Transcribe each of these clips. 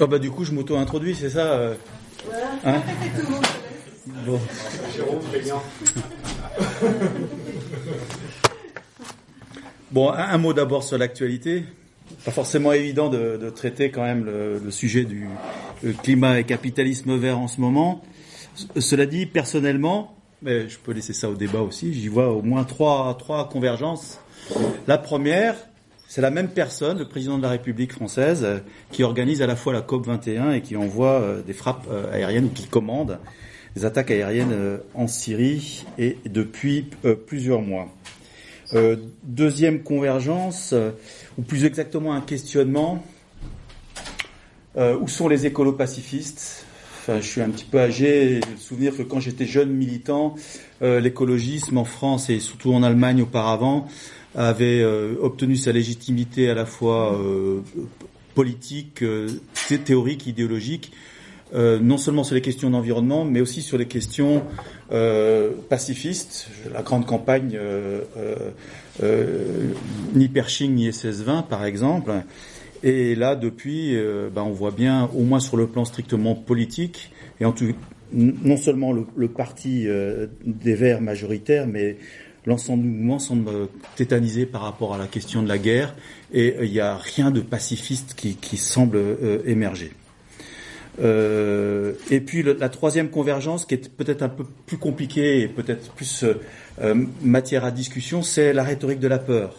Oh bah du coup, je m'auto-introduis, c'est ça euh, Voilà. Hein. Bon. Bon, un, un mot d'abord sur l'actualité. Pas forcément évident de, de traiter quand même le, le sujet du le climat et capitalisme vert en ce moment. Cela dit, personnellement, mais je peux laisser ça au débat aussi, j'y vois au moins trois, trois convergences. La première, c'est la même personne, le président de la République française, euh, qui organise à la fois la COP 21 et qui envoie euh, des frappes euh, aériennes ou qui commande des attaques aériennes en Syrie et depuis plusieurs mois. Deuxième convergence, ou plus exactement un questionnement, où sont les écolo-pacifistes? Enfin, je suis un petit peu âgé, j'ai le souvenir que quand j'étais jeune militant, l'écologisme en France et surtout en Allemagne auparavant avait euh, obtenu sa légitimité à la fois euh, politique, euh, thé- théorique, idéologique, euh, non seulement sur les questions d'environnement, mais aussi sur les questions euh, pacifistes. La grande campagne euh, ni Pershing ni SS-20, par exemple. Et là, depuis, ben, on voit bien, au moins sur le plan strictement politique, et en tout, non seulement le, le parti des Verts majoritaire, mais l'ensemble du mouvement semble tétanisé par rapport à la question de la guerre, et euh, il n'y a rien de pacifiste qui, semble euh, émerger. Euh, et puis la troisième convergence, qui est peut-être un peu plus compliquée et peut-être plus matière à discussion, c'est la rhétorique de la peur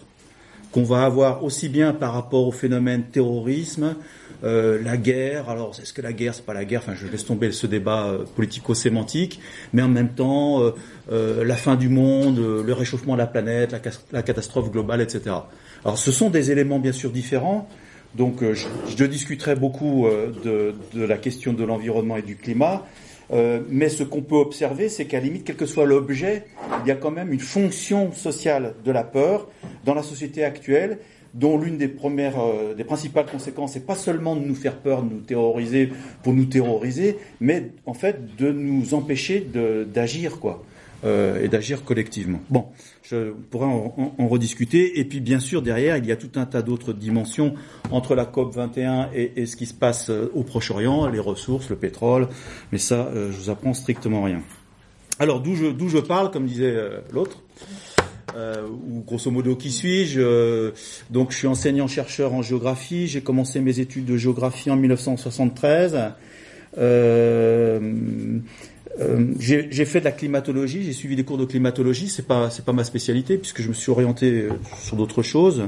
qu'on va avoir aussi bien par rapport au phénomène terrorisme, euh, la guerre. Alors, est-ce que la guerre, c'est pas la guerre? Enfin, je laisse tomber ce débat euh, politico-sémantique, mais en même temps, euh, euh, la fin du monde, le réchauffement de la planète, la, catastrophe globale, etc. Alors, ce sont des éléments bien sûr différents. Donc, je, je discuterai beaucoup de, de la question de l'environnement et du climat. Euh, mais ce qu'on peut observer, c'est qu'à la limite, quel que soit l'objet, il y a quand même une fonction sociale de la peur dans la société actuelle, dont l'une des premières, euh, des principales conséquences, c'est pas seulement de nous faire peur, de nous terroriser pour nous terroriser, mais en fait de nous empêcher d'agir, quoi, euh, et d'agir collectivement. Bon, je pourrais en, en- en rediscuter. Et puis, bien sûr, derrière, il y a tout un tas d'autres dimensions entre la COP 21 et, et ce qui se passe euh, au Proche-Orient, les ressources, le pétrole. Mais ça, euh, je vous apprends strictement rien. Alors, d'où je, d'où je parle, comme disait euh, l'autre? Euh, ou grosso modo qui suis-je Euh, Donc je suis enseignant-chercheur en géographie. J'ai commencé mes études de géographie en 1973. Euh, euh, j'ai fait de la climatologie. J'ai suivi des cours de climatologie. C'est pas c'est pas ma spécialité puisque je me suis orienté sur d'autres choses.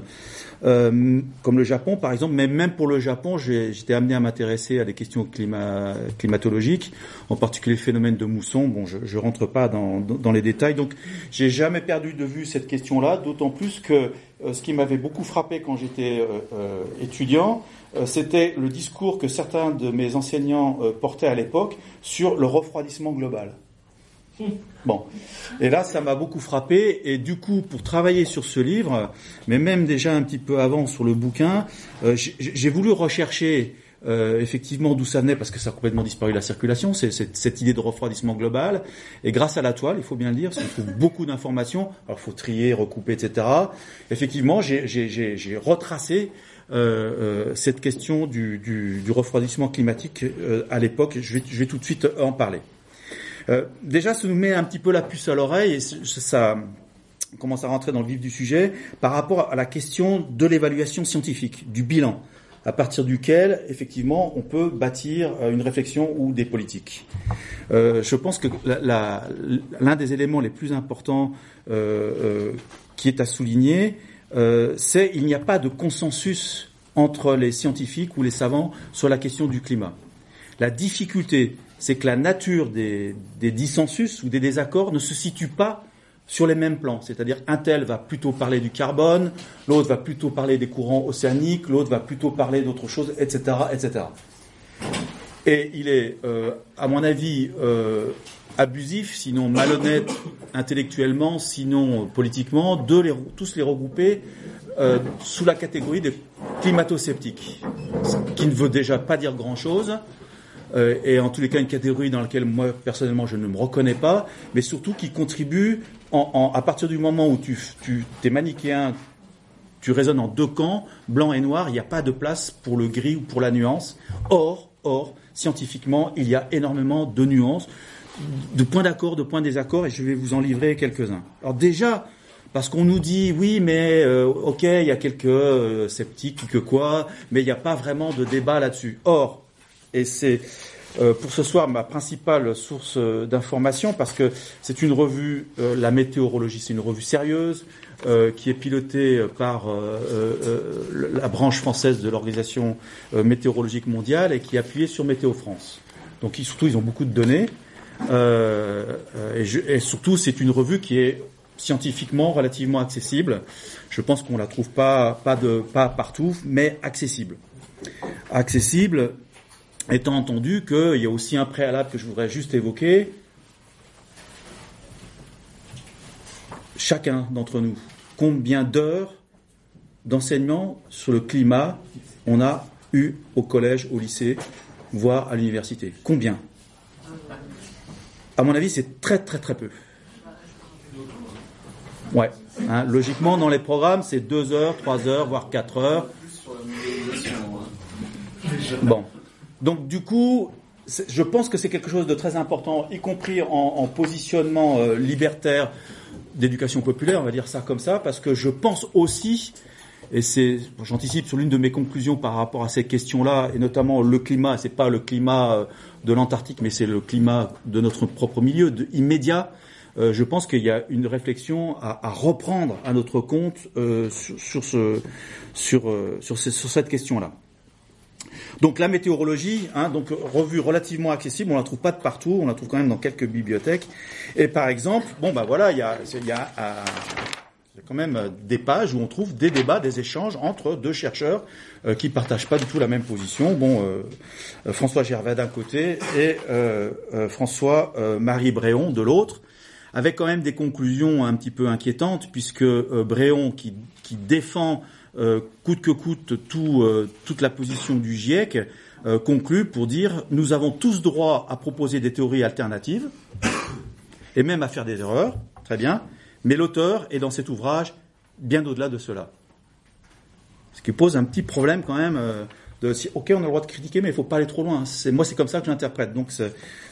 Euh, comme le Japon par exemple, mais même pour le Japon, j'étais amené à m'intéresser à des questions climat, climatologiques, en particulier le phénomène de mousson. Bon, je, je rentre pas dans, les détails, donc j'ai jamais perdu de vue cette question-là, d'autant plus que euh, ce qui m'avait beaucoup frappé quand j'étais euh, étudiant, c'était le discours que certains de mes enseignants portaient à l'époque sur le refroidissement global. Bon, et là, ça m'a beaucoup frappé. Et du coup, pour travailler sur ce livre, mais même déjà un petit peu avant sur le bouquin, euh, j'ai voulu rechercher euh, effectivement d'où ça venait, parce que ça a complètement disparu de la circulation, c'est cette idée de refroidissement global. Et grâce à la toile, il faut bien le dire, parce trouve beaucoup d'informations. Alors, il faut trier, recouper, etc. Effectivement, j'ai- retracé euh, cette question du, refroidissement climatique à l'époque. Je je vais tout de suite en parler. Euh, déjà, ça nous met un petit peu la puce à l'oreille et ça commence à rentrer dans le vif du sujet par rapport à la question de l'évaluation scientifique, du bilan, à partir duquel, effectivement, on peut bâtir euh, une réflexion ou des politiques. Euh, je pense que l'un des éléments les plus importants qui est à souligner, c'est il n'y a pas de consensus entre les scientifiques ou les savants sur la question du climat. La difficulté, c'est que la nature des, dissensus ou des désaccords ne se situe pas sur les mêmes plans. C'est-à-dire, un tel va plutôt parler du carbone, l'autre va plutôt parler des courants océaniques, l'autre va plutôt parler d'autre chose, etc., etc. Et il est, euh, à mon avis, euh, abusif, sinon malhonnête intellectuellement, sinon politiquement, de les, tous les regrouper euh, sous la catégorie des climato-sceptiques, ce qui ne veut déjà pas dire grand-chose, euh, et en tous les cas une catégorie dans laquelle moi personnellement je ne me reconnais pas, mais surtout qui contribue à partir du moment où tu, tu es manichéen tu raisonnes en deux camps, blanc et noir, il n'y a pas de place pour le gris ou pour la nuance. Or, or, scientifiquement, il y a énormément de nuances, de points d'accord, de points désaccords, et je vais vous en livrer quelques-uns. Alors déjà, parce qu'on nous dit oui, mais euh, ok, il y a quelques euh, sceptiques, que quoi, mais il n'y a pas vraiment de débat là-dessus. Or, et c'est euh, pour ce soir ma principale source euh, d'information parce que c'est une revue, euh, la météorologie, c'est une revue sérieuse qui est pilotée par la branche française de l'organisation météorologique mondiale et qui est appuyée sur Météo France. Donc surtout, ils ont beaucoup de données et, je, et surtout, c'est une revue qui est scientifiquement relativement accessible. Je pense qu'on la trouve pas pas de pas partout, mais accessible. Accessible étant entendu qu'il y a aussi un préalable que je voudrais juste évoquer. Chacun d'entre nous, combien d'heures d'enseignement sur le climat on a eu au collège, au lycée, voire à l'université? Combien? À mon avis, c'est très très très peu. Ouais. Hein, logiquement, dans les programmes, c'est deux heures, trois heures, voire quatre heures. Bon. Donc du coup, je pense que c'est quelque chose de très important, y compris en, en positionnement euh, libertaire d'éducation populaire, on va dire ça comme ça, parce que je pense aussi, et c'est, j'anticipe sur l'une de mes conclusions par rapport à ces questions-là, et notamment le climat, c'est pas le climat euh, de l'Antarctique, mais c'est le climat de notre propre milieu, immédiat. Euh, je pense qu'il y a une réflexion à, reprendre à notre compte sur cette question-là. Donc la météorologie, hein, donc revue relativement accessible, on la trouve pas de partout, on la trouve quand même dans quelques bibliothèques. Et par exemple, bon bah voilà, il y a, il y a, euh, y a quand même des pages où on trouve des débats, des échanges entre deux chercheurs euh, qui partagent pas du tout la même position. Bon, euh, François Gervais d'un côté et euh, François Marie Bréon de l'autre, avec quand même des conclusions un petit peu inquiétantes puisque Bréon qui, qui défend euh, coûte que coûte euh, toute la position du GIEC, euh, conclut pour dire nous avons tous droit à proposer des théories alternatives et même à faire des erreurs, très bien, mais l'auteur est dans cet ouvrage bien au-delà de cela. Ce qui pose un petit problème quand même de ok, on a le droit de critiquer, mais il faut pas aller trop loin. C'est, moi, c'est comme ça que j'interprète. Donc,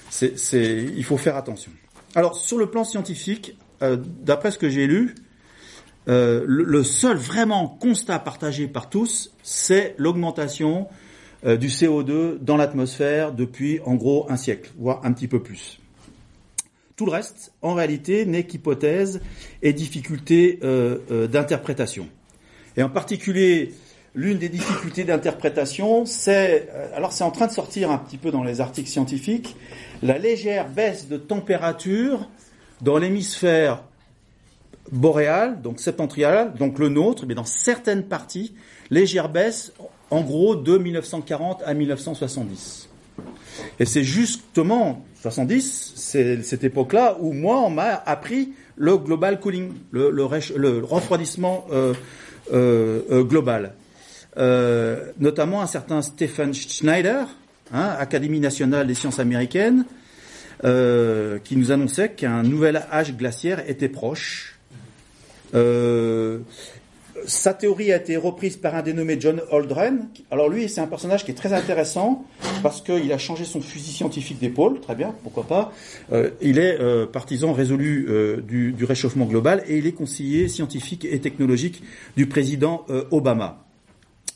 c'est, il faut faire attention. Alors, sur le plan scientifique, euh, d'après ce que j'ai lu, euh, le, seul vraiment constat partagé par tous, c'est l'augmentation euh, du CO2 dans l'atmosphère depuis en gros un siècle, voire un petit peu plus. Tout le reste, en réalité, n'est qu'hypothèse et difficulté euh, euh d'interprétation. Et en particulier, l'une des difficultés d'interprétation, c'est, alors c'est en train de sortir un petit peu dans les articles scientifiques, la légère baisse de température dans l'hémisphère boréal, donc septentrional, donc le nôtre, mais dans certaines parties, légère baisse, en gros, de 1940 à 1970. Et c'est justement 70, c'est cette époque-là où moi, on m'a appris le global cooling, le, le, le refroidissement euh, euh, global. Euh, notamment un certain Stephen Schneider, hein, Académie nationale des sciences américaines, euh, qui nous annonçait qu'un nouvel âge glaciaire était proche euh, sa théorie a été reprise par un dénommé John Holdren. Alors lui, c'est un personnage qui est très intéressant parce qu'il a changé son fusil scientifique d'épaule, très bien, pourquoi pas. Euh, il est euh, partisan résolu euh, du, du, réchauffement global et il est conseiller scientifique et technologique du président euh, Obama.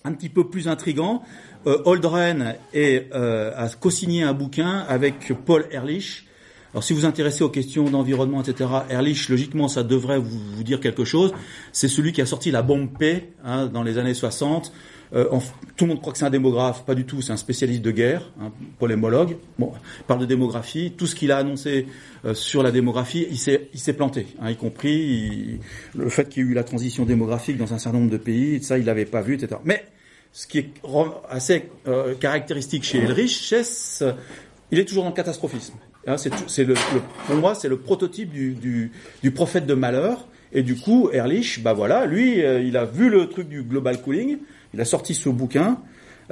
Un petit peu plus intrigant, Holdren est, a co-signé un bouquin avec Paul Ehrlich, alors si vous vous intéressez aux questions d'environnement, etc., Ehrlich, logiquement, ça devrait vous, vous dire quelque chose. C'est celui qui a sorti la bombe P hein, dans les années 60. Euh, en, tout le monde croit que c'est un démographe, pas du tout, c'est un spécialiste de guerre, hein, polémologue. Bon, il parle de démographie. Tout ce qu'il a annoncé euh, sur la démographie, il s'est, il s'est planté, hein, y compris il, le fait qu'il y ait eu la transition démographique dans un certain nombre de pays, ça il l'avait pas vu, etc. Mais ce qui est assez euh, caractéristique chez Ehrlich, c'est il est toujours dans le catastrophisme. Hein, c'est pour moi, c'est le prototype du, prophète de malheur. Et du coup, Ehrlich, bah voilà, lui, euh, il a vu le truc du global cooling, il a sorti ce bouquin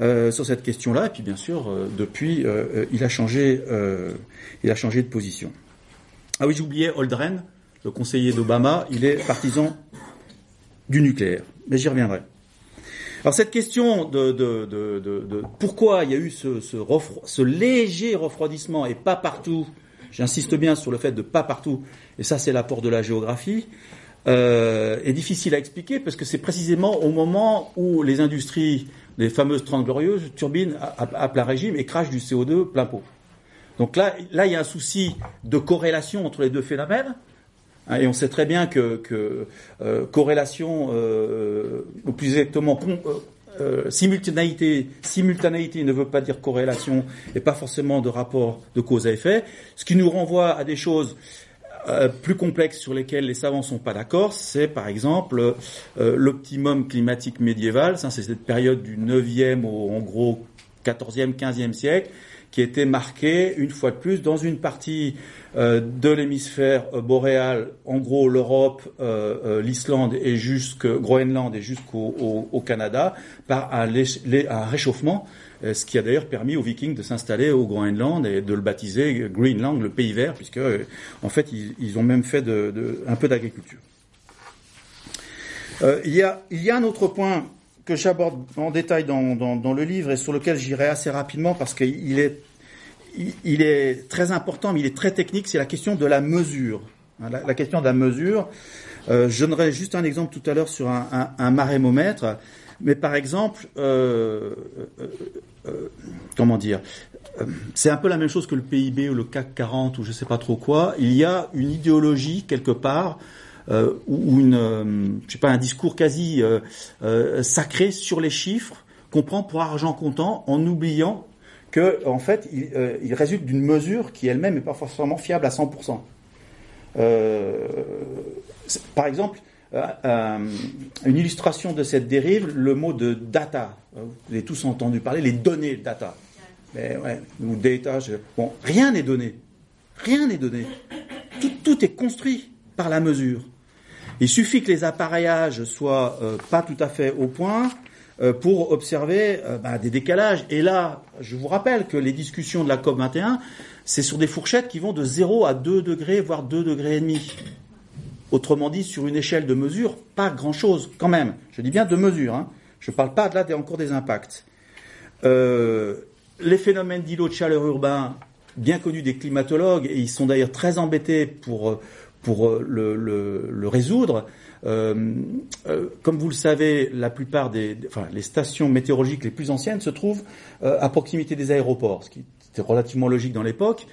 euh, sur cette question-là, et puis bien sûr, euh, depuis, il a changé, il a changé de position. Ah oui, j'oubliais Holdren, le conseiller d'Obama, il est partisan du nucléaire. Mais j'y reviendrai. Alors cette question de, pourquoi il y a eu ce, léger refroidissement et pas partout, j'insiste bien sur le fait de pas partout, et ça c'est l'apport de la géographie, euh, est difficile à expliquer parce que c'est précisément au moment où les industries, les fameuses 30 glorieuses, turbinent à, à, plein régime et crachent du CO2 plein pot. Donc là, là, il y a un souci de corrélation entre les deux phénomènes. Hein, et on sait très bien que, euh, corrélation, euh, ou plus exactement, euh, simultanéité, simultanéité ne veut pas dire corrélation et pas forcément de rapport de cause à effet, ce qui nous renvoie à des choses plus complexes sur lesquelles les savants sont pas d'accord, c'est par exemple l'optimum climatique médiéval, c'est cette période du 9e au en gros 14e, 15e siècle, qui était marqué une fois de plus dans une partie euh, de l'hémisphère euh, boréal, en gros l'Europe, euh, l'Islande et jusqu'au Groenland et jusqu'au au, Canada, par un, un réchauffement, ce qui a d'ailleurs permis aux Vikings de s'installer au Groenland et de le baptiser Greenland, le pays vert, puisque en fait ils, ils ont même fait de, de, un peu d'agriculture. il, y a, il y a un autre point que j'aborde en détail dans, le livre et sur lequel j'irai assez rapidement parce qu'il est, très important, mais il est très technique, c'est la question de la mesure. Hein, la, question de la mesure. Euh, je donnerai juste un exemple tout à l'heure sur un, marémomètre, mais par exemple, euh, euh, comment dire, c'est un peu la même chose que le PIB ou le CAC 40 ou je ne sais pas trop quoi. Il y a une idéologie quelque part euh, ou une, euh, je sais pas, un discours quasi euh, sacré sur les chiffres qu'on prend pour argent comptant en oubliant que en fait il, résulte d'une mesure qui elle-même n'est pas forcément fiable à 100%. par exemple, une illustration de cette dérive, le mot de data. Vous avez tous entendu parler, les données data. Ou data, bon, rien n'est donné. Rien n'est donné. Tout, tout est construit par la mesure. Il suffit que les appareillages soient euh, pas tout à fait au point euh, pour observer euh, bah, des décalages. Et là, je vous rappelle que les discussions de la COP 21, c'est sur des fourchettes qui vont de 0 à 2 degrés, voire 2 degrés et demi. Autrement dit, sur une échelle de mesure, pas grand-chose quand même. Je dis bien de mesure. Hein. Je ne parle pas de là encore des impacts. Les phénomènes d'îlots de chaleur urbain, bien connus des climatologues, et ils sont d'ailleurs très embêtés pour pour euh, le, le, le résoudre. Euh, euh, comme vous le savez, la plupart des, enfin, les stations météorologiques les plus anciennes se trouvent euh, à proximité des aéroports, ce qui était relativement logique dans l'époque.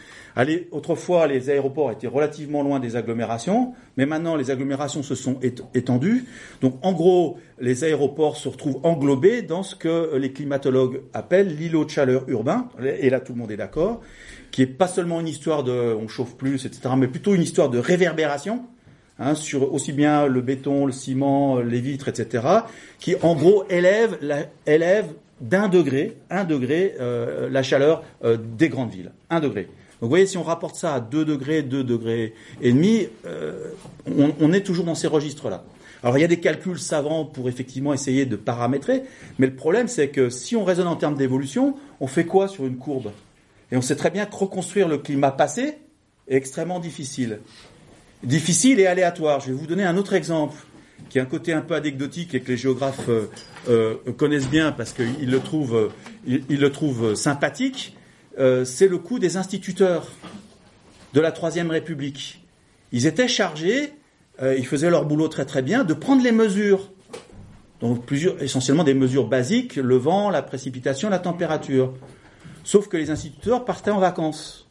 Autrefois, les aéroports étaient relativement loin des agglomérations, mais maintenant les agglomérations se sont étendues. Donc, en gros, les aéroports se retrouvent englobés dans ce que les climatologues appellent l'îlot de chaleur urbain. Et là, tout le monde est d'accord qui est pas seulement une histoire de on chauffe plus, etc., mais plutôt une histoire de réverbération hein, sur aussi bien le béton, le ciment, les vitres, etc., qui en gros élève, d'un degré, un degré, euh, la chaleur euh, des grandes villes, un degré. Donc vous voyez, si on rapporte ça à 2 degrés, 2 degrés et demi, euh, on, on, est toujours dans ces registres-là. Alors il y a des calculs savants pour effectivement essayer de paramétrer, mais le problème c'est que si on raisonne en termes d'évolution, on fait quoi sur une courbe? Et on sait très bien que reconstruire le climat passé est extrêmement difficile. Difficile et aléatoire. Je vais vous donner un autre exemple qui a un côté un peu anecdotique et que les géographes euh, euh, connaissent bien parce qu'ils le trouvent, sympathique. Euh, c'est le coup des instituteurs de la Troisième République. Ils étaient chargés, ils faisaient leur boulot très très bien, de prendre les mesures. Donc plusieurs, essentiellement des mesures basiques, le vent, la précipitation, la température. Sauf que les instituteurs partaient en vacances.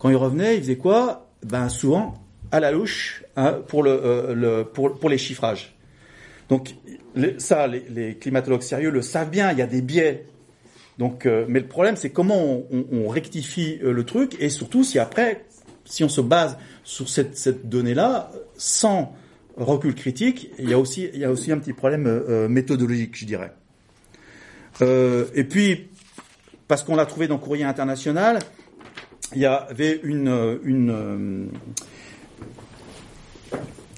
Quand ils revenaient, ils faisaient quoi? Ben souvent à la louche hein, pour, le, euh, le, pour, pour, les chiffrages. Donc les, ça, les, les, climatologues sérieux le savent bien. Il y a des biais. Donc, euh, mais le problème, c'est comment on, on, on rectifie euh, le truc et surtout si après, si on se base sur cette, cette donnée-là, sans recul critique, il y a aussi, il y a aussi un petit problème euh, méthodologique, je dirais. Euh, et puis, parce qu'on l'a trouvé dans Courrier International, il y avait une, une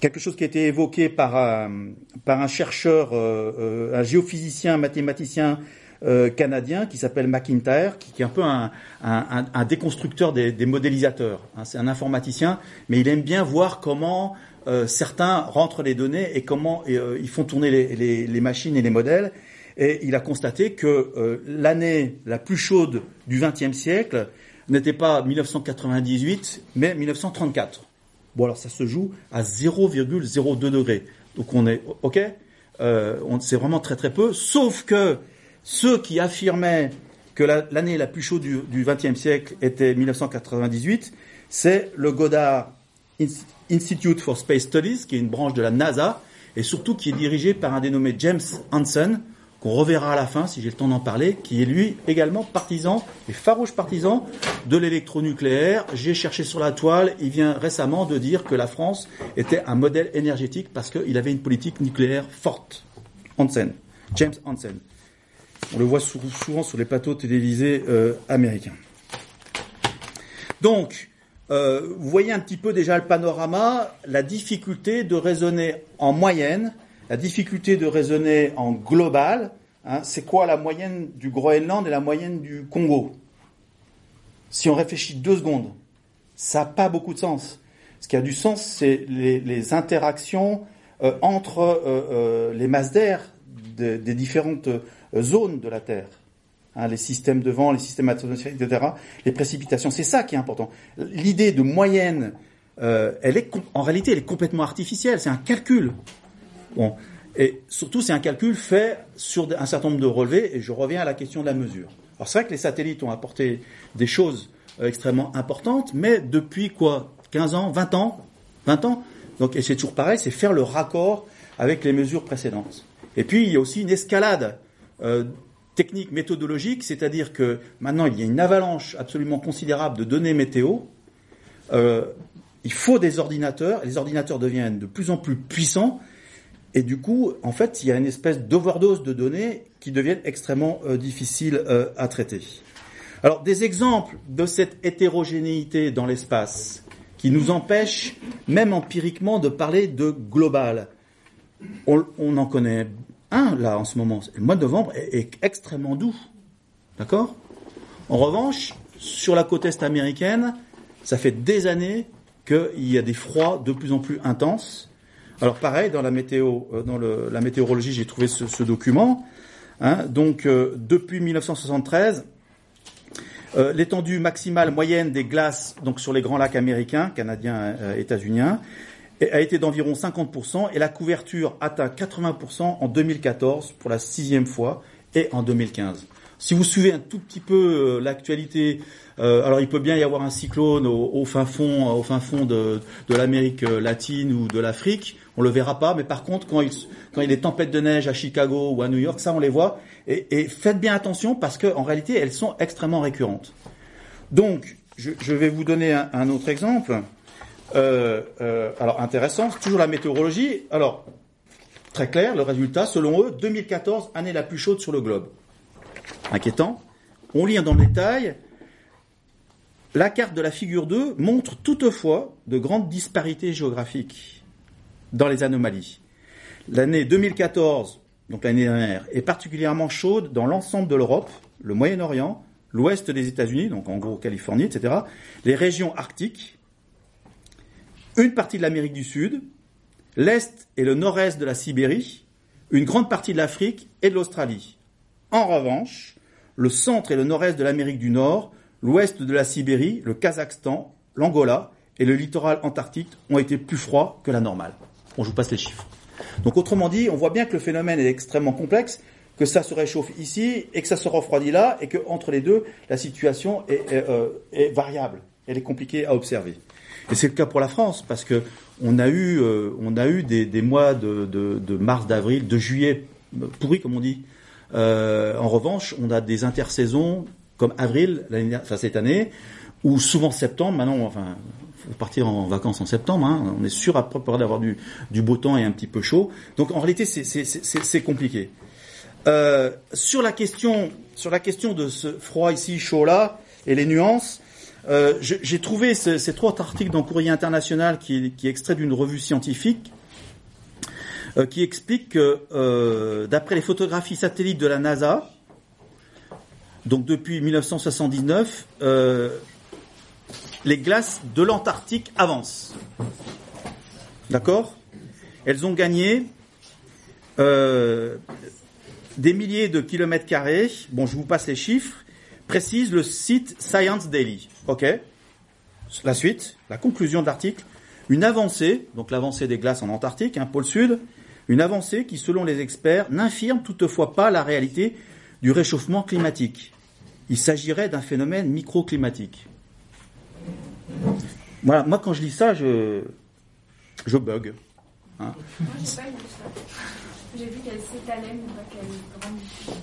quelque chose qui a été évoqué par, par un chercheur, euh, un géophysicien, un mathématicien euh, canadien qui s'appelle McIntyre, qui, est un peu un, déconstructeur des, modélisateurs. Hein, c'est un informaticien, mais il aime bien voir comment euh, certains rentrent les données et comment euh, ils font tourner les, machines et les modèles. Et il a constaté que euh, l'année la plus chaude du XXe siècle n'était pas 1998, mais 1934. Bon, alors ça se joue à 0,02 degrés. Donc on est OK. Euh, c'est vraiment très très peu. Sauf que ceux qui affirmaient que l'année la, plus chaude du XXe siècle était 1998, c'est le Goddard Institute for Space Studies, qui est une branche de la NASA, et surtout qui est dirigé par un dénommé James Hansen, qu'on reverra à la fin si j'ai le temps d'en parler, qui est lui également partisan et farouche partisan de l'électronucléaire. J'ai cherché sur la toile, il vient récemment de dire que la France était un modèle énergétique parce qu'il avait une politique nucléaire forte. Hansen, James Hansen. On le voit souvent sur les plateaux télévisés euh, américains. Donc, euh, vous voyez un petit peu déjà le panorama, la difficulté de raisonner en moyenne, la difficulté de raisonner en global. Hein, c'est quoi la moyenne du Groenland et la moyenne du Congo? Si on réfléchit deux secondes, ça n'a pas beaucoup de sens. Ce qui a du sens, c'est les, interactions euh, entre euh, euh, les masses d'air de, des différentes zones de la Terre. Hein, les systèmes de vent, les systèmes atmosphériques, etc., les précipitations, c'est ça qui est important. L'idée de moyenne, elle est en réalité, elle est complètement artificielle. C'est un calcul. Bon, et surtout, c'est un calcul fait sur un certain nombre de relevés. Et je reviens à la question de la mesure. Alors c'est vrai que les satellites ont apporté des choses euh, extrêmement importantes, mais depuis quoi? 15 ans, 20 ans, 20 ans? Donc, et c'est toujours pareil, c'est faire le raccord avec les mesures précédentes. Et puis, il y a aussi une escalade. Euh, technique méthodologique, c'est-à-dire que maintenant il y a une avalanche absolument considérable de données météo. Euh, il faut des ordinateurs, les ordinateurs deviennent de plus en plus puissants, et du coup, en fait, il y a une espèce d'overdose de données qui deviennent extrêmement euh, difficiles euh, à traiter. Alors, des exemples de cette hétérogénéité dans l'espace qui nous empêchent, même empiriquement, de parler de global. On, en connaît un, là, en ce moment. Le mois de novembre est, est extrêmement doux. D'accord? En revanche, sur la côte est américaine, ça fait des années qu'il y a des froids de plus en plus intenses. Alors pareil, dans la météo, euh, dans la météorologie, j'ai trouvé ce, ce document. Hein, donc euh, depuis 1973, euh, l'étendue maximale moyenne des glaces donc sur les grands lacs américains, canadiens, euh, états-uniens, a été d'environ 50% et la couverture atteint 80% en 2014 pour la sixième fois et en 2015. Si vous suivez un tout petit peu euh, l'actualité, euh, alors il peut bien y avoir un cyclone au, fin fond, au fin fond de, l'Amérique latine ou de l'Afrique, on le verra pas, mais par contre quand il, quand il y a des tempêtes de neige à Chicago ou à New York, ça on les voit. Et, faites bien attention parce qu'en réalité elles sont extrêmement récurrentes. Donc je, vais vous donner un, autre exemple. Euh, euh, alors intéressant, toujours la météorologie. Alors très clair, le résultat, selon eux, 2014, année la plus chaude sur le globe. Inquiétant. On lit dans le détail. La carte de la figure 2 montre toutefois de grandes disparités géographiques dans les anomalies. L'année 2014, donc l'année dernière, est particulièrement chaude dans l'ensemble de l'Europe, le Moyen-Orient, l'ouest des États-Unis, donc en gros Californie, etc., les régions arctiques, une partie de l'Amérique du Sud, l'Est et le Nord-Est de la Sibérie, une grande partie de l'Afrique et de l'Australie. En revanche, le centre et le nord-est de l'Amérique du Nord, l'ouest de la Sibérie, le Kazakhstan, l'Angola et le littoral antarctique ont été plus froids que la normale. Bon, je vous passe les chiffres. Donc autrement dit, on voit bien que le phénomène est extrêmement complexe, que ça se réchauffe ici et que ça se refroidit là, et que entre les deux, la situation est, euh, variable. Elle est compliquée à observer. Et c'est le cas pour la France, parce que on a eu, euh, on des, mois de, mars, d'avril, de juillet pourris, comme on dit. Euh, en revanche, on a des intersaisons comme avril, enfin cette année, ou souvent septembre. Maintenant, enfin, faut partir en vacances en septembre. Hein, on est sûr à peu d'avoir du, beau temps et un petit peu chaud. Donc en réalité, c'est compliqué. Euh, sur la question, sur la question de ce froid ici, chaud là, et les nuances, euh, j'ai trouvé ce, ces trois articles dans Courrier International qui, qui est extrait d'une revue scientifique euh, qui explique que, euh, d'après les photographies satellites de la NASA, Donc depuis 1979, euh, les glaces de l'Antarctique avancent. D'accord? Elles ont gagné des milliers de kilomètres carrés. Bon, je vous passe les chiffres. Précise le site Science Daily. OK? La suite, la conclusion de l'article. Une avancée, donc l'avancée des glaces en Antarctique, un pôle sud, une avancée qui, selon les experts, n'infirme toutefois pas la réalité du réchauffement climatique. Il s'agirait d'un phénomène microclimatique. Voilà, moi quand je lis ça, je, je bug. Moi, j'ai pas ça. J'ai vu qu'elle s'étalait, mais pas qu'elle grandissait.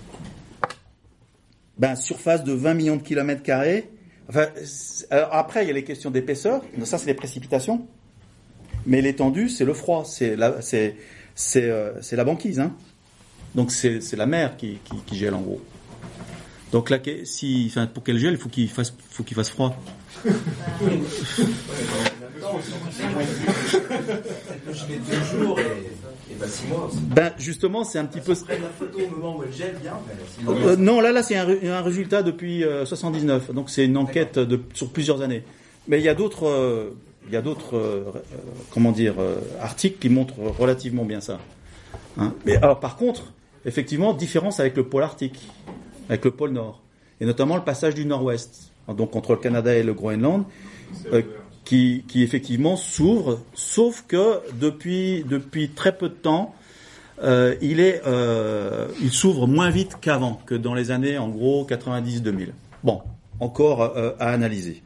Ben, surface de 20 millions de kilomètres carrés. Enfin, après, il y a les questions d'épaisseur. Ça, c'est les précipitations. Mais l'étendue, c'est le froid. C'est la, c'est, c'est, euh, c'est la banquise. Hein. Donc c'est, la mer qui, qui, qui gèle en gros. Donc là, si, enfin, pour qu'elle gèle, il faut qu'il fasse, faut qu'il fasse froid. Ben justement, c'est un petit peu. Prenne la photo au moment où elle gèle bien. mais sinon, Euh, non, là, là, c'est un, ré- un résultat depuis euh, 79. Donc c'est une enquête de, sur plusieurs années. Mais il y a d'autres, euh, il y a d'autres, euh, euh, comment dire, euh, articles qui montrent relativement bien ça. Hein. Mais alors, par contre, effectivement, différence avec le pôle arctique, avec le pôle nord, et notamment le passage du nord-ouest, donc entre le Canada et le Groenland, qui, qui effectivement s'ouvre, sauf que depuis depuis très peu de temps, il est, il s'ouvre moins vite qu'avant, que dans les années en gros 90-2000. Bon, encore à analyser.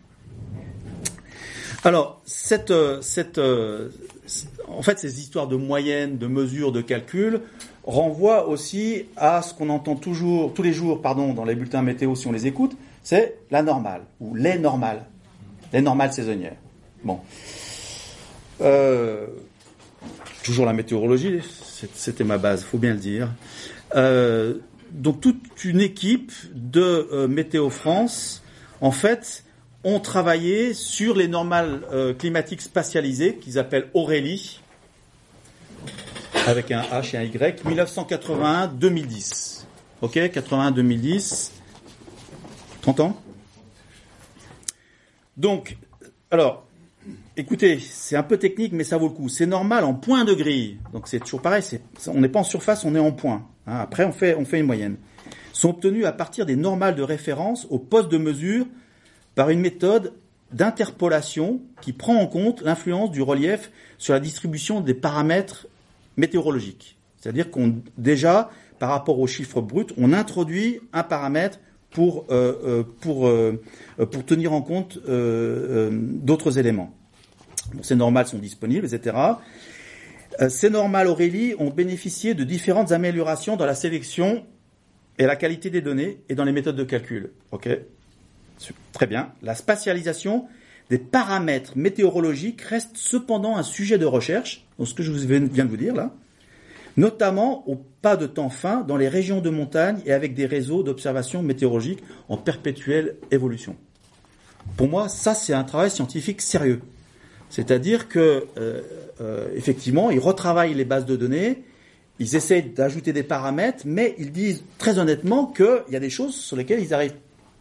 Alors, cette, euh, cette, euh, en fait, ces histoires de moyenne, de mesures, de calcul renvoient aussi à ce qu'on entend toujours, tous les jours, pardon, dans les bulletins météo si on les écoute, c'est la normale ou les normales, les normales saisonnières. Bon. Euh, toujours la météorologie, c'était ma base, faut bien le dire. Donc toute une équipe de Météo France, en fait, ont travaillé sur les normales euh, climatiques spatialisées qu'ils appellent Aurélie, avec un H et un Y, 1981-2010. Ok, 81-2010. 30 ans Donc, alors, Écoutez, c'est un peu technique, mais ça vaut le coup. C'est normal en point de grille. Donc c'est toujours pareil. on n'est pas en surface, on est en point. Hein, après, on fait, on fait une moyenne. Sont obtenus à partir des normales de référence au poste de mesure par une méthode d'interpolation qui prend en compte l'influence du relief sur la distribution des paramètres météorologiques. C'est-à-dire qu'on déjà, par rapport aux chiffres bruts, on introduit un paramètre pour euh, euh, pour euh, euh, pour tenir en compte euh, euh, d'autres éléments. Bon, ces normales sont disponibles, etc. Ces normales Aurélie ont bénéficié de différentes améliorations dans la sélection et la qualité des données et dans les méthodes de calcul. Ok, très bien. La spatialisation des paramètres météorologiques reste cependant un sujet de recherche, donc ce que je viens de vous dire là, notamment au pas de temps fin dans les régions de montagne et avec des réseaux d'observation météorologique en perpétuelle évolution. Pour moi, ça c'est un travail scientifique sérieux. C'est-à-dire que euh, euh, effectivement, ils retravaillent les bases de données, ils essayent d'ajouter des paramètres, mais ils disent très honnêtement qu'il y a des choses sur lesquelles ils n'arrivent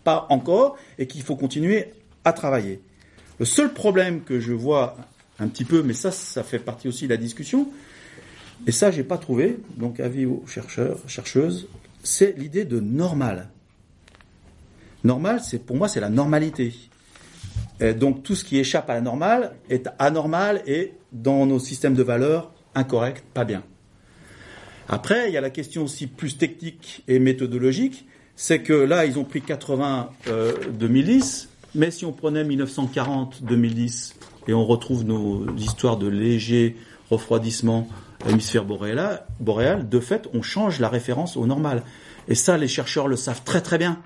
pas encore et qu'il faut continuer à travailler. Le seul problème que je vois un petit peu, mais ça, ça fait partie aussi de la discussion, et ça, j'ai pas trouvé, donc avis aux chercheurs, chercheuses, c'est l'idée de normal. Normal, c'est pour moi, c'est la normalité. Donc tout ce qui échappe à la normale est anormal et dans nos systèmes de valeurs incorrect, pas bien. Après, il y a la question aussi plus technique et méthodologique, c'est que là, ils ont pris 80 euh, 2010, mais si on prenait 1940 2010 et on retrouve nos histoires de léger refroidissement à l'hémisphère boréal, boréal, de fait, on change la référence au normal. Et ça, les chercheurs le savent très très bien.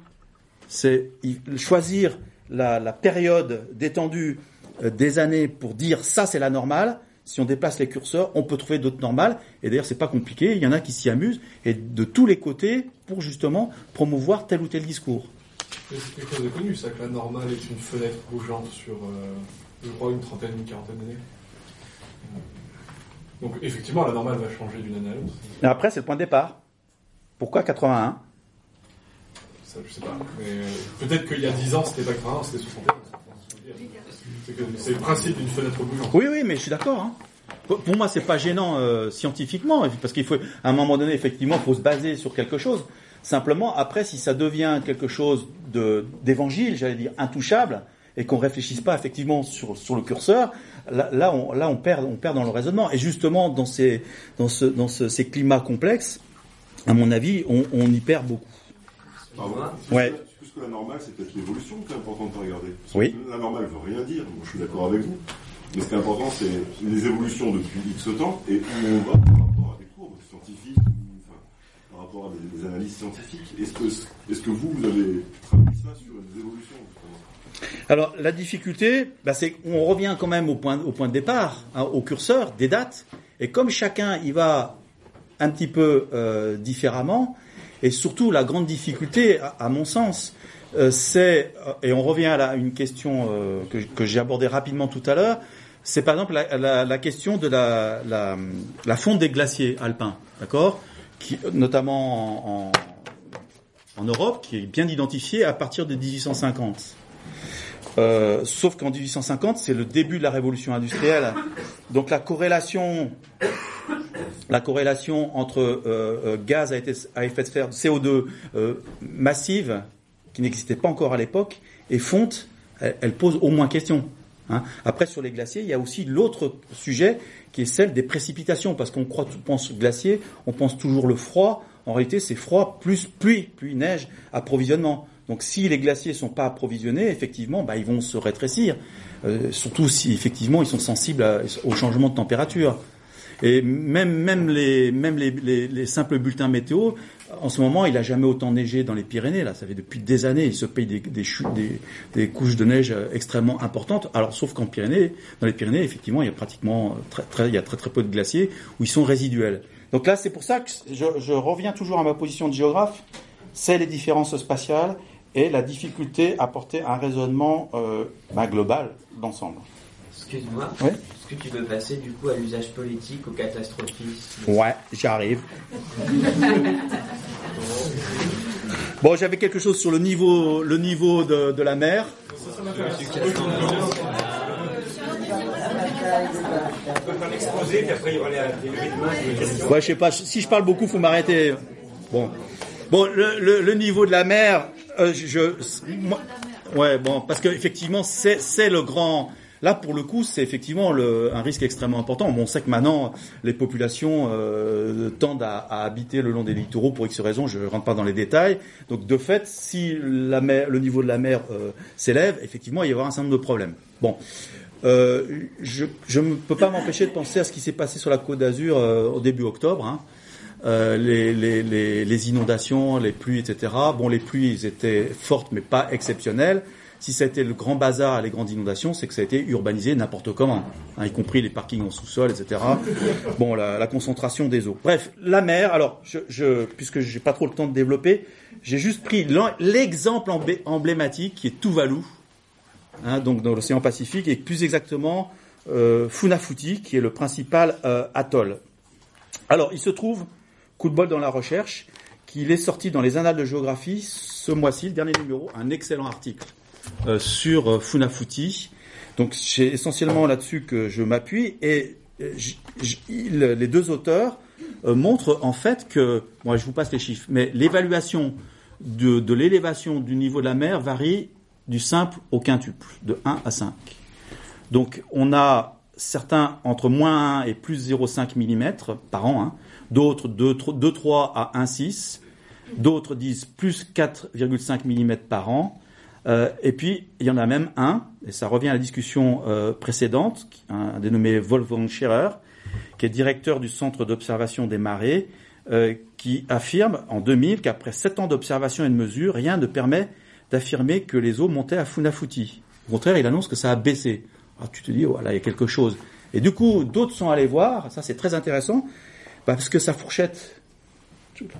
C'est choisir la, la période d'étendue euh, des années pour dire ça c'est la normale. Si on déplace les curseurs, on peut trouver d'autres normales. Et d'ailleurs, c'est pas compliqué. Il y en a qui s'y amusent et de tous les côtés pour justement promouvoir tel ou tel discours. C'est quelque chose de connu, ça, que la normale est une fenêtre bougeante sur, euh, je crois, une trentaine, une quarantaine d'années. Donc, effectivement, la normale va changer d'une année à l'autre. Et après, c'est le point de départ. Pourquoi 81 ça, je sais pas. Mais euh, peut-être qu'il y a 10 ans, c'était pas 80, c'était 61. C'est le principe d'une fenêtre bougeante. Oui, oui, mais je suis d'accord. Hein. Pour pour moi, c'est pas gênant euh, scientifiquement, parce qu'il faut, à un moment donné, effectivement, faut se baser sur quelque chose. Simplement, après, si ça devient quelque chose de d'évangile, j'allais dire intouchable, et qu'on réfléchisse pas effectivement sur sur le curseur, là, là, on, là, on perd, on perd dans le raisonnement. Et justement, dans ces dans ce dans ce- ces climats complexes, à mon avis, on, on y perd beaucoup. Pardon Ouais. Plus que la normale, c'est peut-être l'évolution qui est importante à regarder. Oui. La normale veut rien dire, moi, je suis d'accord avec vous. Mais ce qui est important, c'est les évolutions depuis X temps et où on va par rapport à des courbes scientifiques, enfin, par rapport à des, des analyses scientifiques. Est-ce que, est-ce que vous, vous avez traduit ça sur des évolutions Alors la difficulté, bah, c'est qu'on revient quand même au point, au point de départ, hein, au curseur des dates, et comme chacun y va un petit peu euh, différemment, et surtout la grande difficulté, à, mon sens, euh, c'est, euh, et on revient à la- une question euh, que, que j'ai abordée rapidement tout à l'heure, c'est par exemple la, la- la question de la, fonte des glaciers alpins, d'accord, qui notamment en, en, en Europe, qui est bien identifiée à partir de 1850. Euh, sauf qu'en 1850, c'est le début de la révolution industrielle. Donc la corrélation, la corrélation entre euh, euh, gaz à, effet de serre, CO2 euh, massive, qui n'existait pas encore à l'époque, et fonte, elle, pose au moins question. hein. Après, sur les glaciers, il y a aussi l'autre sujet qui est celle des précipitations, parce qu'on croit, on pense glacier, on pense toujours le froid. En réalité, c'est froid plus pluie, pluie, neige, approvisionnement. Donc, si les glaciers sont pas approvisionnés, effectivement, bah, ils vont se rétrécir. Euh, surtout si effectivement ils sont sensibles à- au changement de température. Et même même les même les, les, les simples bulletins météo, en ce moment, il a jamais autant neigé dans les Pyrénées. Là, ça fait depuis des années, ils se payent des, des, couches de neige euh, extrêmement importantes. Alors, sauf qu'en Pyrénées, dans les Pyrénées, effectivement, il y a pratiquement très, il y a très très peu de glaciers où ils sont résiduels. Donc là, c'est pour ça que je reviens toujours à ma position de géographe. C'est les différences spatiales et la difficulté à porter un raisonnement euh, bah, global d'ensemble. Excuse-moi. Oui. Est-ce que tu veux passer du coup à l'usage politique, au catastrophisme Ouais, j'arrive. Bon, j'avais quelque chose sur le niveau, le niveau de, de la mer. Ouais, je sais pas. Si je parle beaucoup, faut m'arrêter. Bon, bon, le, le, le niveau de la mer, euh, je, ouais, bon, parce que effectivement, c'est c'est le grand. Là, pour le coup, c'est effectivement le, un risque extrêmement important. Bon, on sait que maintenant, les populations euh, tendent à, à habiter le long des littoraux pour X raisons. Je rentre pas dans les détails. Donc, de fait, si la mer, le niveau de la mer euh, s'élève, effectivement, il y aura un certain nombre de problèmes. Bon. Euh, je ne peux pas m'empêcher de penser à ce qui s'est passé sur la Côte d'Azur euh, au début octobre. Hein. Euh, les, inondations, les pluies, etc. Bon, les pluies étaient fortes, mais pas exceptionnelles. Si ça a été le grand bazar, les grandes inondations, c'est que ça a été urbanisé n'importe comment, hein, y compris les parkings en sous-sol, etc. Bon, la, concentration des eaux. Bref, la mer. Alors, je, je, puisque j'ai pas trop le temps de développer, j'ai juste pris l'exemple emblématique qui est Tuvalu, hein, donc dans l'océan Pacifique, et plus exactement euh, Funafuti, qui est le principal euh, atoll. Alors, il se trouve, coup de bol dans la recherche, qu'il est sorti dans les annales de géographie ce mois-ci, le dernier numéro, un excellent article euh, sur euh, Funafuti. Donc, c'est essentiellement là-dessus que je m'appuie, et euh, j- j- il- les deux auteurs euh, montrent en fait que, moi je vous passe les chiffres, mais l'évaluation de, de l'élévation du niveau de la mer varie du simple au quintuple, de 1 à 5. Donc on a certains entre moins 1 et plus 0,5 mm par an, hein. D'autres de 2,3 à 1,6, d'autres disent plus 4,5 mm par an, Euh, et puis il y en a même un, et ça revient à la discussion euh, précédente, un dénommé Wolfgang Scherer, qui est directeur du Centre d'observation des marées, euh, qui affirme en 2000 qu'après sept ans d'observation et de mesure, rien ne permet d'affirmer que les eaux montaient à Funafuti. Au contraire, il annonce que ça a baissé. Alors tu te dis, voilà, il y a quelque chose. Et du coup, d'autres sont allés voir, ça c'est très intéressant, parce que sa fourchette,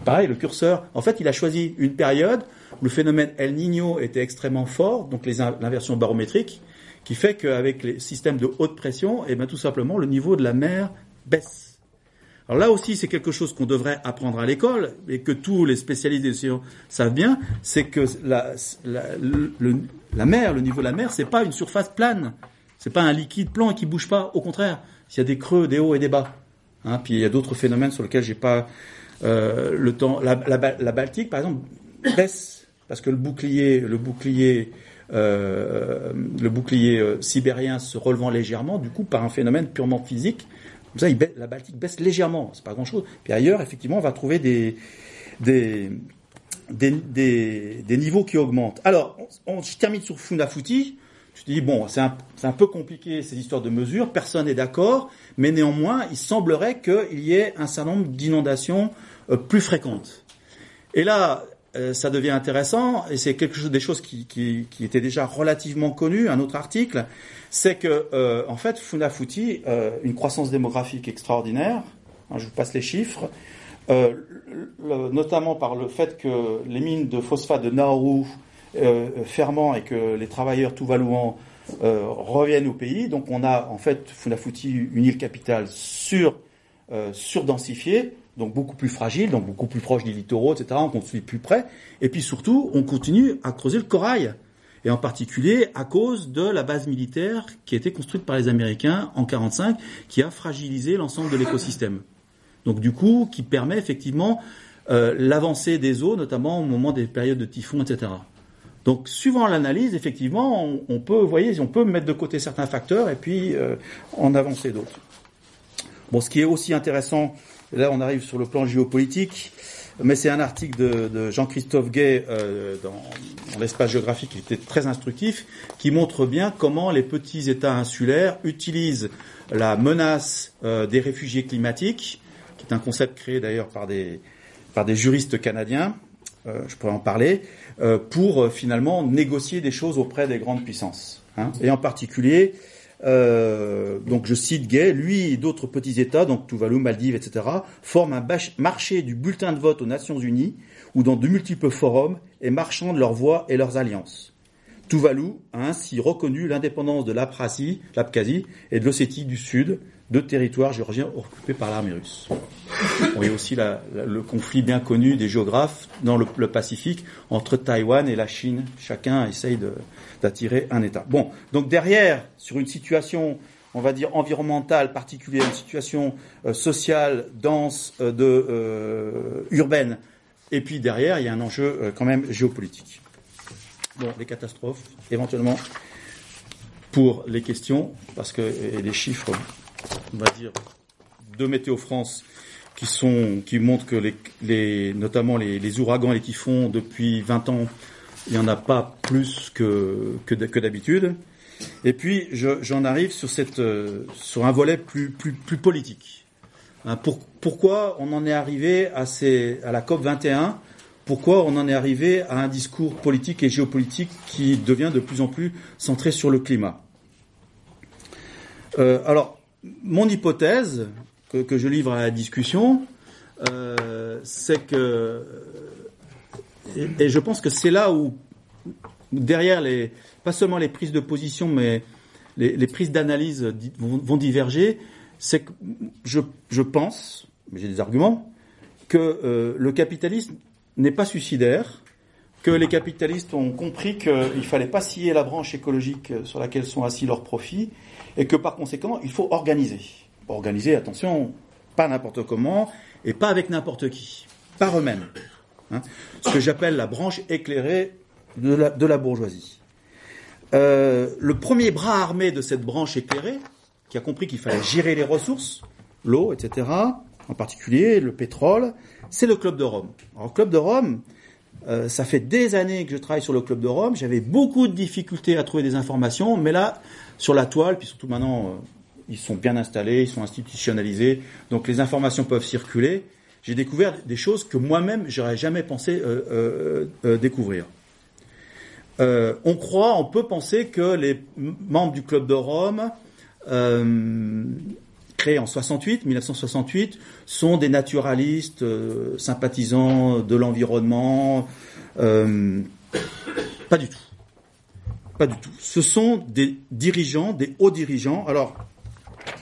pareil, le curseur, en fait, il a choisi une période où le phénomène El Niño était extrêmement fort, donc l'inversion barométrique, qui fait qu'avec les systèmes de haute pression, et ben tout simplement, le niveau de la mer baisse. Alors là aussi, c'est quelque chose qu'on devrait apprendre à l'école et que tous les spécialistes des savent bien, c'est que la, la, le- la mer, le niveau de la mer, c'est pas une surface plane, c'est pas un liquide plan qui bouge pas. Au contraire, il y a des creux, des hauts et des bas. Hein, puis il y a d'autres phénomènes sur lesquels j'ai pas euh, le temps. La, la, Ba- la Baltique, par exemple, baisse parce que le bouclier, le bouclier, euh, euh, sibérien se relevant légèrement, du coup, par un phénomène purement physique. La Baltique baisse légèrement, c'est pas grand-chose. Puis ailleurs, effectivement, on va trouver des des niveaux qui augmentent. Alors, on, on- je termine sur Funafuti. Tu dis, bon, c'est un, peu compliqué ces histoires de mesures, personne n'est d'accord, mais néanmoins, il semblerait qu'il y ait un certain nombre d'inondations euh, plus fréquentes. Et là, euh, ça devient intéressant, et c'est quelque chose des choses qui, qui, qui étaient déjà relativement connues. Un autre article, c'est que euh, en fait, Funafuti, euh, une croissance démographique extraordinaire. hein, je vous passe les chiffres. Notamment par le fait que les mines de phosphate de Nauru euh, ferment et que les travailleurs tuvaluans euh, reviennent au pays. Donc on a en fait Funafuti, une île capitale sur euh, surdensifiée, donc beaucoup plus fragile, donc beaucoup plus proche des littoraux, etc. On construit plus près. Et puis surtout, on continue à creuser le corail. Et en particulier à cause de la base militaire qui a été construite par les Américains en 45, qui a fragilisé l'ensemble de l'écosystème. Donc du coup, qui permet effectivement euh, l'avancée des eaux, notamment au moment des périodes de typhon, etc. Donc suivant l'analyse, effectivement, on, peut, vous voyez, on peut mettre de côté certains facteurs et puis euh, en avancer d'autres. Bon, ce qui est aussi intéressant, là on arrive sur le plan géopolitique, mais c'est un article de, Jean-Christophe Gay euh, dans, l'espace géographique qui était très instructif, qui montre bien comment les petits États insulaires utilisent la menace euh, des réfugiés climatiques, qui est un concept créé d'ailleurs par des, par des juristes canadiens, je pourrais en parler, pour euh, finalement négocier des choses auprès des grandes puissances. hein. Et en particulier, euh, donc je cite Gay, lui et d'autres petits États, donc Tuvalu, Maldives, etc., forment un marché du bulletin de vote aux Nations Unies ou dans de multiples forums et marchandent leurs voix et leurs alliances. Tuvalu a ainsi reconnu l'indépendance de l'Abkhazie et de l'Ossétie du Sud, deux territoires géorgiens occupés par l'armée russe. On voit aussi le conflit bien connu des géographes dans le, Pacifique entre Taïwan et la Chine. Chacun essaye de- d'attirer un État. Bon, donc derrière, sur une situation, on va dire environnementale particulière, une situation euh, sociale dense, euh, de euh, urbaine, et puis derrière, il y a un enjeu quand même géopolitique. Bon, les catastrophes, éventuellement, pour les questions, parce que les chiffres, on va dire, de Météo France qui sont qui montrent que les, notamment les, ouragans et les typhons depuis 20 ans, il n'y en a pas plus que que, d'habitude. Et puis je- j'en arrive sur cette euh, sur un volet plus plus politique. Hein, pour- pourquoi on en est arrivé à ces à la COP 21 Pourquoi on en est arrivé à un discours politique et géopolitique qui devient de plus en plus centré sur le climat? Euh, Alors mon hypothèse que, je livre à la discussion, euh, c'est que et, je pense que c'est là où derrière les pas seulement les prises de position, mais les, prises d'analyse vont, diverger, c'est que je, je pense, mais j'ai des arguments, que euh, le capitalisme n'est pas suicidaire, que les capitalistes ont compris qu'il ne fallait pas scier la branche écologique sur laquelle sont assis leurs profits, et que par conséquent, il faut organiser. Organiser, attention, pas n'importe comment, et pas avec n'importe qui, par eux-mêmes. Hein. Ce que j'appelle la branche éclairée de la, bourgeoisie. Euh, le premier bras armé de cette branche éclairée, qui a compris qu'il fallait gérer les ressources, l'eau, etc., en particulier le pétrole, c'est le Club de Rome. Alors, Club de Rome, euh, ça fait des années que je travaille sur le Club de Rome, j'avais beaucoup de difficultés à trouver des informations, mais là, sur la toile, puis surtout maintenant, euh, ils sont bien installés, ils sont institutionnalisés, donc les informations peuvent circuler. J'ai découvert des choses que moi-même, j'aurais jamais pensé euh, euh, euh, découvrir. Euh, on croit, on peut penser que les membres du Club de Rome, euh, créés en 68, 1968, sont des naturalistes, sympathisants de l'environnement. Pas du tout. Pas du tout. Ce sont des dirigeants, des hauts dirigeants. Alors,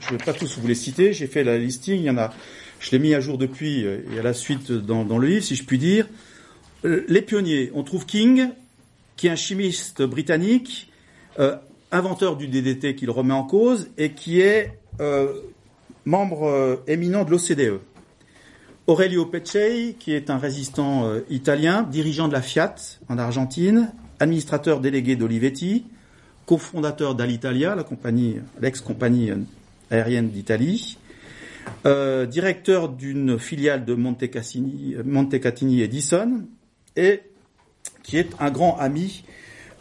je ne vais pas tous vous les citer, j'ai fait la listing, il y en a je l'ai mis à jour depuis euh, et à la suite dans, le livre, si je puis dire. Euh, Les pionniers, on trouve King, qui est un chimiste britannique, euh, inventeur du DDT qu'il remet en cause et qui est membre éminent de l'OCDE. Aurelio Peccei, qui est un résistant italien, dirigeant de la Fiat en Argentine, administrateur délégué d'Olivetti, cofondateur d'Alitalia, compagnie, l'ex-compagnie aérienne d'Italie, euh, directeur d'une filiale de Montecatini Edison, et qui est un grand ami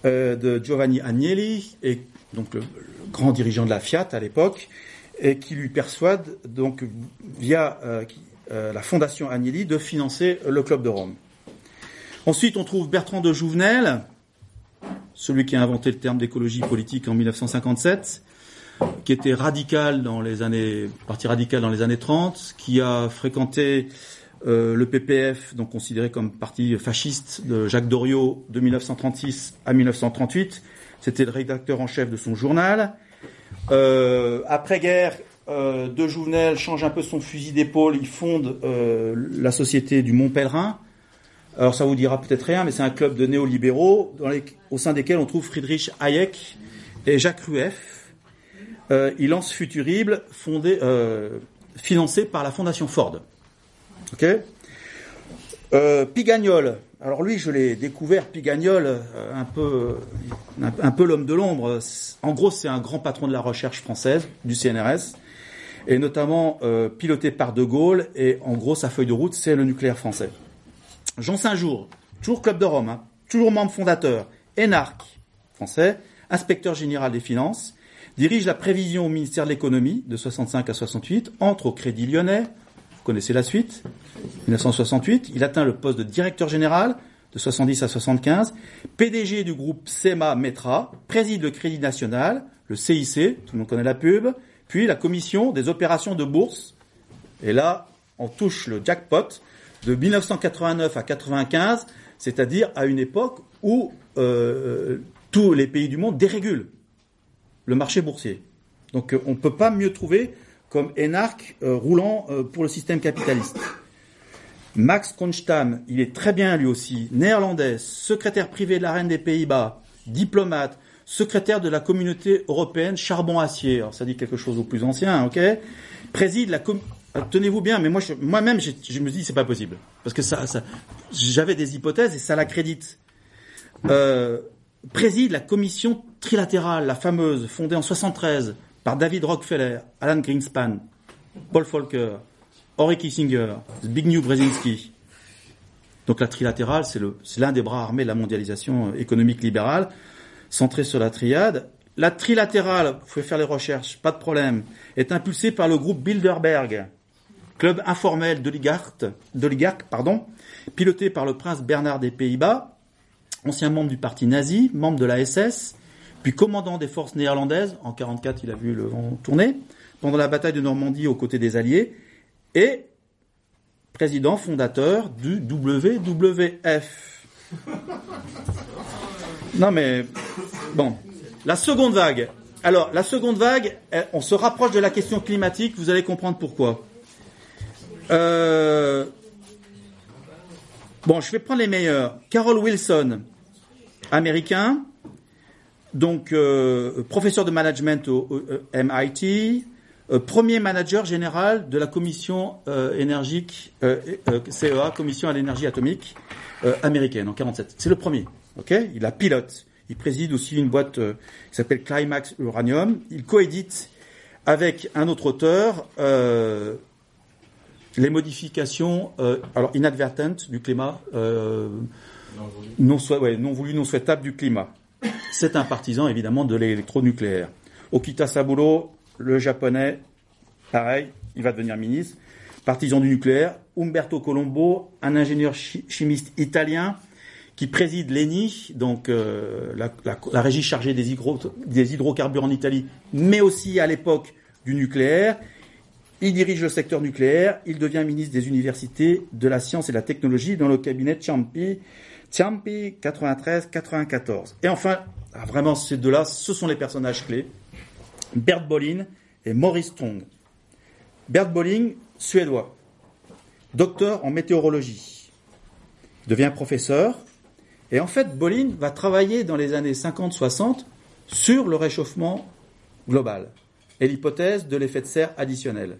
euh, de Giovanni Agnelli, et donc le, grand dirigeant de la Fiat à l'époque, et qui lui persuade donc via euh, la fondation Agnelli de financer le club de Rome. Ensuite, on trouve Bertrand de Jouvenel, celui qui a inventé le terme d'écologie politique en 1957, qui était radical dans les années, parti radical dans les années 30, qui a fréquenté euh, le PPF, donc considéré comme parti fasciste de Jacques Doriot de 1936 à 1938. C'était le rédacteur en chef de son journal. Euh, Après-guerre, euh, De Jouvenel change un peu son fusil d'épaule. Il fonde euh, la société du Mont Pèlerin. Alors ça vous dira peut-être rien, mais c'est un club de néolibéraux au sein desquels on trouve Friedrich Hayek et Jacques Rueff. Euh, il lance Futurible, fondé, euh, financé par la fondation Ford. Ok? Euh, Pigagnol. Alors lui, je l'ai découvert, Pigagnol, euh, un peu, l'homme de l'ombre. En gros, c'est un grand patron de la recherche française, du CNRS, et notamment piloté par De Gaulle. Et en gros, sa feuille de route, c'est le nucléaire français. Jean Saint-Jour, toujours Club de Rome, hein, toujours membre fondateur, énarque français, inspecteur général des finances, dirige la prévision au ministère de l'économie de 65 à 68, entre au Crédit Lyonnais, vous connaissez la suite, 1968, il atteint le poste de directeur général de 70 à 75, PDG du groupe SEMA Metra, préside le Crédit National, le CIC, tout le monde connaît la pub, puis la commission des opérations de bourse, et là, on touche le jackpot de 1989 à 95, c'est-à-dire à une époque où euh, tous les pays du monde dérégulent le marché boursier. Donc euh, on ne peut pas mieux trouver comme énarque euh, roulant pour le système capitaliste. Max Konstam, il est très bien lui aussi, néerlandais, secrétaire privé de la reine des Pays-Bas, diplomate, secrétaire de la communauté européenne charbon-acier. Ça dit quelque chose au plus ancien, ok? Préside la com- Tenez-vous bien, mais moi moi-même je, je me dis c'est pas possible parce que ça, ça j'avais des hypothèses et ça l'accrédite. Euh, préside la commission trilatérale, la fameuse, fondée en 73 par David Rockefeller, Alan Greenspan, Paul Volcker, Henry Kissinger, Zbigniew Brzezinski. Donc la trilatérale, c'est l'un des bras armés de la mondialisation euh, économique libérale, centré sur la triade. La trilatérale, vous pouvez faire les recherches, pas de problème, est impulsée par le groupe Bilderberg, club informel d'oligarques, pardon, piloté par le prince Bernard des Pays-Bas, ancien membre du parti nazi, membre de la SS, puis commandant des forces néerlandaises, en 44 il a vu le vent tourner, pendant la bataille de Normandie aux côtés des Alliés, et président fondateur du WWF. Non mais, bon, la seconde vague. Alors, la seconde vague, eh, on se rapproche de la question climatique, vous allez comprendre pourquoi. Euh, Bon, je vais prendre les meilleurs. Carol Wilson, américain, donc euh, professeur de management au, euh, MIT, euh, premier manager général de la commission énergique CEA, commission à l'énergie atomique américaine en 47. C'est le premier. Ok, il la pilote. Il préside aussi une boîte qui s'appelle Climax Uranium. Il coédite avec un autre auteur les modifications euh, alors inadvertentes du climat euh, non, voulu, non souhaitable du climat. C'est un partisan évidemment de l'électronucléaire. Okita Saburo, le japonais, pareil, il va devenir ministre. Partisan du nucléaire. Umberto Colombo, un ingénieur chi- chimiste italien qui préside l'ENI, donc euh, la, régie chargée des hydrocarbures en Italie, mais aussi à l'époque du nucléaire. Il dirige le secteur nucléaire, il devient ministre des universités, de la science et de la technologie dans le cabinet Ciampi, Ciampi 93-94. Et enfin, ah, vraiment ces deux-là, ce sont les personnages clés, Bert Bolin et Maurice Strong. Bert Bolin, suédois, docteur en météorologie. Devient professeur. Et en fait, Bolin va travailler dans les années 50-60 sur le réchauffement global et l'hypothèse de l'effet de serre additionnel.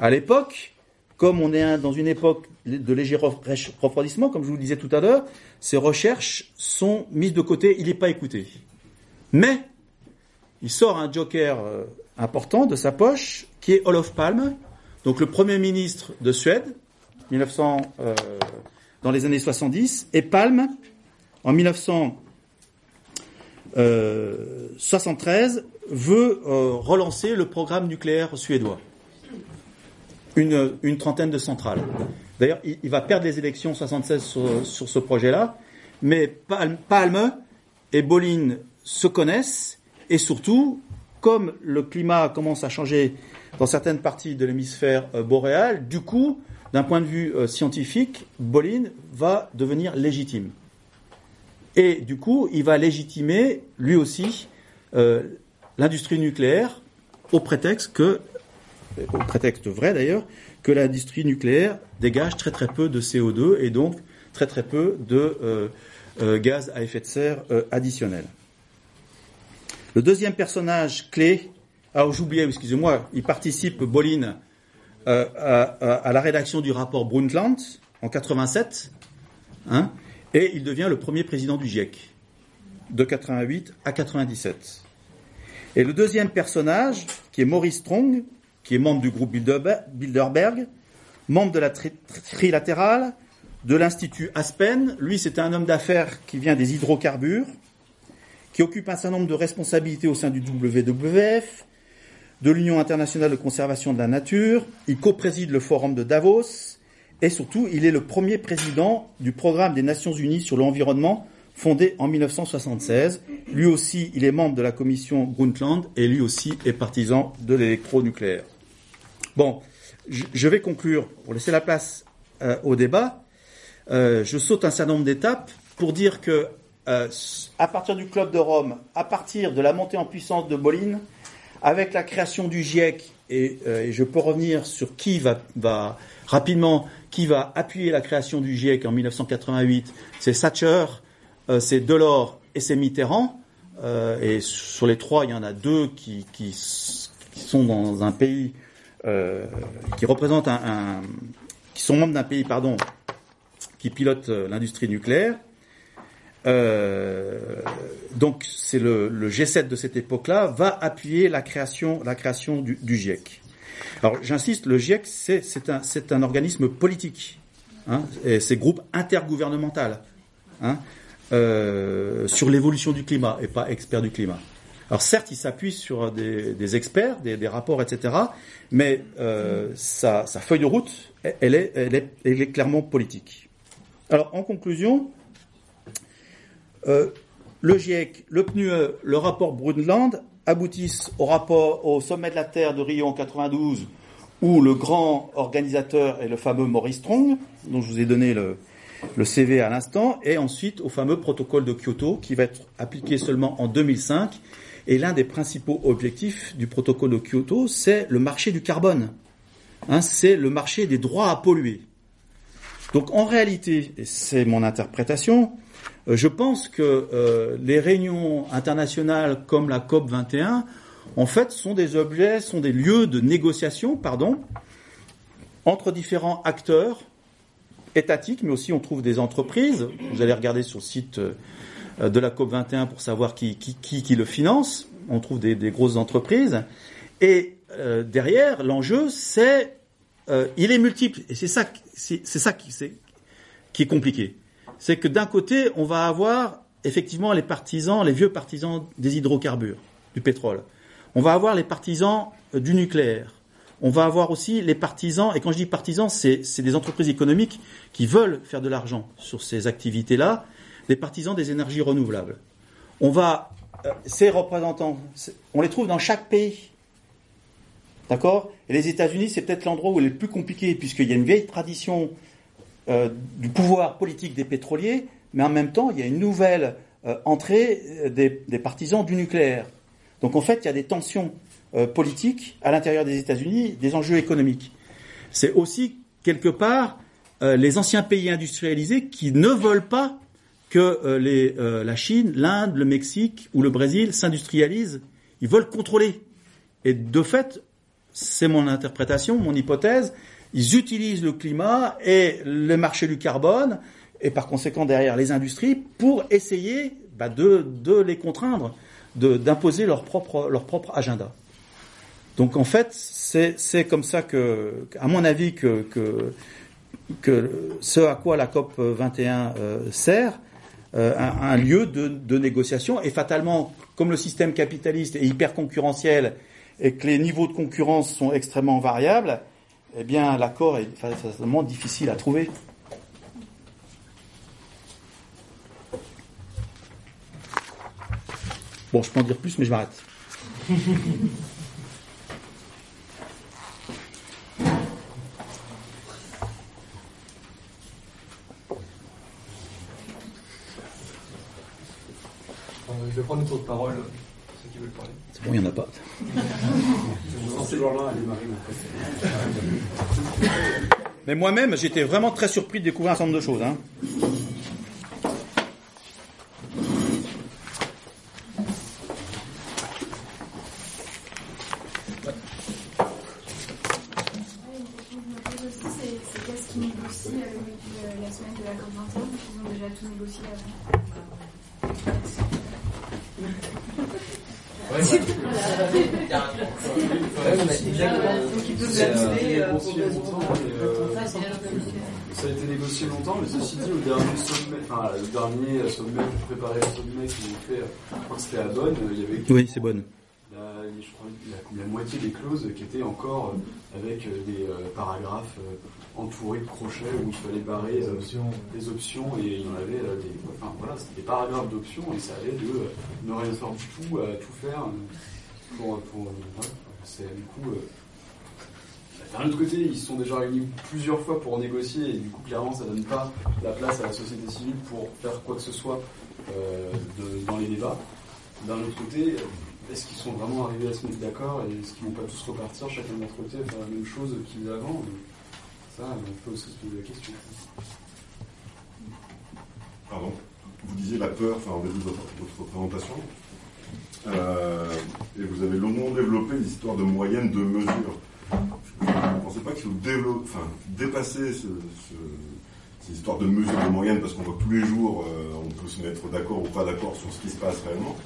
À l'époque, comme on est dans une époque de léger refroidissement, comme je vous le disais tout à l'heure, ces recherches sont mises de côté, il n'est pas écouté. Mais il sort un joker euh, important de sa poche, qui est Olof Palme, donc le Premier ministre de Suède, 1900, euh, dans les années 70, et Palme, en 1973, veut euh, relancer le programme nucléaire suédois. Une, trentaine de centrales. D'ailleurs, il, il, va perdre les élections 76 sur, sur ce projet-là, mais Palme et Bolin se connaissent et surtout, comme le climat commence à changer dans certaines parties de l'hémisphère euh, boréal, du coup, d'un point de vue euh, scientifique, Bolin va devenir légitime. Et du coup, il va légitimer, lui aussi, euh, l'industrie nucléaire au prétexte que, au prétexte vrai d'ailleurs, que l'industrie nucléaire dégage très très peu de CO2 et donc très très peu de euh, euh, gaz à effet de serre euh, additionnel. Le deuxième personnage clé, alors j'oubliais, excusez-moi, il participe, Bolin, à, la rédaction du rapport Brundtland en 87, hein, et il devient le premier président du GIEC de 88 à 97. Et le deuxième personnage, qui est Maurice Strong, qui est membre du groupe Bilderberg, membre de la tri trilatérale, de l'Institut Aspen. Lui, c'est un homme d'affaires qui vient des hydrocarbures, qui occupe un certain nombre de responsabilités au sein du WWF, de l'Union internationale de conservation de la nature. Il co-préside le forum de Davos. Et surtout, il est le premier président du programme des Nations Unies sur l'environnement fondé en 1976. Lui aussi, il est membre de la commission Brundtland et lui aussi est partisan de l'électronucléaire. Bon, je vais conclure pour laisser la place euh, au débat. Euh, je saute un certain nombre d'étapes pour dire que euh, à partir du club de Rome, à partir de la montée en puissance de Bolin, avec la création du GIEC, et, je peux revenir sur qui va, rapidement, qui va appuyer la création du GIEC en 1988, c'est Thatcher, c'est Delors et c'est Mitterrand. Et sur les trois, il y en a deux qui, qui sont dans un pays euh, qui représentent un, qui sont membres d'un pays, pardon, qui pilote l'industrie nucléaire. Euh, donc c'est le, le, G7 de cette époque-là va appuyer la création, la création du, GIEC. Alors j'insiste, le GIEC c'est un, un organisme politique, hein, et c'est groupe intergouvernemental. Hein, euh, sur l'évolution du climat et pas expert du climat. Alors certes, il s'appuie sur des, experts, des, rapports, etc., mais euh, sa, feuille de route, elle est, clairement politique. Alors en conclusion, euh, le GIEC, le PNUE, le rapport Brundtland aboutissent au rapport au sommet de la Terre de Rio en 92, où le grand organisateur est le fameux Maurice Strong, dont je vous ai donné le CV à l'instant, et ensuite au fameux protocole de Kyoto qui va être appliqué seulement en 2005. Et l'un des principaux objectifs du protocole de Kyoto, c'est le marché du carbone. Hein, c'est le marché des droits à polluer. Donc en réalité, et c'est mon interprétation, euh, je pense que euh, les réunions internationales comme la COP 21, en fait, sont des objets, sont des lieux de négociation, pardon, entre différents acteurs étatiques, mais aussi on trouve des entreprises. Vous allez regarder sur le site euh, de la COP 21 pour savoir qui, qui, qui, qui le finance. On trouve des, des grosses entreprises. Et euh, derrière, l'enjeu, c'est euh, il est multiple. Et c'est ça, c'est ça qui, est, qui est compliqué. C'est que d'un côté, on va avoir effectivement les partisans, les vieux partisans des hydrocarbures, du pétrole. On va avoir les partisans du nucléaire on va avoir aussi les partisans, et quand je dis partisans, c'est des entreprises économiques qui veulent faire de l'argent sur ces activités-là, les partisans des énergies renouvelables. On va, euh, ces représentants, on les trouve dans chaque pays. D'accord? Et les États-Unis, c'est peut-être l'endroit où il est le plus compliqué, puisqu'il y a une vieille tradition euh, du pouvoir politique des pétroliers, mais en même temps, il y a une nouvelle euh, entrée des, des partisans du nucléaire. Donc en fait, il y a des tensions euh, politique à l'intérieur des États-Unis, des enjeux économiques. C'est aussi quelque part les anciens pays industrialisés qui ne veulent pas que euh, les, euh, la Chine, l'Inde, le Mexique ou le Brésil s'industrialisent. Ils veulent contrôler. Et de fait, c'est mon interprétation, mon hypothèse, ils utilisent le climat et le marché du carbone, et par conséquent derrière les industries, pour essayer bah, de, de les contraindre, d'imposer leur propre, leur propre agenda. Donc en fait, c'est c'est comme ça que, à mon avis, que, que, que ce à quoi la COP 21 euh, sert, euh, un, lieu de, négociation, et fatalement, comme le système capitaliste est hyper concurrentiel et que les niveaux de concurrence sont extrêmement variables, eh bien l'accord est difficile à trouver. Bon, je peux en dire plus, mais je m'arrête. Je vais prendre le tour de parole, ceux qui veulent parler. C'est bon, il n'y en a pas. Mais moi-même, j'étais vraiment très surpris de découvrir un certain nombre de choses. Hein. Ouais, une question que je me pose aussi, c'est c'est qu'est-ce qui négocie euh, depuis euh, la semaine de la COP21 Ils ont déjà tout négocié avant. Ça a été négocié longtemps, mais ceci dit, au dernier sommet, enfin, le dernier sommet pour préparer le sommet qu'ils ont fait, je c'était à Bonn, euh, il y avait Oui, c'est bonne. La, je crois, la, la moitié des clauses qui étaient encore euh, avec euh, des euh, paragraphes entourés de crochets où il fallait barrer Les options. et il y en avait des, enfin voilà, des paragraphes d'options et ça allait de ne rien faire du tout à tout faire pour, c'est du coup d'un autre côté ils se sont déjà réunis plusieurs fois pour négocier et du coup clairement ça donne pas la place à la société civile pour faire quoi que ce soit euh, de- dans les débats d'un autre côté est-ce qu'ils sont vraiment arrivés à se mettre d'accord et est-ce qu'ils vont pas tous repartir chacun de leur côté faire la même chose qu'ils avant? Ça on peut aussi se poser la question Pardon? Vous disiez la peur, enfin, en début de votre, présentation. Euh, et vous avez longuement développé l'histoire de moyenne de mesure. Vous ne pensez pas qu'il faut dépasser ce- ces histoires de mesure de moyenne parce qu'on voit tous les jours, euh, on peut se mettre d'accord ou pas d'accord sur ce qui se passe réellement.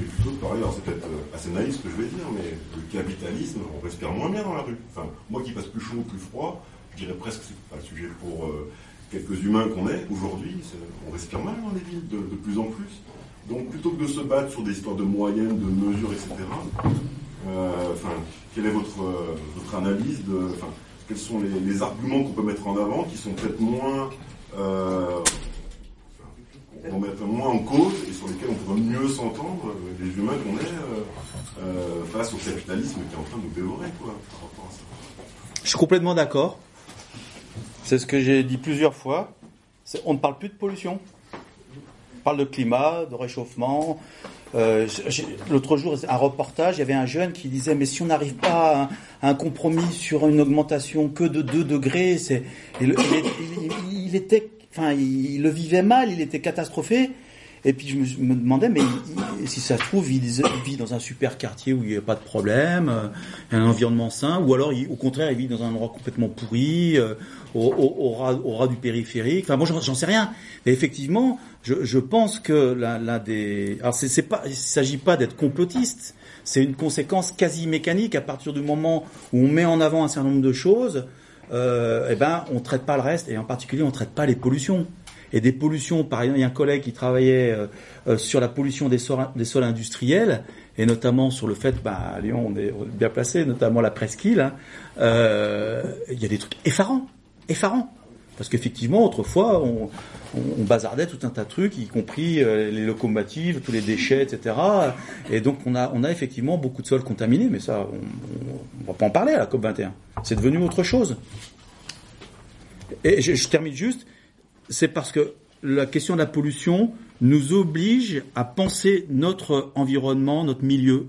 Et plutôt de parler, alors c'est peut-être euh, assez naïf ce que je vais dire, mais le capitalisme, on respire moins bien dans la rue. Enfin, moi qui passe plus chaud, plus froid, je dirais presque que c'est pas le sujet pour euh, quelques humains qu'on est aujourd'hui, on respire mal dans les villes de, plus en plus. Donc plutôt que de se battre sur des histoires de moyennes, de mesures, etc., enfin, quelle est votre, votre analyse de, quels sont les, arguments qu'on peut mettre en avant qui sont peut-être moins, euh, moins en cause et sur lesquels on pourrait mieux s'entendre, euh, les humains qu'on est, euh, face au capitalisme qui est en train de nous dévorer, quoi. Je suis complètement d'accord. C'est ce que j'ai dit plusieurs fois. On ne parle plus de pollution. On parle de climat, de réchauffement. Euh, L'autre jour, un reportage, il y avait un jeune qui disait mais si on n'arrive pas à un, compromis sur une augmentation que de 2 degrés, c'est il, était, enfin, il le vivait mal, il était catastrophé. Et puis je me, demandais, mais si ça se trouve, il, vit dans un super quartier où il n'y a pas de problème, euh, un environnement sain, ou alors au contraire, il vit dans un endroit complètement pourri, euh, au, ras, du périphérique. Enfin, moi, j'en sais rien. Mais effectivement, je, pense que l'un des, alors c'est pas, il s'agit pas d'être complotiste. C'est une conséquence quasi mécanique à partir du moment où on met en avant un certain nombre de choses. Euh, eh ben, on traite pas le reste, et en particulier, on traite pas les pollutions et des pollutions. Par exemple, il y a un collègue qui travaillait euh, euh, sur la pollution des sols, industriels, et notamment sur le fait, bah, à Lyon, on est bien placé, notamment la presqu'île. hein, euh, il y a des trucs effarants, effarants. Parce qu'effectivement, autrefois, on, bazardait tout un tas de trucs, y compris les locomotives, tous les déchets, etc. Et donc, on a, effectivement beaucoup de sols contaminés, mais ça, on, on va pas en parler à la COP 21. C'est devenu autre chose. Et je termine juste, c'est parce que la question de la pollution nous oblige à penser notre environnement, notre milieu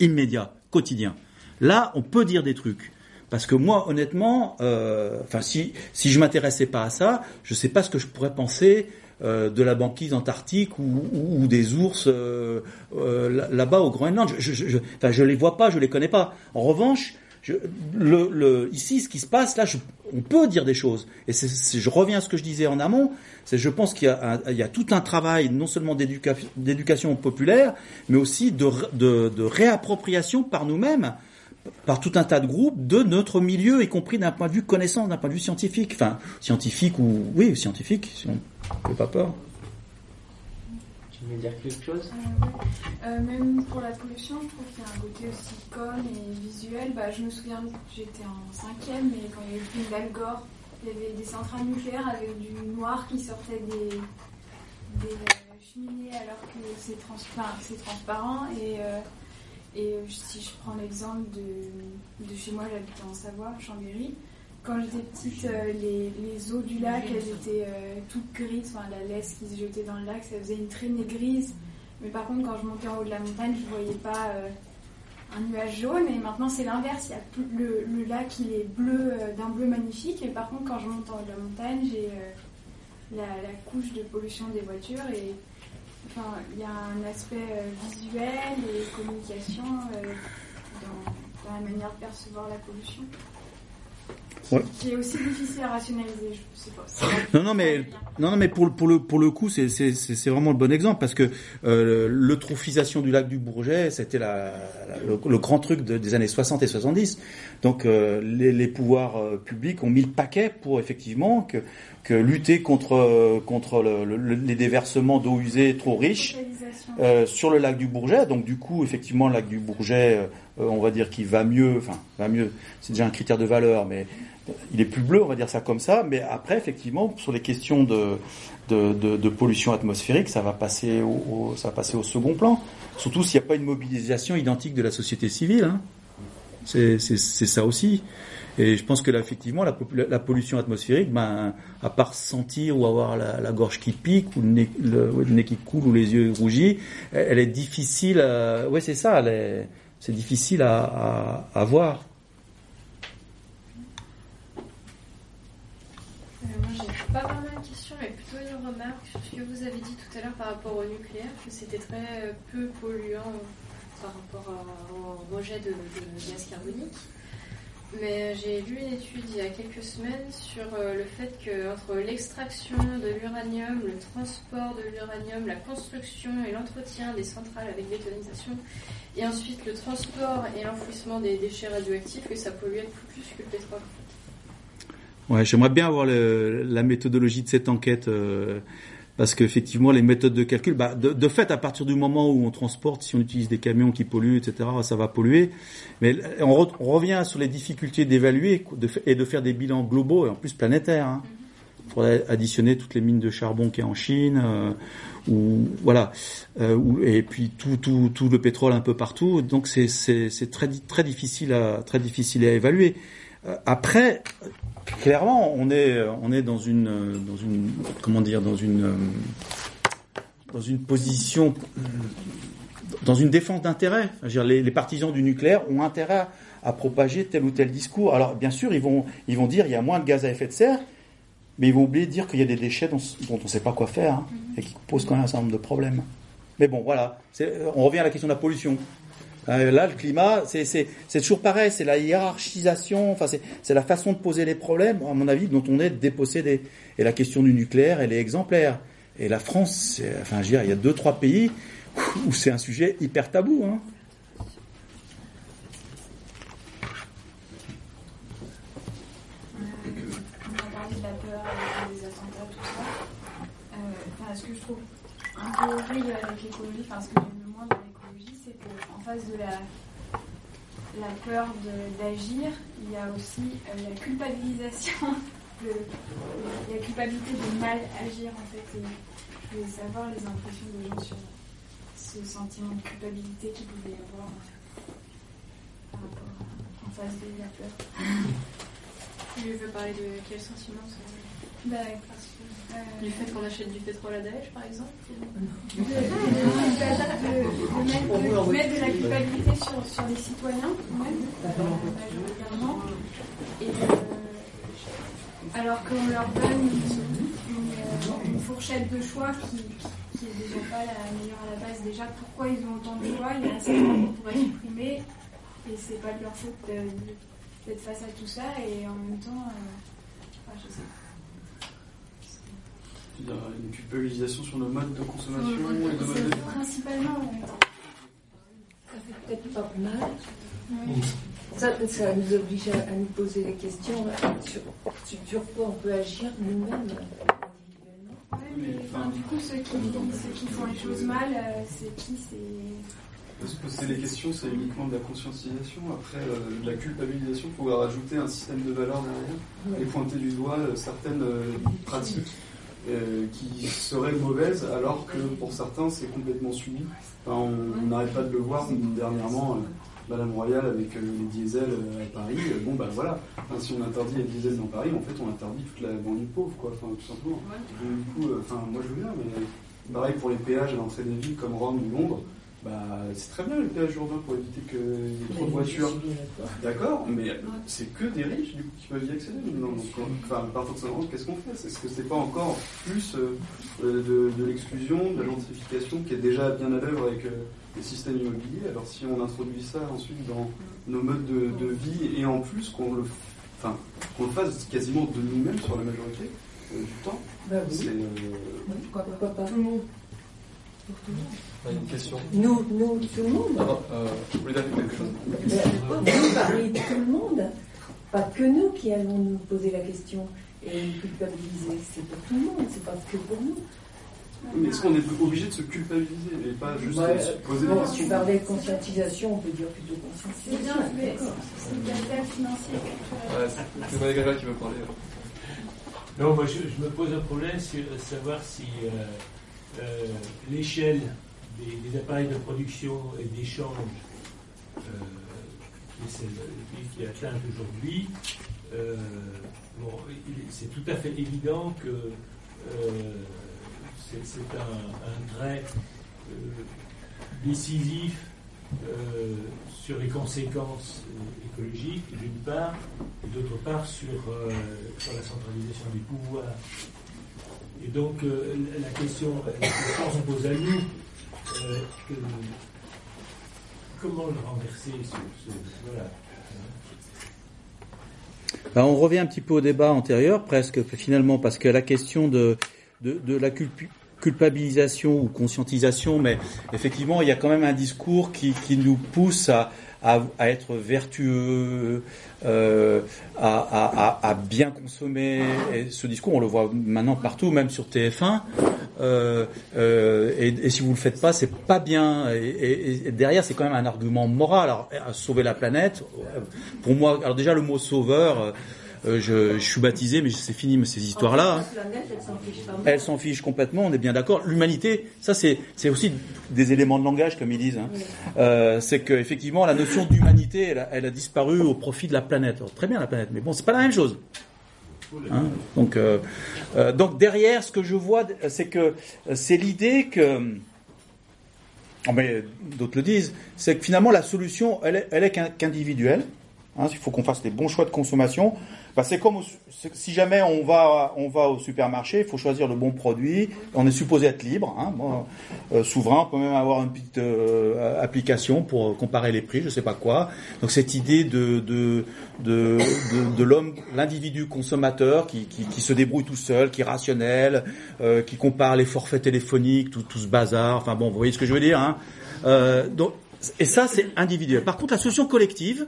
immédiat, quotidien. Là, on peut dire des trucs. Parce que moi, honnêtement, euh, si si je m'intéressais pas à ça, je sais pas ce que je pourrais penser euh, de la banquise antarctique ou, des ours euh, là- là-bas au Groenland. Je, je, je les vois pas, je les connais pas. En revanche, je, le, le, ici, ce qui se passe là, je, on peut dire des choses. Et c'est- je reviens à ce que je disais en amont. C'est, je pense qu'il y y a tout un travail, non seulement d'éduca- d'éducation populaire, mais aussi de, de, de réappropriation par nous-mêmes, par tout un tas de groupes, de notre milieu, y compris d'un point de vue connaissance, d'un point de vue scientifique. Enfin, scientifique ou oui, scientifique, si on fait pas peur. Veux dire quelque chose? Euh. Euh, même pour la pollution, je trouve qu'il y a un côté aussi com et visuel. Bah, je me souviens, j'étais en cinquième, mais quand il y a eu le film d'Al Gore, il y avait des centrales nucléaires avec du noir qui sortait des, des euh, cheminées alors que c'est trans enfin, transparent. Et, et si je prends l'exemple de, de chez moi, j'habitais en Savoie, Chambéry. Quand j'étais petite, euh, les, eaux du lac, elles étaient euh, toutes grises, enfin la laisse qui se jetait dans le lac, ça faisait une traînée grise. Mais par contre, quand je montais en haut de la montagne, je voyais pas euh, un nuage jaune. Et maintenant, c'est l'inverse. Il y a le, lac, il est bleu, d'un bleu magnifique. Et par contre, quand je monte en haut de la montagne, j'ai la, couche de pollution des voitures. Et enfin, il y a un aspect visuel et communication dans la manière de percevoir la pollution. Qui, Ouais. qui est aussi difficile à rationaliser. Je sais pas. c'est- Non, non, mais non, non, mais pour le pour le pour le coup, c'est c'est c'est c'est vraiment le bon exemple parce que euh, l'eutrophisation du lac du Bourget, c'était la, la- le, le grand truc de- des années 60 et 70. Donc euh, les, les pouvoirs euh, publics ont mis le paquet pour effectivement que que lutter contre euh, contre le- le- les déversements d'eau usée trop riches. Euh, sur le lac du Bourget. Donc du coup, effectivement, le lac du Bourget, euh, on va dire qu'il va mieux. Enfin, va mieux. C'est déjà un critère de valeur, mais il est plus bleu, on va dire ça comme ça. Mais après, effectivement, sur les questions de de, de, de pollution atmosphérique, ça va passer au, au- ça va passer au second plan. Surtout s'il n'y a pas une mobilisation identique de la société civile. Hein. C'est ça aussi. Et je pense que là, effectivement, la, la pollution atmosphérique, ben, à part sentir ou avoir la, gorge qui pique ou le nez, le, nez qui coule ou les yeux rougis, elle, est difficile. À, c'est ça. C'est difficile à, voir. Euh, moi, j'ai pas vraiment une question, mais plutôt une remarque sur ce que vous avez dit tout à l'heure par rapport au nucléaire, que c'était très euh, peu polluant euh, par rapport au rejet de gaz carbonique. Mais j'ai lu une étude il y a quelques semaines sur euh, le fait que entre l'extraction de l'uranium, le transport de l'uranium, la construction et l'entretien des centrales avec bétonisation, et ensuite le transport et l'enfouissement des déchets radioactifs, que ça polluait beaucoup plus que le pétrole. Ouais, j'aimerais bien avoir la méthodologie de cette enquête. euh, parce qu'effectivement, les méthodes de calcul, bah, de, fait, à partir du moment où on transporte, si on utilise des camions qui polluent, etc., ça va polluer. Mais on, re- on revient sur les difficultés d'évaluer et de faire des bilans globaux et en plus planétaires. Hein. Il faudrait additionner toutes les mines de charbon qu'il y en Chine, euh, ou voilà, euh, et puis tout, tout, tout le pétrole un peu partout. Donc c'est très très difficile à très difficile à évaluer. Euh, Après, clairement, on est on est dans une euh, dans une comment dire dans une euh, dans une position euh, dans une défense d'intérêt. Les, les partisans du nucléaire ont intérêt à, propager tel ou tel discours. Alors bien sûr, ils vont ils vont dire il y a moins de gaz à effet de serre, mais ils vont oublier de dire qu'il y a des déchets dont, dont on ne sait pas quoi faire hein, et qui posent quand même un certain nombre de problèmes. Mais bon, voilà. C'est- On revient à la question de la pollution. Euh, là, le climat, c'est toujours pareil, c'est la hiérarchisation, enfin c'est la façon de poser les problèmes, à mon avis, dont on est dépossédé. Et la question du nucléaire, elle est exemplaire. Et la France, enfin, je il y a deux, trois pays où c'est un sujet hyper tabou. Avec l'écologie, enfin, ce que j'aime le moins dans l'écologie, c'est qu'en face de la, la peur d'agir, il y a aussi euh, la culpabilisation, la culpabilité de mal agir, en fait. Et je voulais savoir les impressions des gens sur ce sentiment de culpabilité qu'il pouvait y avoir euh, par rapport à- en face de la peur. Tu veux parler de quel sentiment ça Bah, parce Du fait qu'on achète du pétrole à Daesh, par exemple de, de- de- mettre de la culpabilité sur, sur les citoyens, même, majoritairement. Et, euh, alors qu'on leur donne une, une, une, fourchette de choix qui, qui est déjà pas la meilleure à la base. Déjà, pourquoi ils ont autant de choix? Il y a assez qu'on pourrait supprimer, et c'est pas de leur faute d'être face à tout ça, et en même temps, euh, enfin, je sais pas une culpabilisation sur nos modes de consommation et de mode de... Principalement, Ça fait peut-être pas mal. Ça, ça, nous oblige à, à, nous poser des questions sur, sur quoi on peut agir nous-mêmes individuellement. Ouais, mais enfin, du coup, ceux qui, ceux qui font les choses mal, euh, c'est qui c'est... Se poser les questions, c'est uniquement de la conscientisation. Après, euh, de la culpabilisation, il faut rajouter un système de valeurs derrière et pointer du doigt euh, certaines euh, pratiques euh, qui seraient mauvaises, alors que pour certains, c'est complètement subi. Enfin, on n'arrête pas de le voir dernièrement. Euh, Madame Royal avec euh, les diesels à Paris, bon ben voilà, enfin, si on interdit les diesels dans Paris, en fait on interdit toute la banlieue pauvre, quoi, enfin, tout simplement. Donc, du coup, enfin, moi je veux bien, mais pareil pour les péages à l'entrée des villes comme Rome ou Londres, bah, c'est très bien le péage urbain pour éviter qu'il y ait trop de voitures. D'accord, mais c'est que des riches du coup qui peuvent y accéder. Non, donc, enfin, à partir de ce moment, qu'est-ce qu'on fait? Est-ce que c'est pas encore plus euh, de, de l'exclusion, de la gentrification qui est déjà bien à l'œuvre avec euh, les systèmes immobiliers? Alors si on introduit ça ensuite dans nos modes de, de vie et en plus qu'on le, enfin, qu'on le fasse quasiment de nous-mêmes sur la majorité euh, du temps, bah oui. c'est. Oui, pourquoi pas. Pour tout le monde. Une question. Nous, nous, tout le monde. Ah, euh, vous voulez dire quelque chose Vous parlez de tout le monde. Pas que nous qui allons nous poser la question et nous culpabiliser. C'est pour tout le monde, c'est pas que pour nous. Mais est-ce qu'on est obligé de se culpabiliser et pas juste Ouais, se poser non, des questions Tu parlais de conscientisation, on peut dire plutôt conscientisation. C'est bien, c'est le capital financier. Ouais, c'est pas quelqu'un qui veut parler. Non, moi je, je, me pose un problème sur savoir si euh, euh, l'échelle des, des, appareils de production et d'échange euh, qui qui est aujourd'hui, euh, bon, c'est tout à fait évident que c'est un, un, trait décisif sur les conséquences écologiques, d'une part, et d'autre part sur, sur la centralisation du pouvoir. Et donc euh, la question, la question se pose à nous. Euh, comment le renverser ce, voilà. Ben, on revient un petit peu au débat antérieur, presque finalement, parce que la question de, la culp culpabilisation ou conscientisation, mais effectivement, il y a quand même un discours qui nous pousse à, à, à, être vertueux, euh, à, à, à, bien consommer. Et ce discours, on le voit maintenant partout, même sur TF1. Euh, euh, et, et, si vous le faites pas, c'est pas bien. Et, et derrière, c'est quand même un argument moral. Alors, sauver la planète, pour moi, alors déjà le mot sauveur. Euh, je, je, suis baptisé, mais c'est fini ces histoires-là. Hein. Elle s'en fiche complètement, on est bien d'accord. L'humanité, ça c'est aussi des éléments de langage, comme ils disent. Hein. Euh, c'est que effectivement, la notion d'humanité, elle, elle, a disparu au profit de la planète. Alors, très bien la planète, mais bon, c'est pas la même chose. Hein donc, euh, euh, donc derrière, ce que je vois, c'est que c'est l'idée que oh, mais d'autres le disent, c'est que finalement la solution, elle est, elle est qu'individuelle. Hein, il faut qu'on fasse les bons choix de consommation. Bah, c'est comme si jamais on va, on va au supermarché, il faut choisir le bon produit. On est supposé être libre, hein, euh, souverain. On peut même avoir une petite euh, application pour comparer les prix, je sais pas quoi. Donc cette idée de de de, de, de l'homme, l'individu consommateur qui, qui, qui, se débrouille tout seul, qui est rationnel, euh, qui compare les forfaits téléphoniques, tout, tout ce bazar. Enfin bon, vous voyez ce que je veux dire. Hein. Euh, donc, et ça, c'est individuel. Par contre, la solution collective,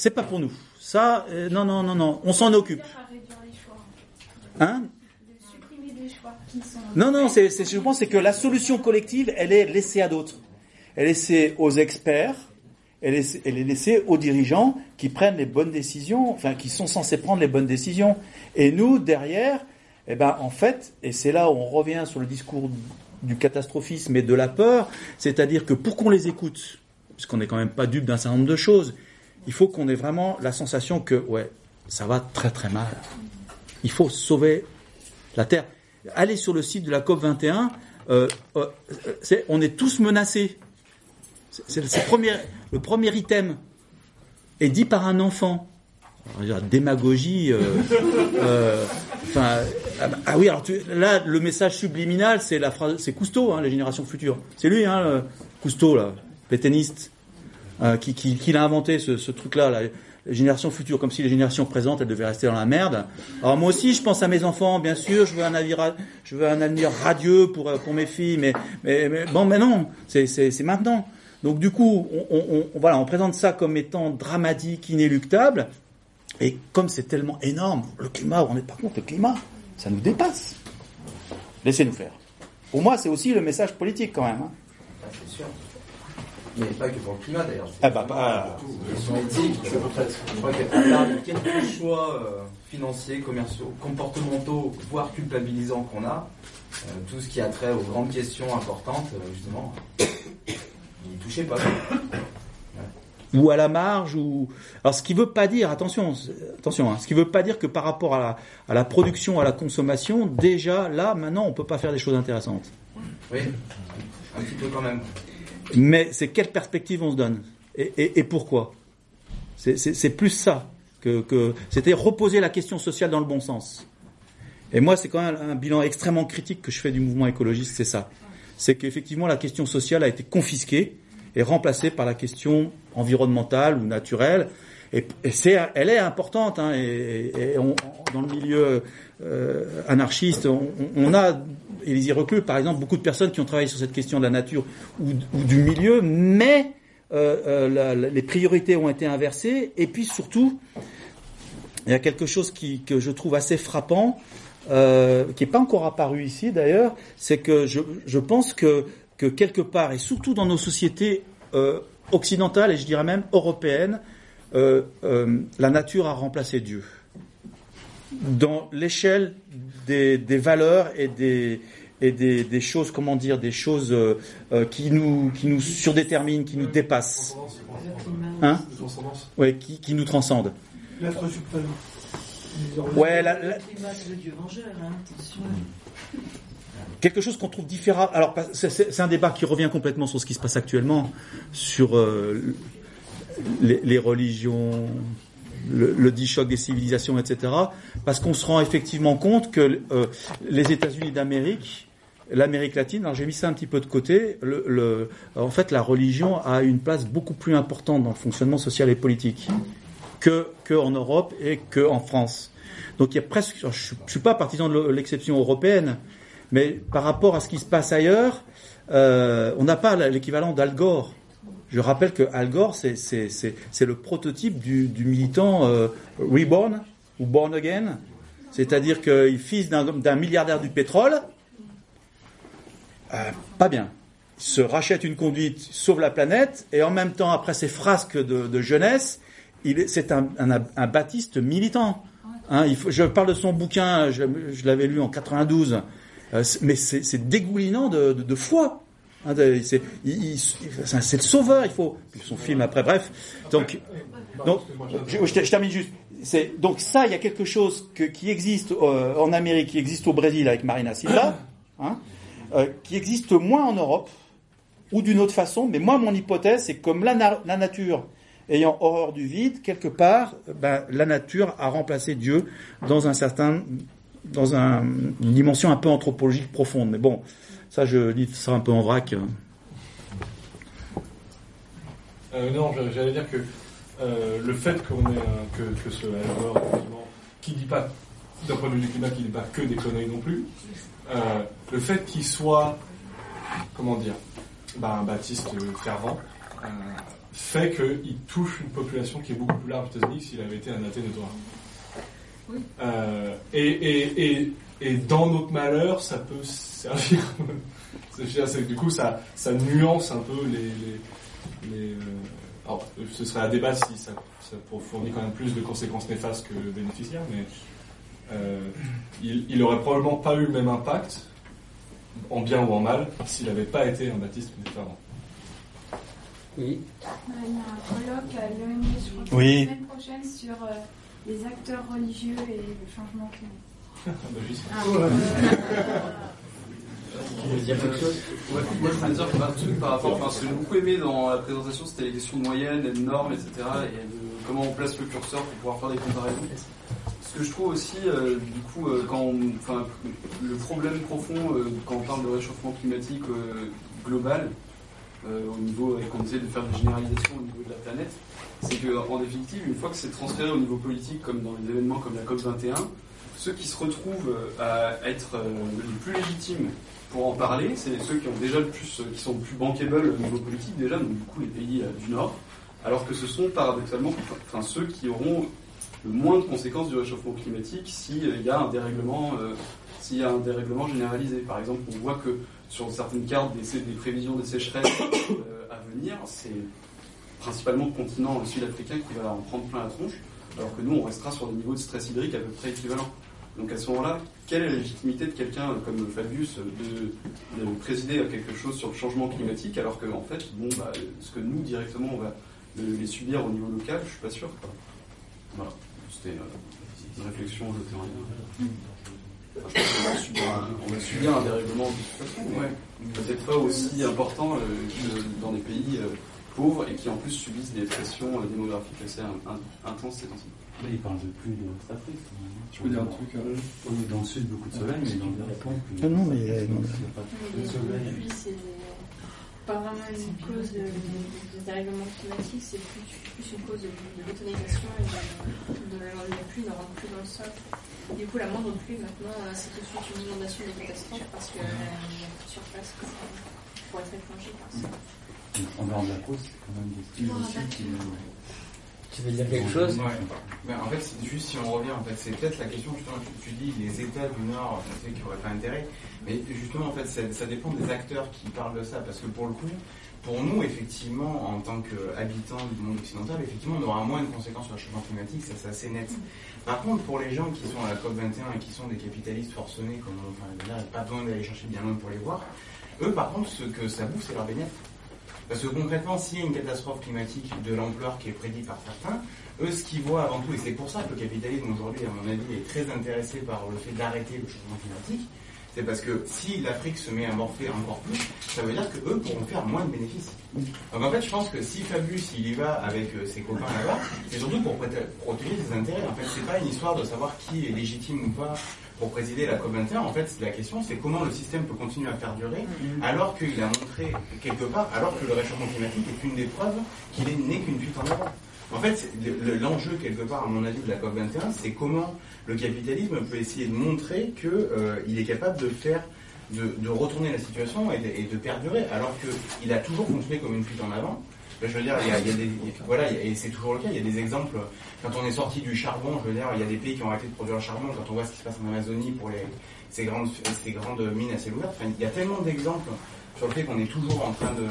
c'est pas pour nous. Ça, euh, non, non, non, non, on s'en occupe. Hein Non, non, c'est, je pense c'est que la solution collective, elle est laissée à d'autres. Elle est laissée aux experts, elle est, elle est laissée aux dirigeants qui prennent les bonnes décisions, enfin qui sont censés prendre les bonnes décisions. Et nous, derrière, eh ben, en fait, et c'est là où on revient sur le discours du catastrophisme et de la peur, c'est-à-dire que pour qu'on les écoute, puisqu'on n'est quand même pas dupe d'un certain nombre de choses, il faut qu'on ait vraiment la sensation que, ouais, ça va très très mal. Il faut sauver la Terre. Allez sur le site de la COP 21, euh, euh, on est tous menacés. le premier, item est dit par un enfant. Dire, démagogie. euh, ah, ah oui, alors tu- là, le message subliminal, c'est la phrase, c'est Cousteau, hein, les générations futures. C'est lui, hein, Cousteau, là, pétainiste, euh, qui, l'a inventé ce, truc-là, là, les générations futures, comme si les générations présentes, elles devaient rester dans la merde. Alors moi aussi, je pense à mes enfants, bien sûr, je veux un avenir, radieux pour euh, mes filles, mais bon, mais non, c'est maintenant. Donc du coup, on, présente ça comme étant dramatique, inéluctable, et comme c'est tellement énorme, le climat, on n'est pas compte, le climat, ça nous dépasse. Laissez-nous faire. Pour moi, c'est aussi le message politique quand même. hein. C'est. Mais pas que pour le climat d'ailleurs. Ah bah, pas- Question éthique, je crois qu'à part les quelques choix euh, financiers, commerciaux, comportementaux, voire culpabilisants qu'on a, euh, tout ce qui a trait aux grandes questions importantes, euh, justement, n'y touchez pas. ou à la marge ou alors ce qui veut pas dire attention c'est- attention hein, ce qui veut pas dire que par rapport à la, à la production à la consommation déjà là maintenant on peut pas faire des choses intéressantes Oui, un petit peu quand même. Mais c'est quelle perspective on se donne et, pourquoi c'est plus ça que, que c'était reposer la question sociale dans le bon sens et moi c'est quand même un bilan extrêmement critique que je fais du mouvement écologiste c'est ça c'est qu'effectivement la question sociale a été confisquée et remplacée par la question environnementale ou naturelle. Et, c'est, elle est importante. Hein, et, on- dans le milieu euh, anarchiste, on, on a, Élisée Reclus, par exemple, beaucoup de personnes qui ont travaillé sur cette question de la nature ou, du milieu, mais euh, euh, les priorités ont été inversées. Et puis surtout, il y a quelque chose qui, que je trouve assez frappant, euh, qui n'est pas encore apparu ici d'ailleurs, c'est que je, je pense que, que quelque part, et surtout dans nos sociétés euh, occidentales et je dirais même européennes, euh, euh, la nature a remplacé Dieu. Dans l'échelle des, des valeurs et des, et des, des choses, comment dire, des choses euh, qui nous qui nous surdéterminent, qui nous dépassent, hein, ouais, qui, qui nous transcendent. L'être suprême. Ouais, la- la- hein, quelque chose qu'on trouve différent. Alors, c'est- un débat qui revient complètement sur ce qui se passe actuellement, sur euh, les, les religions, le, le dit choc des civilisations, etc. Parce qu'on se rend effectivement compte que euh, les États-Unis d'Amérique, l'Amérique latine, alors j'ai mis ça un petit peu de côté, le, le- en fait, la religion a une place beaucoup plus importante dans le fonctionnement social et politique que, que en Europe et que en France. Donc il y a presque, je, je suis pas partisan de l'exception européenne, mais par rapport à ce qui se passe ailleurs, euh, on n'a pas l'équivalent d'Al Gore. Je rappelle que Al Gore, c'est le prototype du, du militant euh, reborn ou born again, c'est-à-dire qu'il fils d'un milliardaire du pétrole, euh, pas bien. Il se rachète une conduite, sauve la planète, et en même temps, après ses frasques de, de jeunesse, c'est un, un, un baptiste militant. Hein, il faut, je parle de son bouquin, je, l'avais lu en 92, euh, mais c'est dégoulinant de, de foi. Hein, c'est le sauveur, il faut. Son film après, bref. Donc, donc je, termine juste. Donc ça, il y a quelque chose qui existe euh, en Amérique, qui existe au Brésil avec Marina Silva, hein, euh, qui existe moins en Europe ou d'une autre façon. Mais moi, mon hypothèse, c'est comme la, na- la nature ayant horreur du vide, quelque part, ben, la nature a remplacé Dieu dans un certain, dans un- une dimension un peu anthropologique profonde. Mais bon, ça, je dis ça un peu en vrac. Euh, non, j'allais dire que euh, le fait qu'on ait un- que, que ce qui dit pas, d'un point de vue du climat, qui dit pas que des conneries non plus, euh, le fait qu'il soit, comment dire, bah, un baptiste fervent, euh, fait qu'il touche une population qui est beaucoup plus large aux États-Unis que s'il avait été un athée notoire. Euh, et, et, et, et dans notre malheur, ça peut servir. C'est- je veux dire, c'est que du coup, ça, ça nuance un peu les. les, les, euh, alors, ce serait à débat si ça, ça fournit quand même plus de conséquences néfastes que bénéficiaires, mais euh, il, il aurait probablement pas eu le même impact, en bien ou en mal, s'il n'avait pas été un baptiste fervent. Oui. Il y a un colloque à l'ONU, je crois Oui. la semaine prochaine, sur euh, les acteurs religieux et le changement climatique. Bah. Ah, euh, Moi je voulais dire un truc par rapport, enfin ce que j'ai beaucoup aimé dans la présentation c'était les questions de moyenne et de normes, etc. et de comment on place le curseur pour pouvoir faire des comparaisons. Ce que je trouve aussi, euh, du coup, euh, quand on- le problème profond euh, quand on parle de réchauffement climatique global, au niveau, et qu'on essaie de faire des généralisations au niveau de la planète, c'est que en définitive, une fois que c'est transféré au niveau politique, comme dans les événements comme la COP21, ceux qui se retrouvent à être les plus légitimes pour en parler, c'est ceux qui ont déjà le plus, qui sont le plus bankable au niveau politique déjà, donc du coup les pays euh, du Nord, alors que ce sont paradoxalement ceux qui auront le moins de conséquences du réchauffement climatique s'il y a un dérèglement, euh, y a un dérèglement généralisé. Par exemple, on voit que sur certaines cartes des, des prévisions de sécheresse euh, à venir, c'est principalement le continent sud-africain qui va en prendre plein la tronche, alors que nous, on restera sur des niveaux de stress hydrique à peu près équivalents. Donc à ce moment-là, quelle est la légitimité de quelqu'un comme Fabius de, de présider à quelque chose sur le changement climatique, alors que en fait, bon, bah, ce que nous directement on va le- les subir au niveau local, je suis pas sûr. quoi. Voilà, c'était euh, une réflexion pense qu'on va subir un, on va subir un dérèglement de toute façon, ouais. peut-être pas aussi important euh, que dans des pays euh, pauvres et qui en plus subissent des pressions euh, démographiques assez in- in- intenses ces temps-ci. Là, il parle de plus de l'Ouest-Afrique. Tu peux dire un truc, euh, On est dans le sud, beaucoup de soleil, mais dans le Japon, plus. Ah non, mais, euh, il n'y a pas de soleil. c'est pas vraiment une cause de, de dérèglement climatique, c'est plus, plus une cause de, de bétonisation et de, la, pluie ne rentre plus dans le sol. Du coup, la moindre pluie maintenant, euh, c'est tout de suite une inondation des catastrophes parce qu'il y a plus de surface pour, pour être éplongée par ça. En dehors de la cause, c'est quand même des styles aussi qui. Tu veux dire quelque chose en fait, c'est juste si on revient, en fait, c'est peut-être la question, justement, tu, dis les États du Nord, sait qu'ils n'auraient pas intérêt, mais justement, en fait, ça, ça dépend des acteurs qui parlent de ça, parce que pour le coup, pour nous, effectivement, en tant qu'habitants du monde occidental, effectivement, on aura moins de conséquences sur le changement climatique, ça c'est assez net. Par contre, pour les gens qui sont à la COP21 et qui sont des capitalistes forcenés, comme on, enfin, là, pas besoin d'aller chercher bien loin pour les voir, eux, par contre, ce que ça bouffe, c'est leur bénéfice. Parce que concrètement, s'il y a une catastrophe climatique de l'ampleur qui est prédite par certains, eux, ce qu'ils voient avant tout, et c'est pour ça que le capitalisme aujourd'hui, à mon avis, est très intéressé par le fait d'arrêter le changement climatique, c'est parce que si l'Afrique se met à morfler encore plus, ça veut dire que eux pourront faire moins de bénéfices. Donc en fait, je pense que si Fabius il y va avec euh, ses copains là-bas, c'est surtout pour proté- protéger ses intérêts. En fait, c'est pas une histoire de savoir qui est légitime ou pas pour présider la COP21. En fait, la question c'est comment le système peut continuer à perdurer alors qu'il a montré quelque part, alors que le réchauffement climatique est une des preuves qu'il est- n'est qu'une fuite en avant. En fait, l'enjeu quelque part, à mon avis, de la COP21, c'est comment le capitalisme peut essayer de montrer qu'il est capable de faire, de, de retourner la situation et de, et de perdurer, alors qu'il a toujours fonctionné comme une fuite en avant. Je veux dire, il y a, des, voilà, et c'est toujours le cas. Il y a des exemples. Quand on est sorti du charbon, je veux dire, il y a des pays qui ont arrêté de produire le charbon. Quand on voit ce qui se passe en Amazonie pour ces grandes, ces grandes mines à ciel ouvert, il y a tellement d'exemples sur le fait qu'on est toujours en train de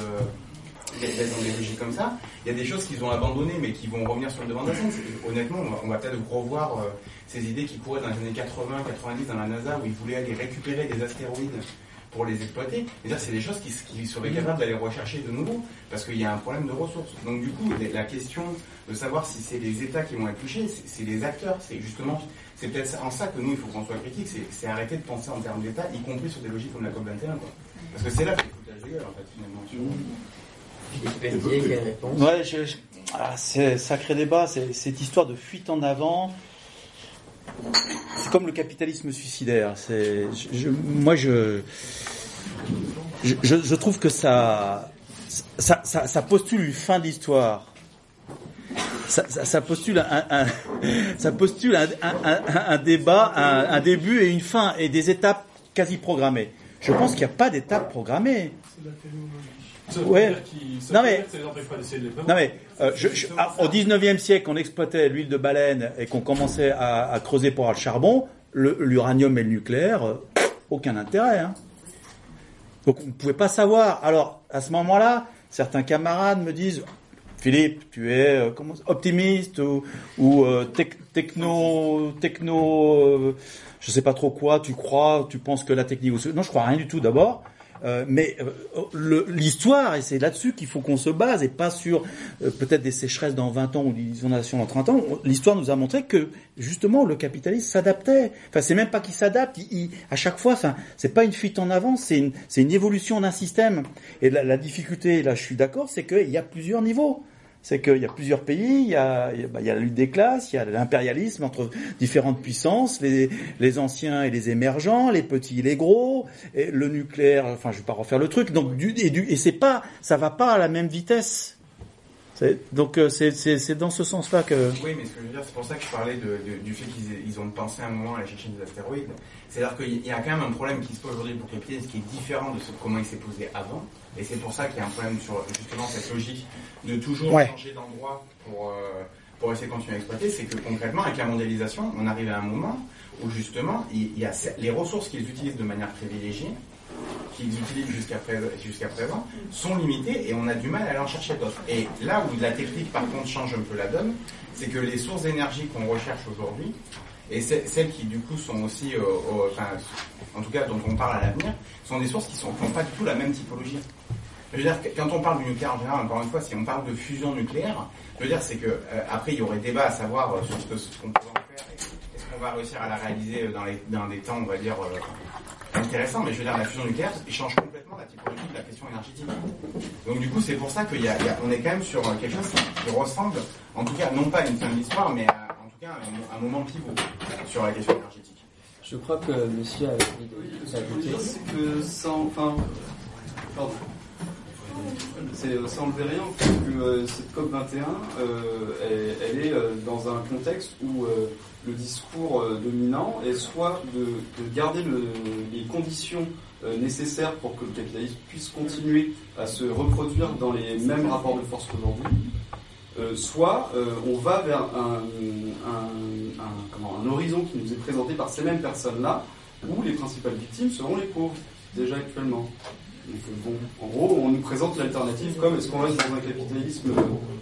d'être dans des logiques comme ça. Il y a des choses qu'ils ont abandonnées mais qui vont revenir sur le devant de la scène. Honnêtement, on va, on va peut-être revoir euh, ces idées qui couraient dans les années 80, 90 dans la NASA où ils voulaient aller récupérer des astéroïdes pour les exploiter. Et c'est des choses qui, qui seraient capables d'aller rechercher de nouveau parce qu'il y a un problème de ressources. Donc du coup, la question de savoir si c'est les États qui vont être touchés, c'est les acteurs. C'est justement, c'est peut-être en ça que nous, il faut qu'on soit critique, c'est- arrêter de penser en termes d'État, y compris sur des logiques comme la COP21. Quoi. Parce que c'est là que c'est foutage de gueule, en fait, finalement. Philippe quelle réponse? Ouais, je- je- ah, c'est sacré débat. C'est cette histoire de fuite en avant. C'est comme le capitalisme suicidaire. C'est, je- je- moi, je, je, je- je trouve que ça, ça, ça, ça postule une fin d'histoire. Ça, ça, ça postule un, un- ça postule un, un- un- un débat, un, début et une fin, et des étapes quasi programmées. Je pense qu'il n'y a pas d'étape programmée. C'est la Ouais. Non mais, pas les non mais, euh, ah, au 19e siècle, on exploitait l'huile de baleine et qu'on commençait à, creuser pour avoir le charbon, l'uranium et le nucléaire, euh, aucun intérêt. hein. Donc on ne pouvait pas savoir. Alors à ce moment-là, certains camarades me disent, Philippe, tu es euh, optimiste ou, ou, tec- techno, techno, je sais pas trop quoi. Tu crois, tu penses que la technique. Non, je crois rien du tout d'abord. Euh, mais euh, l'histoire, et c'est là-dessus qu'il faut qu'on se base, et pas sur euh, peut-être des sécheresses dans 20 ans ou des inondations dans 30 ans. L'histoire nous a montré que justement le capitalisme s'adaptait. Enfin, c'est même pas qu'il s'adapte. Il, il- à chaque fois, ça, c'est pas une fuite en avant, c'est une, une évolution d'un système. Et la, la difficulté, là, je suis d'accord, c'est qu'il y a plusieurs niveaux. C'est qu'il y a plusieurs pays, bah, il y a la lutte des classes, il y a l'impérialisme entre différentes puissances, les, anciens et les émergents, les petits et les gros, le nucléaire. Enfin, je vais pas refaire le truc. Donc, du, et, du, et c'est pas, ça va pas à la même vitesse. C'est- Donc, euh, c'est, c'est, c'est dans ce sens-là que. Oui, mais ce que je veux dire, c'est pour ça que je parlais de, de- du fait qu'ils ont pensé à un moment à aller chercher des astéroïdes. C'est-à-dire qu'il y a quand même un problème qui se pose aujourd'hui pour le capitalisme qui est différent de ce, comment il s'est posé avant. Et c'est pour ça qu'il y a un problème sur justement cette logique de toujours Ouais. changer d'endroit pour, euh, pour essayer de continuer à exploiter. C'est que concrètement, avec la mondialisation, on arrive à un moment où justement, il il y a les ressources qu'ils utilisent de manière privilégiée qu'ils utilisent jusqu'à présent, sont limitées et on a du mal à aller en chercher d'autres. Et là où la technique par contre change un peu la donne, c'est que les sources d'énergie qu'on recherche aujourd'hui et celles qui du coup sont aussi, euh, enfin, en tout cas dont on parle à l'avenir, sont des sources qui sont qui n'ont pas du tout la même typologie. Je veux dire, quand on parle du nucléaire en général, encore une fois, si on parle de fusion nucléaire, je veux dire, c'est que euh, après il y aurait débat à savoir euh, sur ce qu'on pourrait en faire. Est-ce qu'on va réussir à la réaliser dans, dans des temps, on va dire, intéressants Mais je veux dire, la fusion nucléaire, il change complètement la typologie de la question énergétique. Donc du coup, c'est pour ça qu'on est quand même sur quelque chose qui ressemble, en tout cas, non pas à une fin de l'histoire, mais à- en tout cas à un, un moment pivot sur la question énergétique. Je crois que monsieur a Ce que je veux dire, c'est que sans. Enfin. Pardon. C'est ça enlever rien, en fait, que euh, cette COP21, euh, elle, elle est euh, dans un contexte où euh, le discours euh, dominant est soit de, de garder le- les conditions euh, nécessaires pour que le capitalisme puisse continuer à se reproduire dans les mêmes rapports de force qu'aujourd'hui, euh, soit euh, on va vers un, un- un- comment, un horizon qui nous est présenté par ces mêmes personnes-là, où les principales victimes seront les pauvres, déjà actuellement. Donc, euh, bon, en gros, on nous présente l'alternative comme est-ce qu'on reste dans un capitalisme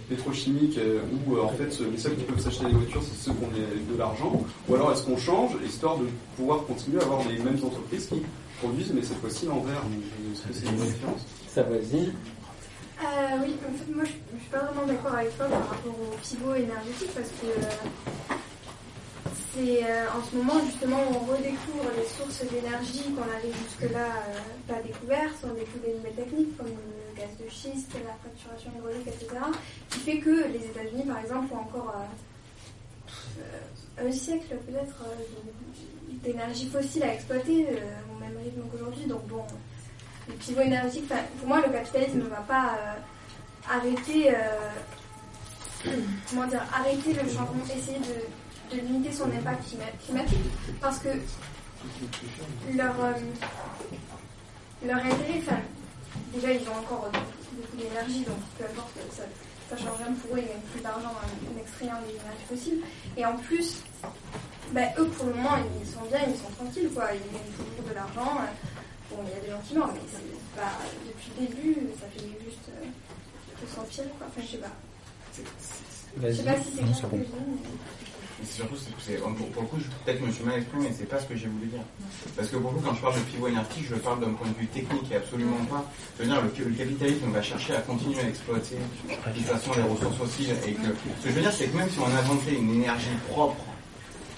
pétrochimique euh, où euh, en fait les seuls qui peuvent s'acheter des voitures c'est ceux qui ont de l'argent, ou alors est-ce qu'on change histoire de pouvoir continuer à avoir les mêmes entreprises qui produisent mais cette fois-ci l'envers. Donc, Est-ce que c'est une différence Ça vas-y. Euh, oui, en fait, moi je, je suis pas vraiment d'accord avec toi par rapport au pivot énergétique parce que euh, c'est euh, en ce moment justement où on redécouvre les sources d'énergie qu'on avait jusque-là euh, pas découvertes, on découvre des nouvelles techniques comme le gaz de schiste, la fracturation hydraulique, etc. qui fait que les États-Unis par exemple ont encore euh, un siècle peut-être d'énergie fossile à exploiter au même rythme qu'aujourd'hui. Donc bon, le pivot énergétique, pour moi, le capitalisme ne va pas arrêter, comment dire, arrêter le changement, essayer de, de limiter son impact clima- climatique, parce que leur, euh, leur intérêt, enfin, déjà, ils ont encore beaucoup d'énergie, donc peu importe, ça, ça change rien pour eux, ils gagnent plus d'argent en, extrayant des énergies fossiles. Et en plus, ben, eux, pour le moment, ils sont bien, ils sont tranquilles, quoi. Ils gagnent toujours de l'argent. euh, Bon, il y a des gens qui meurent, mais c'est pas depuis le début, ça fait juste euh, que s'empirer, quoi. Enfin, je sais pas. Je sais pas si c'est ce que je dis, mais- C'est surtout, c'est, pour, pour le coup, peut-être que je me suis mal exprimé, mais c'est pas ce que j'ai voulu dire. Parce que pour le quand je parle de pivot énergétique, je parle d'un point de vue technique et absolument pas. Je veux dire, le, le capitalisme va chercher à continuer à exploiter de toute façon les ressources fossiles et ce que je veux dire, c'est que même si on inventait une énergie propre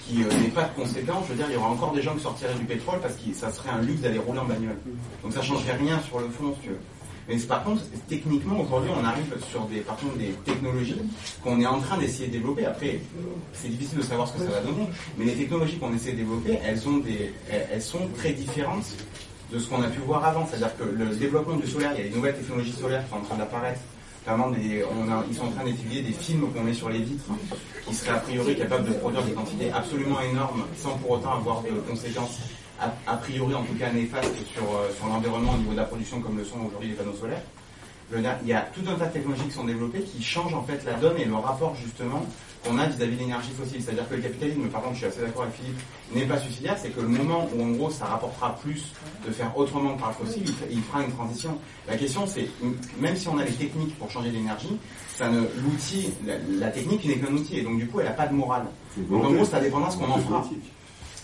qui euh, n'est pas de conséquence, je veux dire, il y aura encore des gens qui sortiraient du pétrole parce que ça serait un luxe d'aller rouler en bagnole. Donc ça changerait rien sur le fond, si tu veux. Mais par contre, techniquement, aujourd'hui, on arrive sur des, par contre, des technologies qu'on est en train d'essayer de développer. Après, c'est difficile de savoir ce que ça va donner, mais les technologies qu'on essaie de développer, elles, sont très différentes de ce qu'on a pu voir avant. C'est-à-dire que le développement du solaire, il y a des nouvelles technologies solaires qui sont en train d'apparaître. Ils sont en train d'étudier des films qu'on met sur les vitres qui seraient a priori capables de produire des quantités absolument énormes sans pour autant avoir des conséquences a, a priori en tout cas néfastes sur, euh, sur l'environnement au niveau de la production comme le sont aujourd'hui les panneaux solaires. Dire, il y a tout un tas de technologies qui sont développées qui changent en fait la donne et le rapport justement qu'on a vis-à-vis de l'énergie fossile. C'est-à-dire que le capitalisme, par contre, je suis assez d'accord avec Philippe, n'est pas suicidaire, c'est que le moment où en gros ça rapportera plus de faire autrement que par le fossile, il, fera une transition. La question c'est, même si on a les techniques pour changer ça ne, l'outil, la, la technique n'est qu'un outil et donc du coup elle n'a pas de morale. Donc en gros, ça dépendra ce qu'on en fera.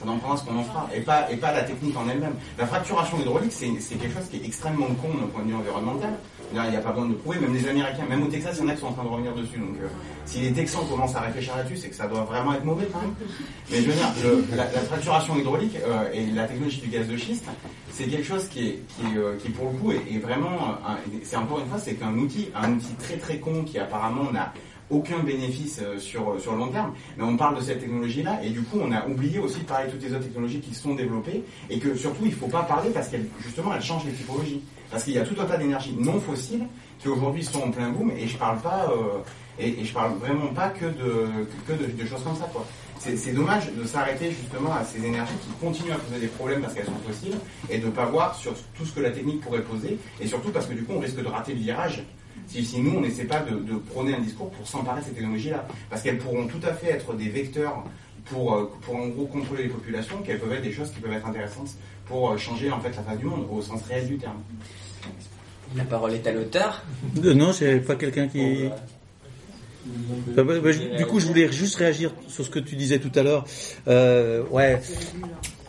On en prendra ce qu'on en fera, et pas, et pas la technique en elle-même. La fracturation hydraulique, c'est quelque chose qui est extrêmement con d'un point de vue environnemental. Il n'y a pas besoin de le prouver, même les Américains, même au Texas, il y en a qui sont en train de revenir dessus. Donc, euh, si les Texans commencent à réfléchir là-dessus, c'est que ça doit vraiment être mauvais quand même. Mais je veux dire, la, fracturation hydraulique euh, et la technologie du gaz de schiste, c'est quelque chose qui est, qui, euh, qui pour le coup est, est vraiment, euh, c'est encore une fois, c'est qu'un outil, un outil très très con qui apparemment n'a aucun bénéfice euh, sur, sur le long terme. Mais on parle de cette technologie-là et du coup on a oublié aussi de parler de toutes les autres technologies qui sont développées et que surtout il ne faut pas parler parce qu'elles justement elles changent les typologies. Parce qu'il y a tout un tas d'énergies non fossiles qui aujourd'hui sont en plein boom et je parle euh, et, parle vraiment pas que de que de, choses comme ça quoi. C'est dommage de s'arrêter justement à ces énergies qui continuent à poser des problèmes parce qu'elles sont fossiles et de pas voir sur tout ce que la technique pourrait poser et surtout parce que du coup on risque de rater le virage si, si nous, on n'essaie pas de, de prôner un discours pour s'emparer de ces technologies-là. Parce qu'elles pourront tout à fait être des vecteurs pour, euh, pour en gros contrôler les populations, qu'elles peuvent être des choses qui peuvent être intéressantes pour euh, changer en fait la face du monde, au sens réel du terme. La parole est à l'auteur. Euh, Non, c'est pas quelqu'un qui. Bah, bah, bah, je- du coup, je voulais juste réagir sur ce que tu disais tout à l'heure. Euh, ouais,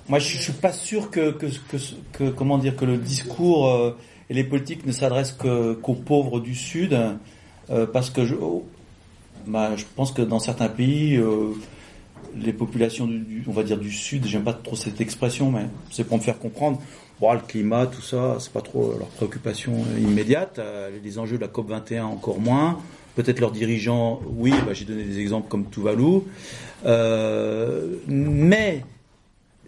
moi, je, je suis pas sûr que, que, que, que- comment dire que le discours euh, et les politiques ne s'adressent qu'aux pauvres du Sud, euh, parce que je, oh, bah, je pense que dans certains pays, euh, les populations du, on va dire du Sud, j'aime pas trop cette expression, mais c'est pour me faire comprendre. Le climat, tout ça, c'est pas trop leur préoccupation immédiate. Euh, les enjeux de la COP 21 encore moins. Peut-être leurs dirigeants, oui, bah, j'ai donné des exemples comme Tuvalu. Mais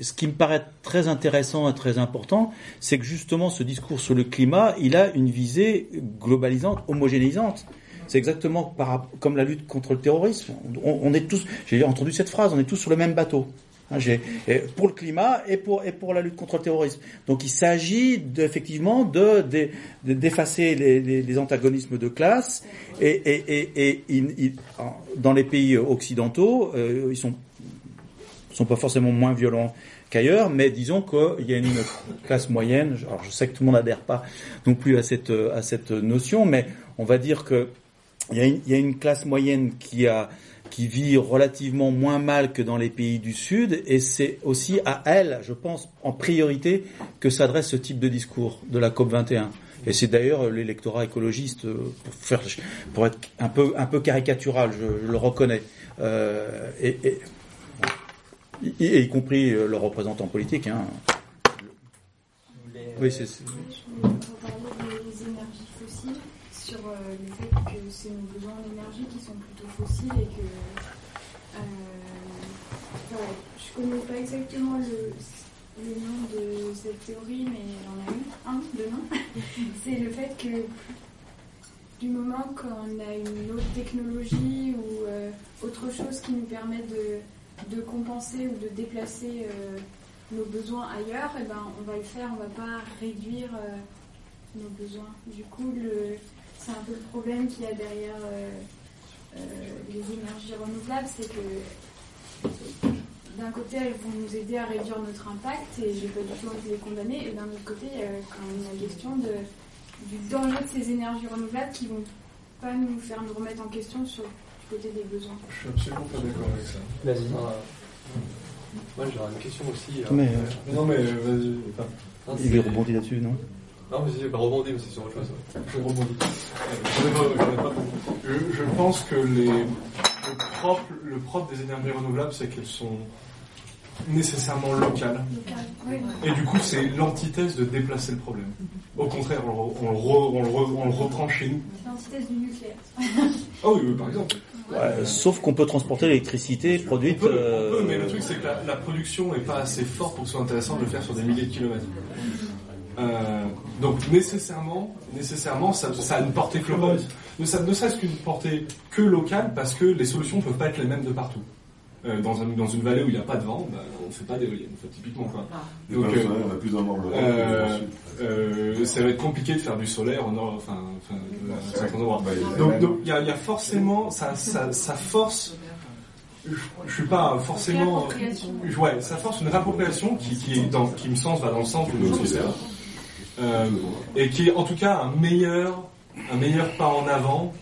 ce qui me paraît très intéressant et très important, c'est que justement ce discours sur le climat, il a une visée globalisante, homogénéisante. C'est exactement comme la lutte contre le terrorisme. On, est tous, j'ai entendu cette phrase, on est tous sur le même bateau. Hein, pour le climat et pour, la lutte contre le terrorisme. Donc il s'agit effectivement de, de- de- d'effacer les, antagonismes de classe et, dans les pays occidentaux, euh, ils sont sont pas forcément moins violents qu'ailleurs, mais disons qu'il y a une classe moyenne. Alors je sais que tout le monde n'adhère pas non plus à cette à cette notion, mais on va dire que il y a une, y a une classe moyenne qui a qui vit relativement moins mal que dans les pays du Sud, et c'est aussi à elle, je pense, en priorité, que s'adresse ce type de discours de la COP 21. Et c'est d'ailleurs l'électorat écologiste, euh, pour, faire, pour être un peu, un peu caricatural, je, je le reconnais, euh, et, et, y, y compris euh, leurs représentants politiques. Hein. Oui, c'est. c'est- Je voulais reparler des énergies fossiles sur euh, le fait que c'est nos besoins en énergie qui sont plutôt fossiles et que euh, je connais pas exactement le, le nom de cette théorie, mais il en a une, un de nom. c'est le fait que du moment qu'on a une autre technologie ou euh, autre chose qui nous permet de, de compenser ou de déplacer euh, nos besoins ailleurs, et ben, on va le faire, on va pas réduire euh, nos besoins. Du coup, c'est un peu le problème qu'il y a derrière euh, les énergies renouvelables, c'est que d'un côté, elles vont nous aider à réduire notre impact, et j'ai pas du tout envie les condamner, et d'un autre côté, il y a quand même la question du danger de ces énergies renouvelables qui vont pas nous faire nous remettre en question sur du côté des besoins. Je suis absolument pas d'accord avec ça. Vas-y. Moi j'aurais une question aussi. Mais, euh, euh, Non, mais vas-y. Enfin, non, Il c'est- rebondit là-dessus, non? Non, mais c'est bah, rebondis, mais c'est sur autre chose. Je rebondis. Pas- pas. Je, je pense que les, le, propre, le propre des énergies renouvelables, c'est qu'elles sont nécessairement locales. Oui. Et du coup, c'est l'antithèse de déplacer le problème. Au contraire, on, le re- on le, re- on on le reprend chez nous. L'antithèse du nucléaire. Ah oui, oui, par exemple. Ouais, Sauf qu'on peut transporter l'électricité produite. On peut, on peut, euh, mais le truc, c'est que la, la production n'est pas assez forte pour que ce soit intéressant de le faire sur des milliers de kilomètres. Euh, donc nécessairement, nécessairement, ça, ça a une portée globale. Ne, ça, ne serait-ce qu'une portée que locale, parce que les solutions ne peuvent pas être les mêmes de partout. Euh, dans, un- dans une vallée où il n'y a pas de vent, bah, on ne fait pas d'éoliennes, enfin, typiquement. Quoi. Pas le soleil, on a plus euh, dans euh, ça va être compliqué de faire du solaire en Europe, enfin, enfin, à certains endroits. Bah, il Donc, donc, il y, a- il y a forcément, ça, ça, ça force. Je, je suis pas forcément. Réappropriation. Ouais, ça force une réappropriation qui, qui, est dans, qui me sens va dans le sens de notre système. Euh, et qui est en tout cas un meilleur, un meilleur pas en avant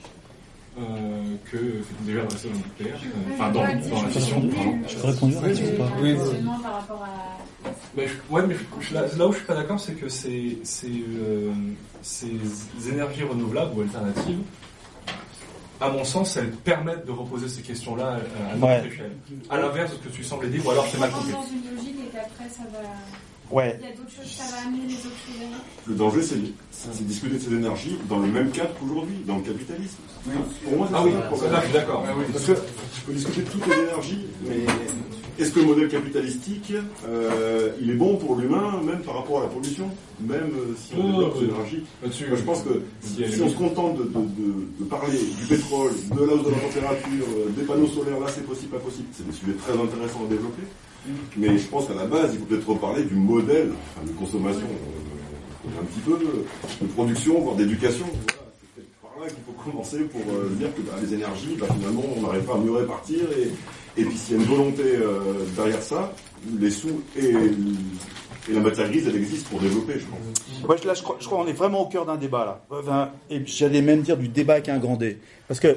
euh, que c'est déjà adressé au nucléaire, euh, enfin dans, dans la fission. pardon. Je peux répondre là-dessus ou pas Oui. Seulement par rapport à. Mais je- ouais, mais je- je- là, là où je suis pas d'accord, c'est que ces, ces, euh, ces énergies renouvelables ou alternatives, à mon sens, elles permettent de reposer ces questions-là à, à notre Ouais. échelle. À l'inverse de ce que tu semblais dire, ou alors c'est mal compris. dans une logique et qu'après ça va. Ouais. Il y a d'autres choses, ça va amener les autres choses derrière. Le danger, c'est discuter de ces énergies dans le même cadre qu'aujourd'hui, dans le capitalisme. Pour moi, c'est Ah ça oui, d'accord. Ah oui. Parce que je peux discuter de toutes les énergies, mais est-ce que le modèle capitalistique, euh, il est bon pour l'humain, même par rapport à la pollution Même euh, si on développe Moi, Je pense que si on se contente de, de- de- de parler du pétrole, de la hausse de la température, euh, des panneaux solaires, là c'est possible, pas possible, c'est des sujets très intéressants à développer. Mais je pense qu'à la base, il faut peut-être reparler du modèle de consommation, euh, un petit peu de, production, voire d'éducation. C'est peut-être par là qu'il faut commencer pour euh, dire que bah, les énergies, bah, finalement, on n'arrive pas à mieux répartir. Et, puis s'il y a une volonté euh, derrière ça, les sous et, la matière grise, elle existe pour développer, je pense. Là, je crois, je qu'on est vraiment au cœur d'un débat là. Et j'allais même dire du débat avec un grand D, parce que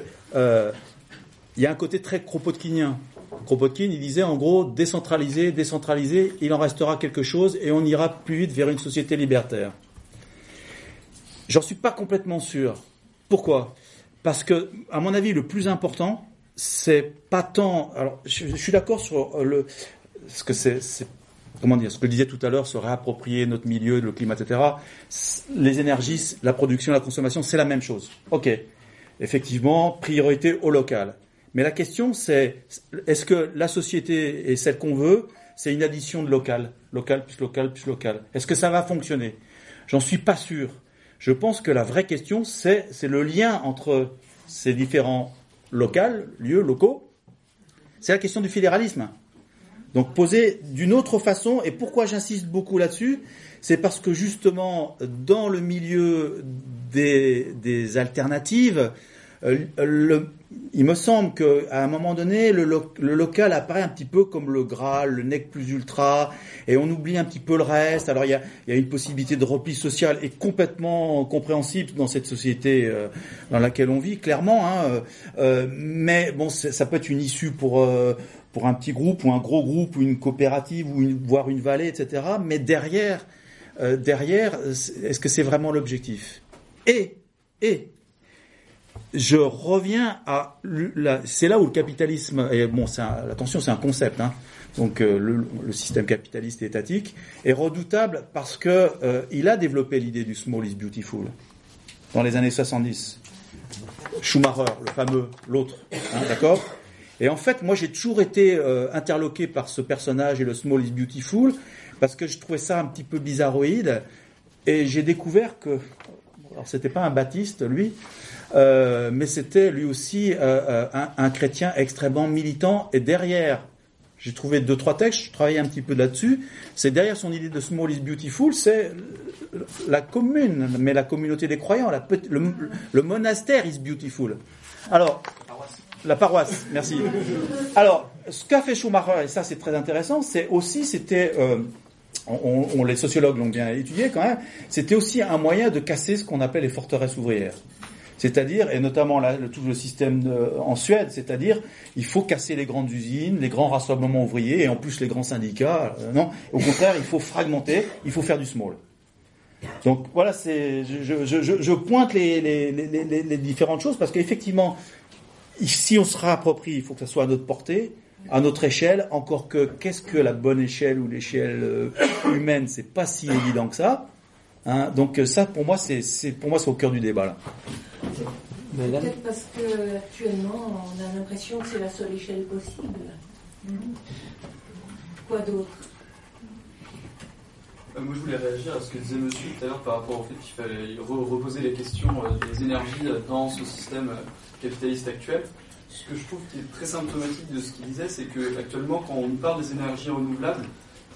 il y a un côté très kropotkinien. Kropotkin, il disait en gros décentraliser, décentraliser, il en restera quelque chose et on ira plus vite vers une société libertaire. J'en suis pas complètement sûr. Pourquoi? Parce que, à mon avis, le plus important, c'est pas tant. Alors, je, suis d'accord sur euh, ce que c'est. Comment dire Ce que je disais tout à l'heure, se réapproprier notre milieu, le climat, etc. Les énergies, la production, la consommation, c'est la même chose. Ok. Effectivement, priorité au local. Mais la question, c'est est-ce que la société est celle qu'on veut? C'est une addition de local, local plus local plus local. Est-ce que ça va fonctionner? J'en suis pas sûr. Je pense que la vraie question, c'est le lien entre ces différents locales, lieux locaux. C'est la question du fédéralisme. Donc posé d'une autre façon, et pourquoi j'insiste beaucoup là-dessus, c'est parce que justement, dans le milieu des, alternatives, le- il me semble qu'à un moment donné, le, lo- le local apparaît un petit peu comme le Graal, le nec plus ultra, et on oublie un petit peu le reste. Alors il y a, une possibilité de repli social et complètement compréhensible dans cette société euh, dans laquelle on vit, clairement. Hein, euh, euh, mais bon, ça peut être une issue pour euh, pour un petit groupe ou un gros groupe ou une coopérative ou voire une vallée, etc. Mais derrière, euh, derrière, est-ce que c'est vraiment l'objectif? Et et je reviens à c'est là où le capitalisme et bon c'est attention c'est un concept hein, donc euh, le, le système capitaliste et étatique est redoutable parce que euh, il a développé l'idée du small is beautiful. Dans les années 70 Schumacher le fameux l'autre hein, d'accord? Et en fait moi j'ai toujours été euh, interloqué par ce personnage et le small is beautiful parce que je trouvais ça un petit peu bizarroïde et j'ai découvert que alors c'était pas un baptiste lui euh, mais c'était lui aussi euh, euh, un, un chrétien extrêmement militant. Et derrière, j'ai trouvé deux trois textes, je travaillais un petit peu là-dessus. C'est derrière son idée de small is beautiful, c'est la commune, mais la communauté des croyants, la, le, le monastère is beautiful. Alors, la paroisse, merci. Alors, ce qu'a fait Schumacher, et ça c'est très intéressant, c'est aussi, c'était, euh, on, on- les sociologues l'ont bien étudié quand même, c'était aussi un moyen de casser ce qu'on appelle les forteresses ouvrières. C'est-à-dire, et notamment là, le, tout le système de- en Suède, c'est-à-dire, il faut casser les grandes usines, les grands rassemblements ouvriers, et en plus les grands syndicats. euh, non, au contraire, il faut fragmenter, il faut faire du small. Donc voilà, je, pointe les- les différentes choses parce qu'effectivement, si on se réapproprie, il faut que ça soit à notre portée, à notre échelle. Encore que, qu'est-ce que la bonne échelle ou l'échelle euh, humaine, c'est pas si évident que ça. Hein, donc euh, ça, pour moi, c'est, c'est pour moi, c'est au cœur du débat là. Peut-être parce que actuellement, on a l'impression que c'est la seule échelle possible. Quoi d'autre? Euh, moi, je voulais réagir à ce que disait monsieur tout à l'heure par rapport au fait qu'il fallait re- reposer les questions euh, des énergies dans ce système capitaliste actuel. Ce que je trouve qui est très symptomatique de ce qu'il disait, c'est que actuellement, quand on parle des énergies renouvelables,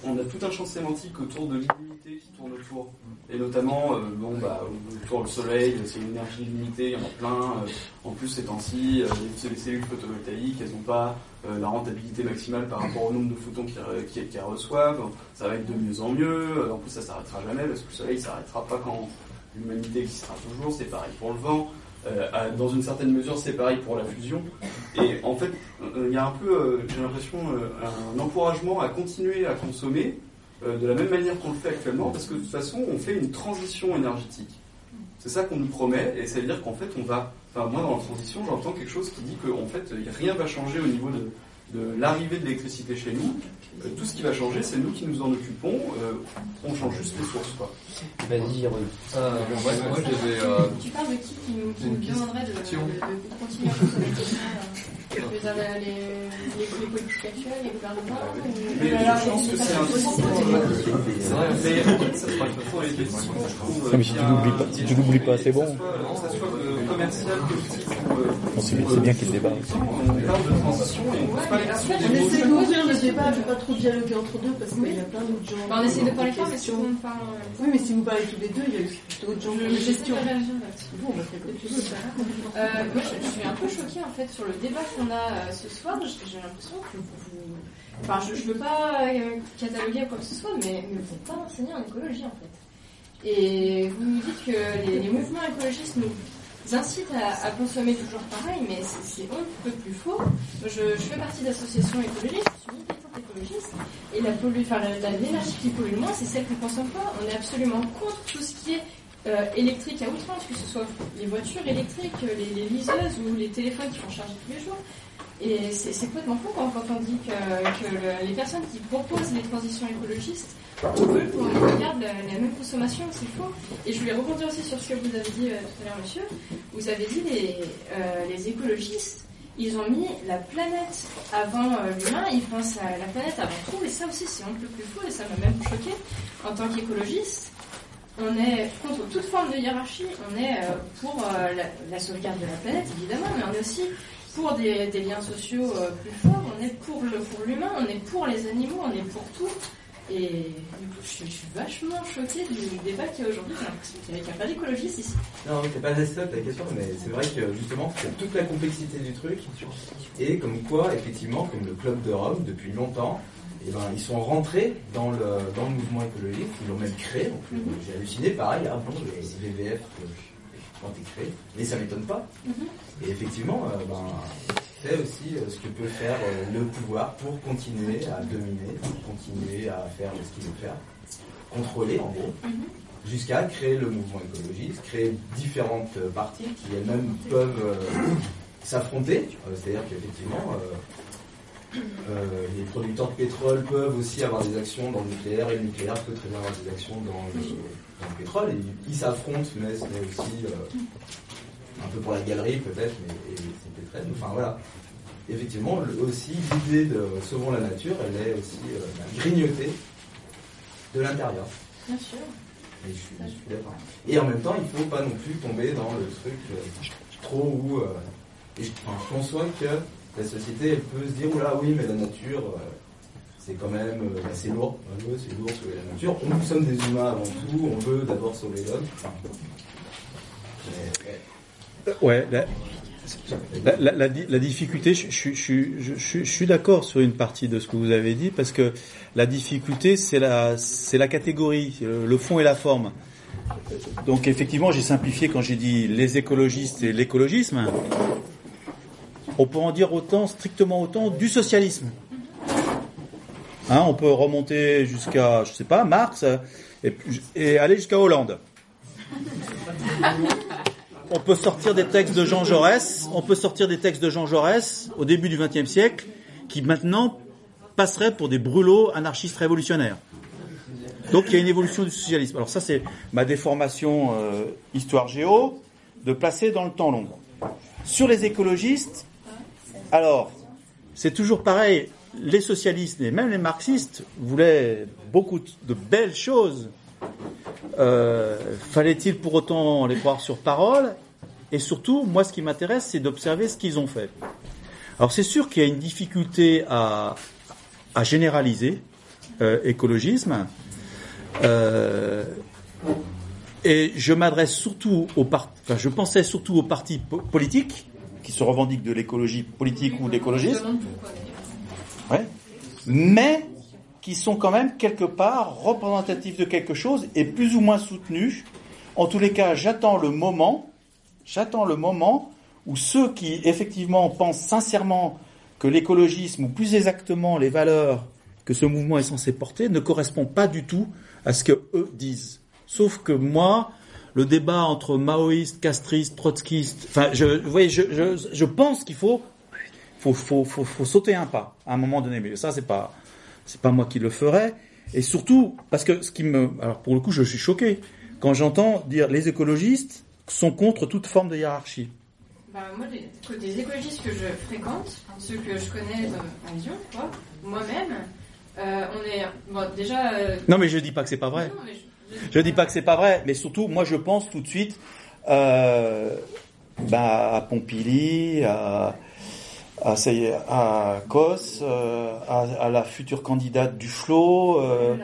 on a tout un champ sémantique autour de l'illimité qui tourne autour. Et notamment, euh, bon, bah, autour du soleil, c'est une énergie limitée, en plein. euh, en plus, ces temps-ci, euh, les, les cellules photovoltaïques, elles n'ont pas la rentabilité maximale par rapport au nombre de photons qu'elles reçoivent. Ça va être de mieux en mieux. En plus, ça s'arrêtera jamais parce que le soleil s'arrêtera pas quand l'humanité existera toujours. C'est pareil pour le vent. Euh, dans une certaine mesure, c'est pareil pour la fusion. Et en fait, euh, il y a un peu, euh, j'ai l'impression, un encouragement à continuer à consommer de la même manière qu'on le fait actuellement, parce que de toute façon, on fait une transition énergétique. C'est ça qu'on nous promet, et ça veut dire qu'en fait, on va. Enfin, moi, dans la transition, j'entends quelque chose qui dit qu'en fait, rien va changer au niveau de, de l'arrivée de l'électricité chez nous. Euh, tout ce qui va changer, c'est nous qui nous en occupons. euh, on change juste les sources, quoi. Vas-y, Jérôme. Euh, moi, moi, j'avais. euh, Tu parles de qui qui nous, qui nous demanderait de, de, question. de continuer à consommer euh, les, les, les politiques actuelles, les gouvernements ou- Mais je pense les- que les c'est un. C'est vrai, mais ça les je trouve. Non, mais si tu l'oublies pas- si tu l'oublies pas, c'est bon. Que ça soit euh, commercial, politique ou. euh, Bon, c'est bien- qu'il débat. On parle de transition et on pose pas les questions On des essaie mots. d'ouvrir le débat, de pas trop dialoguer entre deux parce qu'il y a plein d'autres gens. On essaie de parler fort, mais si questions. on parle. euh, Oui, mais si vous parlez tous les deux, il y a aussi d'autres gens qui ont des J'essaie questions. de réagir là-dessus. Bon, on va faire comme tu veux. Euh, moi, je, je suis un peu choquée en fait sur le débat qu'on a ce soir. J'ai j'ai l'impression que vous. Enfin, je, je veux pas cataloguer quoi que ce soit, mais, mais vous n'êtes pas enseigné en écologie en fait. Et vous nous dites que les, les mouvements écologistes nous incitent à, consommer toujours pareil, mais c'est on ne peut plus faux. Je, fais partie d'associations écologistes, je suis militante écologiste, et la qui pollue le moins, c'est celle qu'on consomme pas. On est absolument contre tout ce qui est euh, électrique à outrance, que ce soit les voitures électriques, les, les liseuses ou les téléphones qui font charger tous les jours. Et c'est complètement fou quand, on dit que, que le- les personnes qui proposent les transitions écologistes veulent qu'on regarde la, la même consommation, c'est faux. Et je voulais rebondir aussi sur ce que vous avez dit euh, tout à l'heure, monsieur. Vous avez dit les, euh, les écologistes, ils ont mis la planète avant euh, l'humain, ils pensent à la planète avant tout, et ça aussi c'est un peu plus faux, et ça m'a même choqué en tant qu'écologiste on est contre toute forme de hiérarchie, on est pour la, la sauvegarde de la planète, évidemment, mais on est aussi pour des, des liens sociaux euh, plus forts, on est pour le pour l'humain, on est pour les animaux, on est pour tout. Et du coup, je, suis- je suis vachement choquée du débat qu'il y a aujourd'hui. J'ai l'impression qu'il n'y a qu'il y pas d'écologistes ici. Non, c'est pas nécessaire ta question, mais c'est vrai que justement, c'est toute la complexité du truc. Et comme quoi, effectivement, comme le Club de Rome, depuis longtemps, eh ben, ils sont rentrés dans le, dans le mouvement écologiste, ils l'ont même créé. Mhm. J'ai halluciné, pareil, ah bon, les VVF euh, ont été créés, mais ça m'étonne pas. Et effectivement, euh, ben, c'est aussi euh, ce que peut faire euh, le pouvoir pour continuer à dominer, pour continuer à faire ce qu'il veut faire, contrôler en gros, jusqu'à créer le mouvement écologiste, créer différentes parties qui elles-mêmes peuvent s'affronter. C'est-à-dire qu'effectivement, euh, les producteurs de pétrole peuvent aussi avoir des actions dans le nucléaire et le nucléaire peut très bien avoir des actions dans le, dans le pétrole. Et ils s'affrontent, mais c'est aussi euh, un peu pour la galerie peut-être, mais et c'est pétrole. Enfin voilà. Effectivement, aussi l'idée de sauvons la nature, elle est aussi euh, grignotée de l'intérieur. Bien sûr. Et je suis, je suis d'accord. Et en même temps, il ne faut pas non plus tomber dans le truc euh, trop où. et je, enfin, je conçois que la société, elle peut se dire oula, oui, mais la nature, c'est quand même. euh, bah, c'est lourd. C'est lourd sauver la nature. Nous sommes des humains avant tout, on veut d'abord sauver l'homme. Ouais. La, la, la- la di- la difficulté, je, je, suis d'accord sur une partie de ce que vous avez dit, parce que la difficulté, c'est la, c'est la catégorie, euh, le fond et la forme. Donc effectivement, j'ai simplifié quand j'ai dit les écologistes et l'écologisme. On peut en dire autant, strictement autant, du socialisme. Hein, on peut remonter jusqu'à, je sais pas, Marx, et, puis- et aller jusqu'à Hollande. On peut sortir des textes de Jean Jaurès, on peut sortir des textes de Jean Jaurès au début du XXe siècle, qui maintenant passeraient pour des brûlots anarchistes révolutionnaires. Donc il y a une évolution du socialisme. Alors ça c'est ma déformation euh, histoire géo, de placer dans le temps long. Sur les écologistes, alors c'est toujours pareil, les socialistes et même les marxistes voulaient beaucoup de belles choses. Euh, Fallait-il pour autant les croire sur parole? Et surtout, moi, ce qui m'intéresse, c'est d'observer ce qu'ils ont fait. Alors, c'est sûr qu'il y a une difficulté à, généraliser euh, écologisme. Euh, et je m'adresse surtout aux enfin, je pensais surtout aux partis po- politiques qui se revendiquent de l'écologie politique ou de l'écologisme. me demande pourquoi d'ailleurs. Ouais. Mais qui sont quand même quelque part représentatifs de quelque chose et plus ou moins soutenus. En tous les cas, j'attends le moment J'attends le moment où ceux qui effectivement pensent sincèrement que l'écologisme, ou plus exactement les valeurs que ce mouvement est censé porter, ne correspondent pas du tout à ce que eux disent. Sauf que moi, le débat entre maoïstes, castristes, trotskistes, enfin, je, vous voyez, je, je, je pense qu'il faut, faut, faut, faut, faut sauter un pas à un moment donné. Mais ça, c'est pas, c'est pas moi qui le ferai. Et surtout, parce que ce qui me, alors pour le coup, je suis choqué quand j'entends dire les écologistes sont contre toute forme de hiérarchie. Bah, moi, les, des écologistes que je fréquente, ceux que je connais dans, en Lyon, moi-même, euh, on est bon, déjà. euh, Non, mais je dis pas que c'est pas vrai. non, mais je- Je dis pas que c'est pas vrai, mais surtout, moi, je pense tout de suite euh, bah, à Pompili, à, à, ça y est, à Kos, euh, à, à la future candidate du Flot. euh.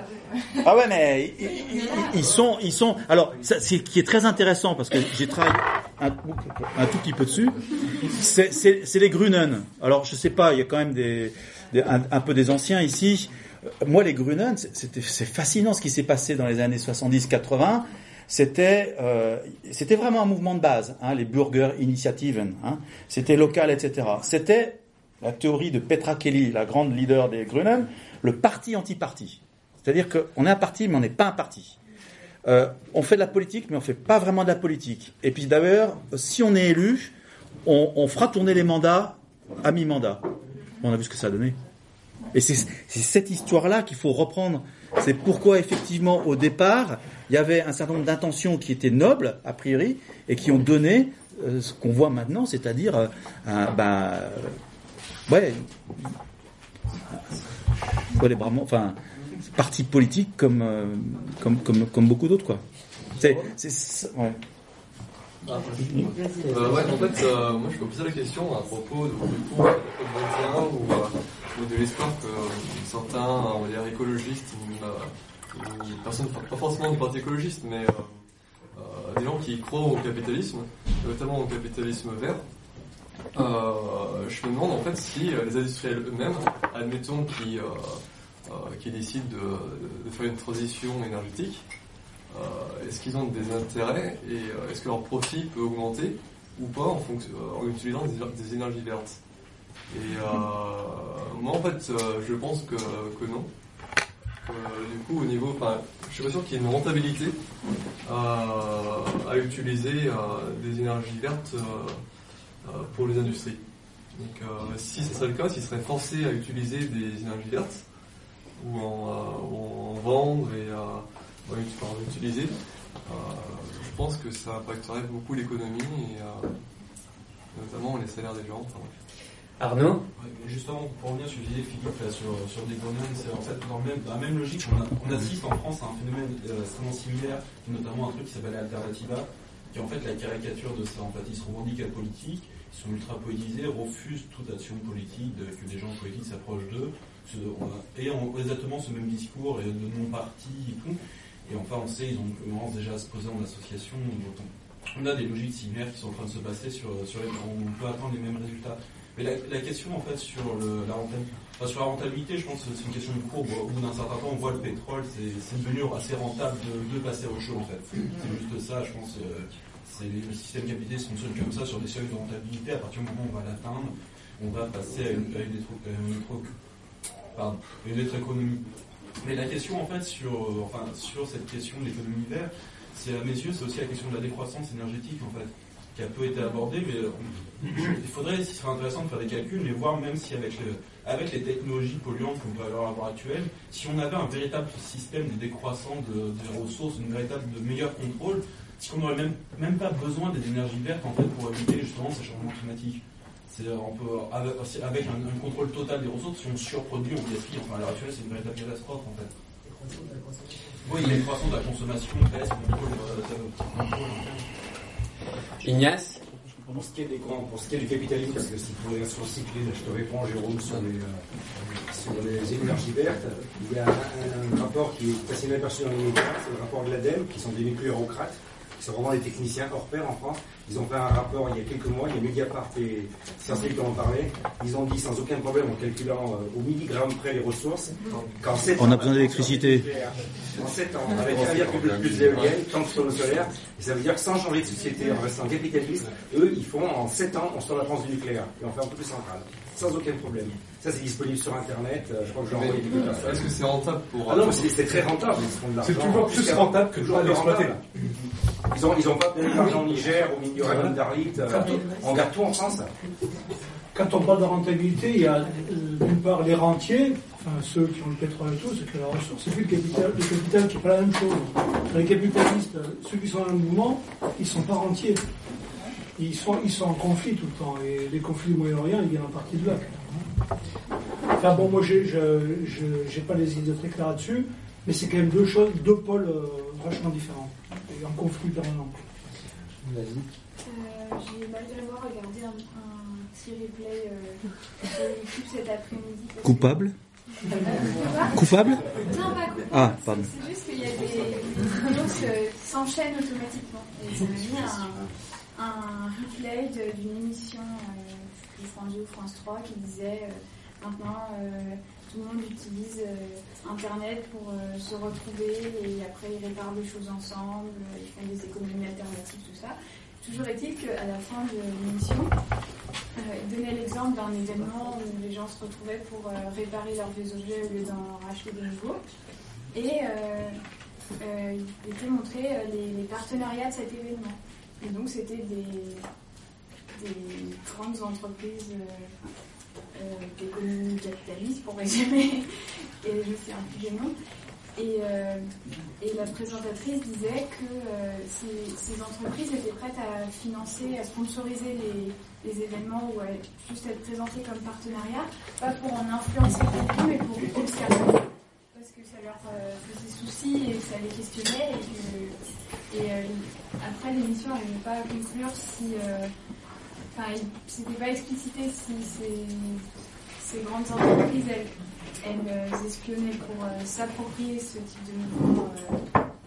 Ah ouais, mais ils, ils- ils sont, ils sont. Alors, ça, c'est qui est très intéressant parce que j'ai travaillé un, un tout petit peu dessus. C'est- C'est c'est les Grunen. Alors, je sais pas, il y a quand même des, des- un, un peu des anciens ici. Euh, Moi, les Grunen, c'est fascinant ce qui s'est passé dans les années 70-80. C'était euh, c'était vraiment un mouvement de base, hein, les Burger Initiativen. Hein, c'était local, etc. C'était la théorie de Petra Kelly, la grande leader des Grunen, le parti anti-parti. C'est-à-dire qu'on est un parti, mais on n'est pas un parti. Euh, on fait de la politique, mais on fait pas vraiment de la politique. Et puis d'ailleurs, si on est élu, on, on fera tourner les mandats à mi-mandat. On a vu ce que ça a donné. Et c'est cette histoire-là qu'il faut reprendre. C'est pourquoi effectivement au départ, il y avait un certain nombre d'intentions qui étaient nobles, a priori, et qui ont donné euh, ce qu'on voit maintenant, c'est-à-dire euh, euh, ouais, bras- enfin, parti politique comme, euh, comme, comme, comme beaucoup d'autres, quoi. C'est, ouais. Euh, ouais, en fait, moi je me posais la question à propos de, du coup, de la COP21 ou, de l'espoir que certains, on va dire, écologistes personnes, pas forcément du parti écologiste, mais euh, euh, des gens qui croient au capitalisme, notamment au capitalisme vert, euh, je me demande en fait si les industriels eux-mêmes, admettons qui, euh, euh, qui décident de, faire une transition énergétique, est-ce qu'ils ont des intérêts et est-ce que leur profit peut augmenter ou pas en, en utilisant des, énergies vertes? Et moi en fait je pense que non. Que, du coup au niveau, je suis pas sûr qu'il y ait une rentabilité à, à utiliser euh, des énergies vertes euh, euh, pour les industries. Donc euh, si ce serait le cas, s'ils seraient forcés à utiliser des énergies vertes ou en, euh, vendre et euh, peux en utiliser. Euh, je pense que ça impacterait beaucoup l'économie et euh, notamment les salaires des gens. Arnaud Justement, pour revenir sur l'idée Philippe là, sur, sur des c'est en fait dans, la même logique, on, assiste en France à un phénomène euh, extrêmement similaire, notamment un truc qui s'appelle Alternativa, qui est en fait la caricature de ça. En fait, ils se revendiquent à politique, ils sont ultra politisés, refusent toute action politique, de- que des gens politiques s'approchent d'eux, et ont exactement ce même discours de non-parti et tout. Et enfin, on sait, ils ont commencé déjà à se poser en association. on- a des logiques similaires qui sont en train de se passer sur, sur les, on peut atteindre les mêmes résultats. Mais la, la question en fait sur le, la rentabilité, enfin, sur la rentabilité, je pense que c'est une question de courbe. Au bout d'un certain temps, on voit le pétrole, c'est devenu assez rentable de, de passer au chaud en fait. C'est juste ça, je pense. euh, le système capitaliste fonctionne comme ça sur des seuils de rentabilité. À partir du moment où on va l'atteindre, on va passer à une, à une, étro- à une étro- pardon, une autre économie. Mais la question en fait sur, euh, enfin, sur cette question de l'économie verte, c'est à mes yeux, c'est aussi la question de la décroissance énergétique en fait, qui a peu été abordée, mais euh, il faudrait, ce serait intéressant de faire des calculs et voir même si avec, le- avec les technologies polluantes qu'on peut avoir à l'heure actuelle, si on avait un véritable système de décroissant de, des ressources, une véritable de meilleur contrôle, si on n'aurait même, même pas besoin des énergies vertes en fait pour éviter justement ces changements climatiques? C'est on peut avec, avec un, un contrôle total des ressources, si on surproduit, on gaspille. Enfin à l'heure actuelle, c'est une véritable catastrophe en fait. Oui, il y a une croissance de la consommation, baisse, contrôle, euh, contrôle, Ignace Pour ce qui est des pour ce qui est du capitalisme, parce que si pour les sur je te réponds, Jérôme, sur les, euh, sur les énergies vertes, il y a un, rapport qui est facilement aperçu dans les médias, c'est le rapport de l'ADEME, qui sont des nucléocrates, qui sont vraiment des techniciens hors pair en France. Ils ont fait un rapport il y a quelques mois, il y a Mediapart et Sciences qui en parlaient. Ils ont dit sans aucun problème en calculant euh, au milligramme près les ressources qu'en 7 On ans, a besoin d'électricité. En 7 ans, avec un virgule plus d'éoliennes, tant que sur le solaire, et ça veut dire que sans changer de société, en restant capitaliste, eux, ils font en 7 ans, on sort la France du nucléaire et on fait un peu plus central. Sans aucun problème. Ça, c'est disponible sur Internet. euh, Je crois que j'ai envoyé quelques personnes. Est-ce que c'est rentable pour. Ah non, mais c'est c'est très rentable. L'argent. C'est toujours plus rentable que de toujours plus l'exploiter. Ils ont, ils ont pas payé d'argent au Niger, au milieu de d'Arlit. euh, On garde tout en France. Quand on parle de rentabilité, il y a euh, d'une part les rentiers, enfin ceux qui ont le pétrole et tout, ceux qui ont la ressource, et puis le capital, le capital qui n'est pas la même chose. Les capitalistes, euh, ceux qui sont dans le mouvement, ils sont pas rentiers. Ils sont, ils sont en conflit tout le temps. Et les conflits du Moyen-Orient, ils viennent en partie de là. Enfin bon, moi, j'ai- je n'ai pas les idées très claires là-dessus, mais c'est quand même deux choses, deux pôles euh, vachement différents, et en conflit permanent. Euh, J'ai malgré moi regardé un, un petit replay euh, sur YouTube cet après-midi. Coupable Euh, Coupable Non, pas coupable. Ah, pardon. C'est juste qu'il y a des, des vidéos qui s'enchaînent automatiquement. Et ça m'a mis un, un replay d'une émission euh, de France 2 ou France 3 qui disait euh, maintenant euh, tout le monde utilise Internet pour se retrouver et après ils réparent des choses ensemble, ils font des économies alternatives, tout ça. Toujours est-il qu'à la fin de l'émission, il donnait l'exemple d'un événement où les gens se retrouvaient pour réparer leurs vieux objets au lieu d'en racheter de nouveaux. Et il était montré les, les partenariats de cet événement. Et donc c'était des, des grandes entreprises euh, euh, d'économie capitaliste, pour résumer, et je sais un des noms. Et, euh, et la présentatrice disait que ces, entreprises étaient prêtes à financer, à sponsoriser les, événements ou à juste être présentées comme partenariat, pas pour en influencer beaucoup, mais pour plutôt se calmer, parce que ça leur euh, faisait souci et que ça les questionnait. Et, que, et euh, après l'émission, n'arrivait pas à conclure si. euh, Enfin, c'était pas explicité si ces, grandes entreprises, elles, elles espionnaient pour s'approprier ce type de mouvement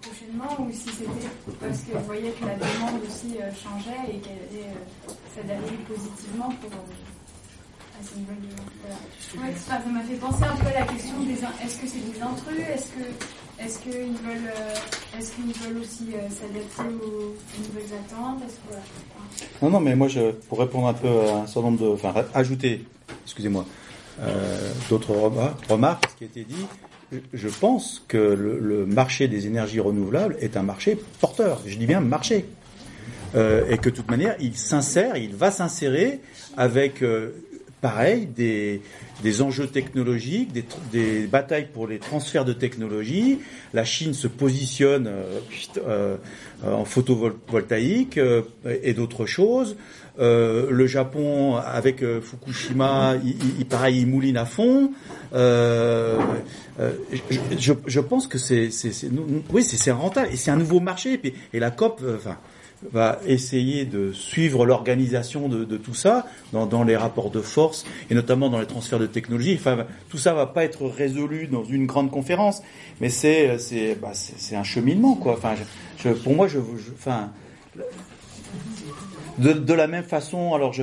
prochainement ou si c'était parce qu'elles voyaient que la demande aussi changeait et qu'elle allait s'adapter positivement pour, nouvelles demandes. Voilà. Ça m'a fait penser un peu à la question des est-ce que c'est des intrus Est-ce que est-ce qu'ils veulent euh, est-ce qu'ils veulent aussi euh, s'adapter aux, nouvelles attentes. Non, non, mais moi, pour répondre un peu à un certain nombre de, enfin, ajouter, excusez-moi, euh, d'autres remar- remarques, à ce qui a été dit, je- pense que le, marché des énergies renouvelables est un marché porteur. Je dis bien marché. Et que de toute manière, il s'insère, il va s'insérer avec, pareil, des, des enjeux technologiques, des, des batailles pour les transferts de technologie. La Chine se positionne euh, euh, en photovoltaïque euh, et d'autres choses. Euh, le Japon, avec euh, Fukushima, il, il- il- pareil, il mouline à fond. Euh, je, je, je pense que c'est, oui, c'est, rentable et c'est un nouveau marché. Et, puis, et la COP, enfin, va essayer de suivre l'organisation de, tout ça dans, les rapports de force et notamment dans les transferts de technologie. Enfin, tout ça va pas être résolu dans une grande conférence, mais c'est c'est bah, un cheminement quoi. Enfin, pour moi, je, je-. De, la même façon, alors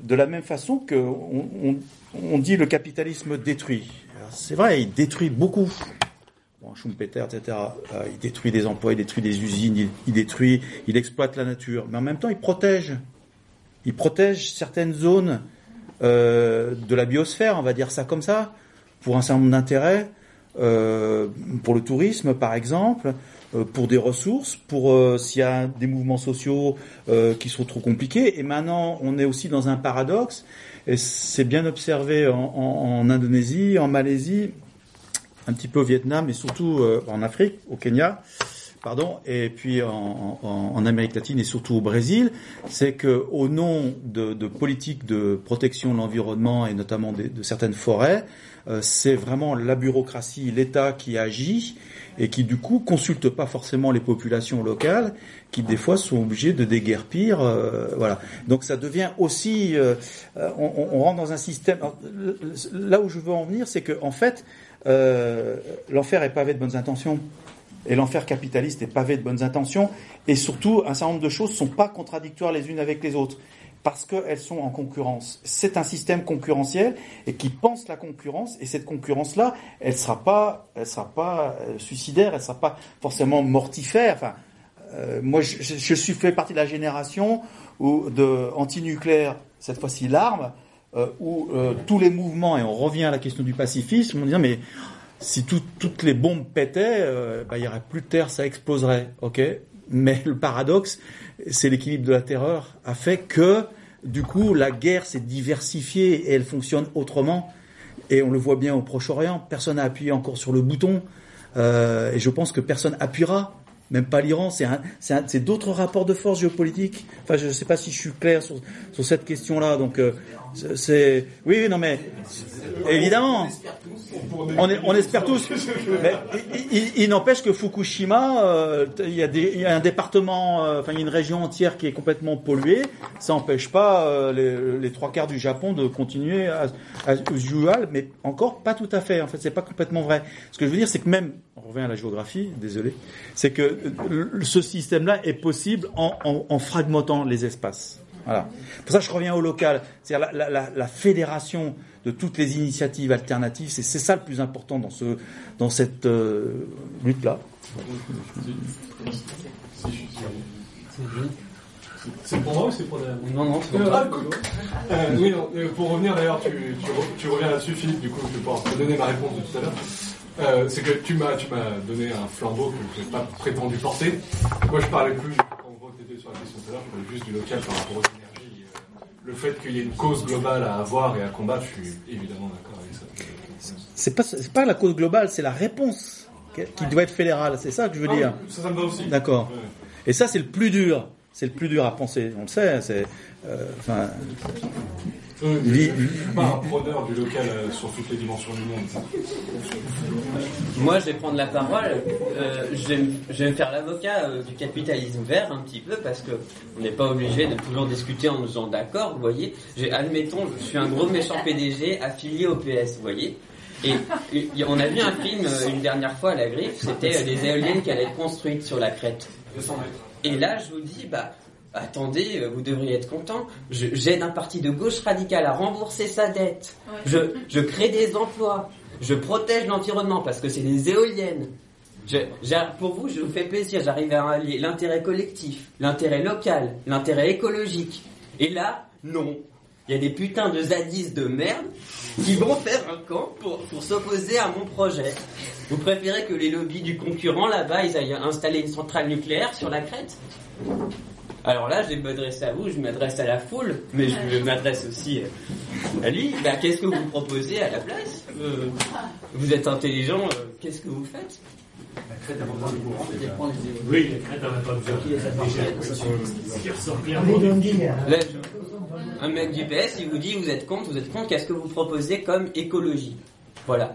de la même façon que on, on, dit le capitalisme détruit. C'est vrai, il détruit beaucoup. Bon, Schumpeter, etc. euh, il détruit des emplois, il détruit des usines, il, détruit, il exploite la nature. Mais en même temps, il protège. Il protège certaines zones euh, de la biosphère, on va dire ça comme ça, pour un certain nombre d'intérêts, euh, pour le tourisme par exemple, euh, pour des ressources, pour euh, s'il y a des mouvements sociaux qui sont trop compliqués. Et maintenant, on est aussi dans un paradoxe, et c'est bien observé en, en- en Indonésie, en Malaisie, un petit peu au Vietnam, et surtout euh, en Afrique, au Kenya, pardon, et puis en, en- en Amérique latine et surtout au Brésil, c'est que au nom de, de politiques de protection de l'environnement et notamment de certaines forêts, euh, c'est vraiment la bureaucratie, l'État qui agit et qui du coup consulte pas forcément les populations locales, qui des fois sont obligées de déguerpir, euh, voilà. Donc ça devient aussi, euh, euh, on, on- rentre dans un système. Là où je veux en venir, c'est que en fait, euh, l'enfer est pavé de bonnes intentions. Et l'enfer capitaliste est pavé de bonnes intentions. Et surtout, un certain nombre de choses ne sont pas contradictoires les unes avec les autres. Parce qu'elles sont en concurrence. C'est un système concurrentiel et qui pense la concurrence. Et cette concurrence-là, elle sera pas, elle sera pas euh, suicidaire, elle sera pas forcément mortifère. Enfin, euh, moi, je suis fait partie de la génération où de antinucléaire, cette fois-ci l'arme, euh, où euh, tous les mouvements, et on revient à la question du pacifisme, on dit mais si tout- toutes les bombes pétaient, euh, bah, il y aurait plus de terre, ça exploserait, ok? Mais le paradoxe, c'est l'équilibre de la terreur a fait que du coup la guerre s'est diversifiée et elle fonctionne autrement. Et on le voit bien au Proche-Orient, personne n'a appuyé encore sur le bouton, euh, et je pense que personne appuiera. Même pas l'Iran, c'est d'autres rapports de force géopolitiques. Enfin, je ne sais pas si je suis clair sur, sur cette question-là. Donc, euh, c'est- oui, non, mais évidemment, on, espère tous. Mais il, n'empêche que Fukushima, euh, il y a un département, euh, enfin, il y a une région entière qui est complètement polluée. Ça n'empêche pas euh, les, trois quarts du Japon de continuer à, à mais encore pas tout à fait. En fait, c'est pas complètement vrai. Ce que je veux dire, c'est que même, on revient à la géographie, désolé, c'est que ce système-là est possible en fragmentant les espaces. Voilà. Pour ça, je reviens au local. C'est-à-dire la, la- la- la fédération de toutes les initiatives alternatives. C'est ça le plus important dans ce dans cette euh, lutte-là. C'est pour moi ou c'est pour la... Non, non, c'est pour toi. euh, oui, non, euh, pour revenir d'ailleurs, tu, tu, re- tu reviens là-dessus, Philippe, du coup, je vais pouvoir te donner ma réponse de tout à l'heure. Euh, c'est que tu m'as, tu m'as donné un flambeau que je n'ai pas prétendu porter. Moi, je parlais plus, sur la question tout à l'heure, je parlais juste du local par rapport aux énergies. euh, le fait qu'il y ait une cause globale à avoir et à combattre, je suis évidemment d'accord avec ça. C'est pas c'est pas la cause globale, c'est la réponse qui qui doit être fédérale. C'est ça que je veux Ah, dire. ça, ça me va aussi. D'accord. Ouais. Et ça, c'est le plus dur. C'est le plus dur à penser. On le sait. C'est euh, enfin. Suis pas un preneur du local euh, sur toutes les dimensions du monde. Moi, je vais prendre la parole. Euh, je, vais, me- je vais me faire l'avocat euh, du capitalisme vert un petit peu parce que on n'est pas obligé de toujours discuter en nous disant d'accord. Vous voyez, admettons, je suis un gros méchant PDG affilié au PS. Vous voyez. Et, on a vu un film euh, une dernière fois à la griffe. C'était des éoliennes qui allaient être construites sur la crête. Et là, je vous dis, bah, attendez, euh, vous devriez être content. J'aide un parti de gauche radicale à rembourser sa dette. Je, je crée des emplois. Je protège l'environnement parce que c'est des éoliennes. Je- pour vous, je vous fais plaisir. J'arrive à allier l'intérêt collectif, l'intérêt local, l'intérêt écologique. Et là, non. Il y a des putains de zadis de merde qui vont faire un camp pour, pour s'opposer à mon projet. Vous préférez que les lobbies du concurrent là-bas, ils aillent installer une centrale nucléaire sur la crête? Alors là, je vais m'adresser à vous, je m'adresse à la foule, mais je m'adresse aussi euh, à lui. Bah, qu'est-ce que vous proposez à la place? Euh, Vous êtes intelligent, euh, qu'est-ce que vous faites? Oui, la crête, n'a pas besoin. Un mec du PS, il vous dit vous êtes contre, vous êtes contre, qu'est-ce que vous proposez comme écologie? Voilà.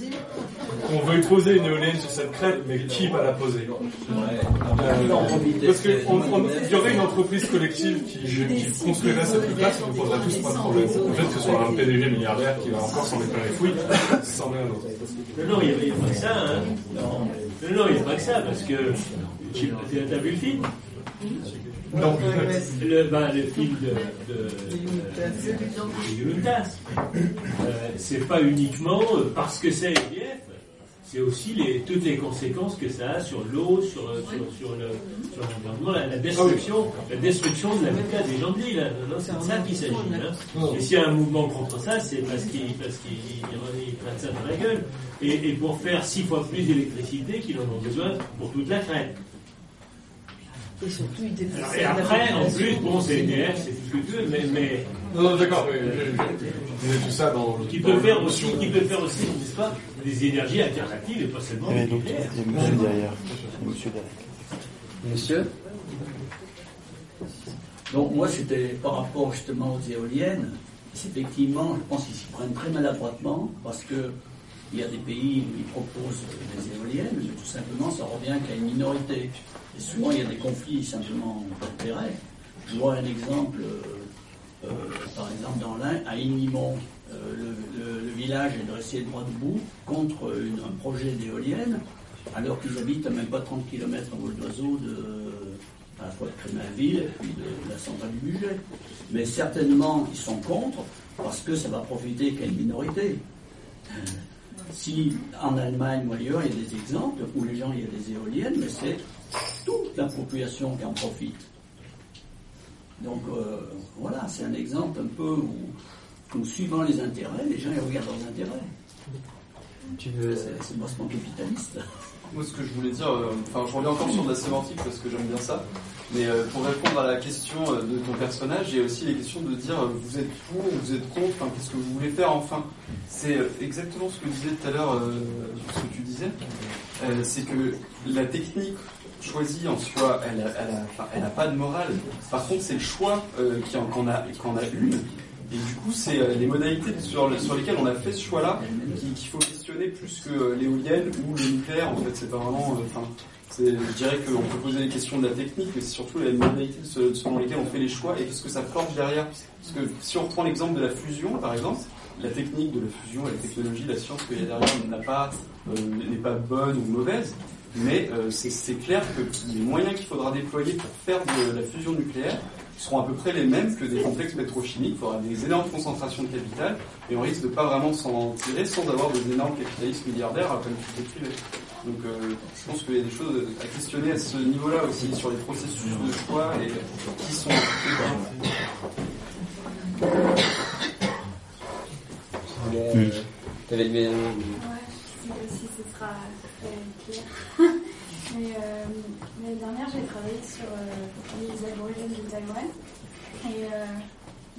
qu'on veuille poser une éolienne sur cette crête, mais qui va la poser Euh, Parce qu'il y aurait une entreprise collective qui, qui construirait cette place et nous poserait tous pas de problème. Peut-être que ce soit un PDG milliardaire qui va encore s'en mettre les fouilles, c'en est un autre. Non, non, il n'y a, pas que ça. Hein. Non, non, il n'y a pas que ça, parce que tu as vu le film? Non. Le, ben, le film de, de, de Yuntas. Euh, c'est pas uniquement euh, parce que c'est EDF, c'est aussi les, toutes les conséquences que ça a sur l'eau, sur, sur, sur le- sur l'environnement, la, la destruction, la destruction de l'habitat des gens de l'île. C'est de ça qu'il s'agit. Hein. Et s'il y a un mouvement contre ça, c'est parce qu'ils parce prennent ça dans la gueule. Et, et pour faire six fois plus d'électricité qu'ils en ont besoin pour toute la crête. Et surtout, ils défendent Alors, et après, en plus, bon, c'est c'est tout ce que tu veux, mais, mais Non, non, d'accord, mais tout ça dans le. qui peut faire aussi, qui peut faire aussi, n'est-ce pas, des énergies alternatives et pas seulement Il y a monsieur derrière. Monsieur derrière. Monsieur Donc moi c'était par rapport justement aux éoliennes. effectivement, je pense qu'ils s'y prennent très maladroitement parce que il y a des pays où ils proposent des éoliennes, mais tout simplement ça revient qu'à une minorité. Et souvent il y a des conflits simplement d'intérêt. Je vois un exemple, euh, par exemple dans l'Ain, à Inimont, euh, le, village est dressé droit debout contre un projet d'éolienne, alors qu'ils habitent à même pas 30 km en vol d'oiseau de, à la fois de Crémainville et puis de, la centrale du budget. Mais certainement, ils sont contre parce que ça va profiter qu'à une minorité. Euh, Si en Allemagne ou ailleurs, il y a des exemples où les gens, il y a des éoliennes, mais c'est toute la population qui en profite. Donc euh, voilà, c'est un exemple un peu où, où, suivant les intérêts, les gens ils regardent leurs intérêts. C'est c'est bassement capitaliste. Moi, ce que je voulais dire, euh, enfin, je reviens encore sur de la sémantique parce que j'aime bien ça. Mais euh, pour répondre à la question euh, de ton personnage, il y a aussi les questions de dire euh, vous êtes pour, vous êtes contre, enfin, qu'est-ce que vous voulez faire enfin. C'est euh, exactement ce que disait tout à l'heure, euh, ce que tu disais. Euh, c'est que la technique choisie en soi, elle a, elle a, pas de morale. Par contre, c'est le choix euh, qu'en a, qu'en a une. Et du coup, c'est euh, les modalités sur, le- sur lesquelles on a fait ce choix-là qui- qu'il faut questionner plus que euh, l'éolienne ou le nucléaire. En fait, c'est pas vraiment. Enfin, je dirais qu'on peut poser les questions de la technique, mais c'est surtout les modalités se- selon lesquelles on fait les choix et qu'est-ce que ça forge derrière. Parce que si on reprend l'exemple de la fusion, par exemple, la technique de la fusion, la technologie, la science qu'il y a derrière n'a n'est pas bonne ou mauvaise, mais euh, c'est clair que les moyens qu'il faudra déployer pour faire de la fusion nucléaire seront à peu près les mêmes que des complexes pétrochimiques. Il faudra des énormes concentrations de capital et on risque de pas vraiment s'en tirer sans avoir des énormes capitalistes milliardaires comme tu décrivais. Donc euh, je pense qu'il y a des choses à questionner à ce niveau-là aussi sur les processus de choix et qui sont Euh, T'avais levé la main. Ouais, si, si ce sera Mais euh, l'année dernière, j'ai travaillé sur euh, les aborigènes de Taïwan. Et euh,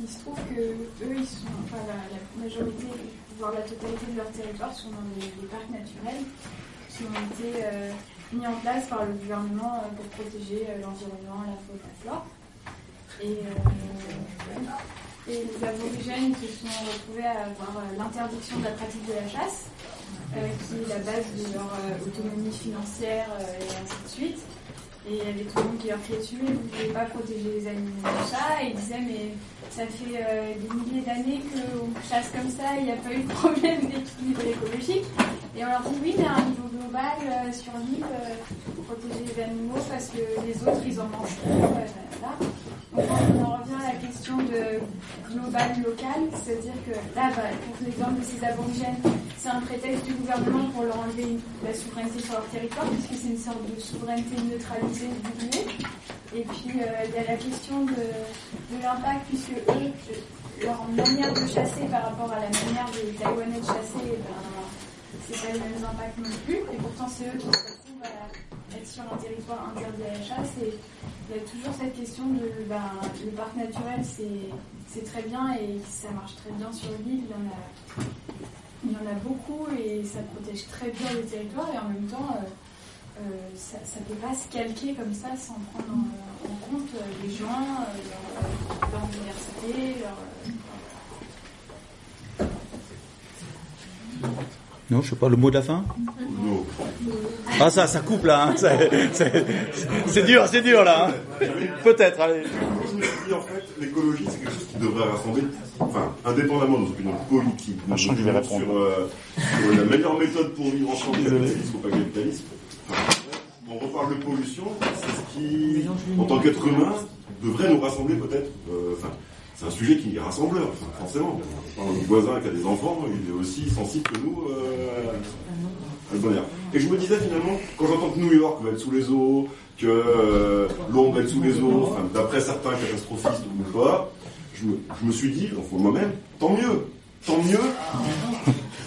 il se trouve que eux, ils sont, enfin, la, majorité, voire la totalité de leur territoire sont dans des, parcs naturels qui ont été mis en place par le gouvernement pour protéger l'environnement, la faune, la flore. Et, et les aborigènes se sont retrouvés à avoir euh, l'interdiction de la pratique de la chasse, euh, qui est la base de leur euh, autonomie financière et ainsi de suite. Et il y avait tout le monde qui leur criait dessus, vous ne pouvez pas protéger les animaux de ça. Et ils disaient, mais ça fait euh, des milliers d'années qu'on chasse comme ça, il n'y a pas eu de problème d'équilibre écologique. Et on leur dit, oui, mais à un niveau global, euh, sur l'île, euh, protéger les animaux parce que les autres, ils en mangent trop. Donc on en revient à la question de global-local, c'est-à-dire que là, bah, pour l'exemple de ces aborigènes, c'est un prétexte du gouvernement pour leur enlever la souveraineté sur leur territoire, puisque c'est une sorte de souveraineté neutralisée du. Et puis euh, il y a la question de, de l'impact, puisque eux, leur manière de chasser par rapport à la manière des Taïwanais de chasser, eh ben, c'est pas les mêmes impacts non plus. Et pourtant, c'est eux qui se retrouvent à être sur un territoire interdit à la chasse. Et il y a toujours cette question de ben, le parc naturel, c'est très bien et ça marche très bien sur l'île. Il y en a il y en a beaucoup et ça protège très bien le territoire et en même temps, euh, ça ne peut pas se calquer comme ça sans prendre en, en compte euh, les gens, euh, leur, leur diversité, leur, euh, Non, je sais pas, le mot de la fin Ah ça, ça coupe là, hein. c'est, c'est- c'est dur, c'est dur là. hein. Peut-être, allez. Je me suis dit, en fait, l'écologie, c'est quelque chose qui devrait rassembler, enfin, indépendamment de nos opinions politiques, de nos je vais opinions répondre. sur, euh, sur la meilleure méthode pour vivre ensemble, capitalisme ou pas capitalisme. On reparle de pollution, c'est ce qui, en tant qu'être humain, devrait nous rassembler peut-être. euh, c'est un sujet qui est rassembleur, forcément. Notre voisin qui a des enfants, il est aussi sensible que nous euh, à. Et je me disais finalement, quand j'entends que New York va être sous les eaux, que euh, Londres va être sous les eaux, d'après certains catastrophistes ou pas, je me, je me suis dit, enfin moi-même, tant mieux, tant mieux,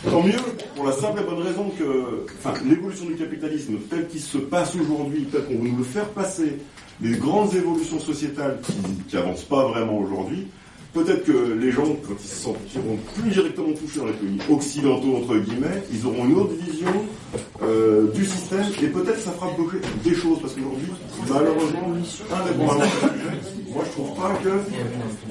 tant mieux, pour la simple et bonne raison que l'évolution du capitalisme telle qu'il se passe aujourd'hui, telle qu'on veut nous le faire passer, les grandes évolutions sociétales qui n'avancent pas vraiment aujourd'hui, Peut-être que les gens, quand ils se sentiront plus directement touchés dans les pays occidentaux, entre guillemets, ils auront une autre vision euh, du système et peut-être ça fera bouger des choses parce qu'aujourd'hui, malheureusement, indépendamment du moi je trouve pas que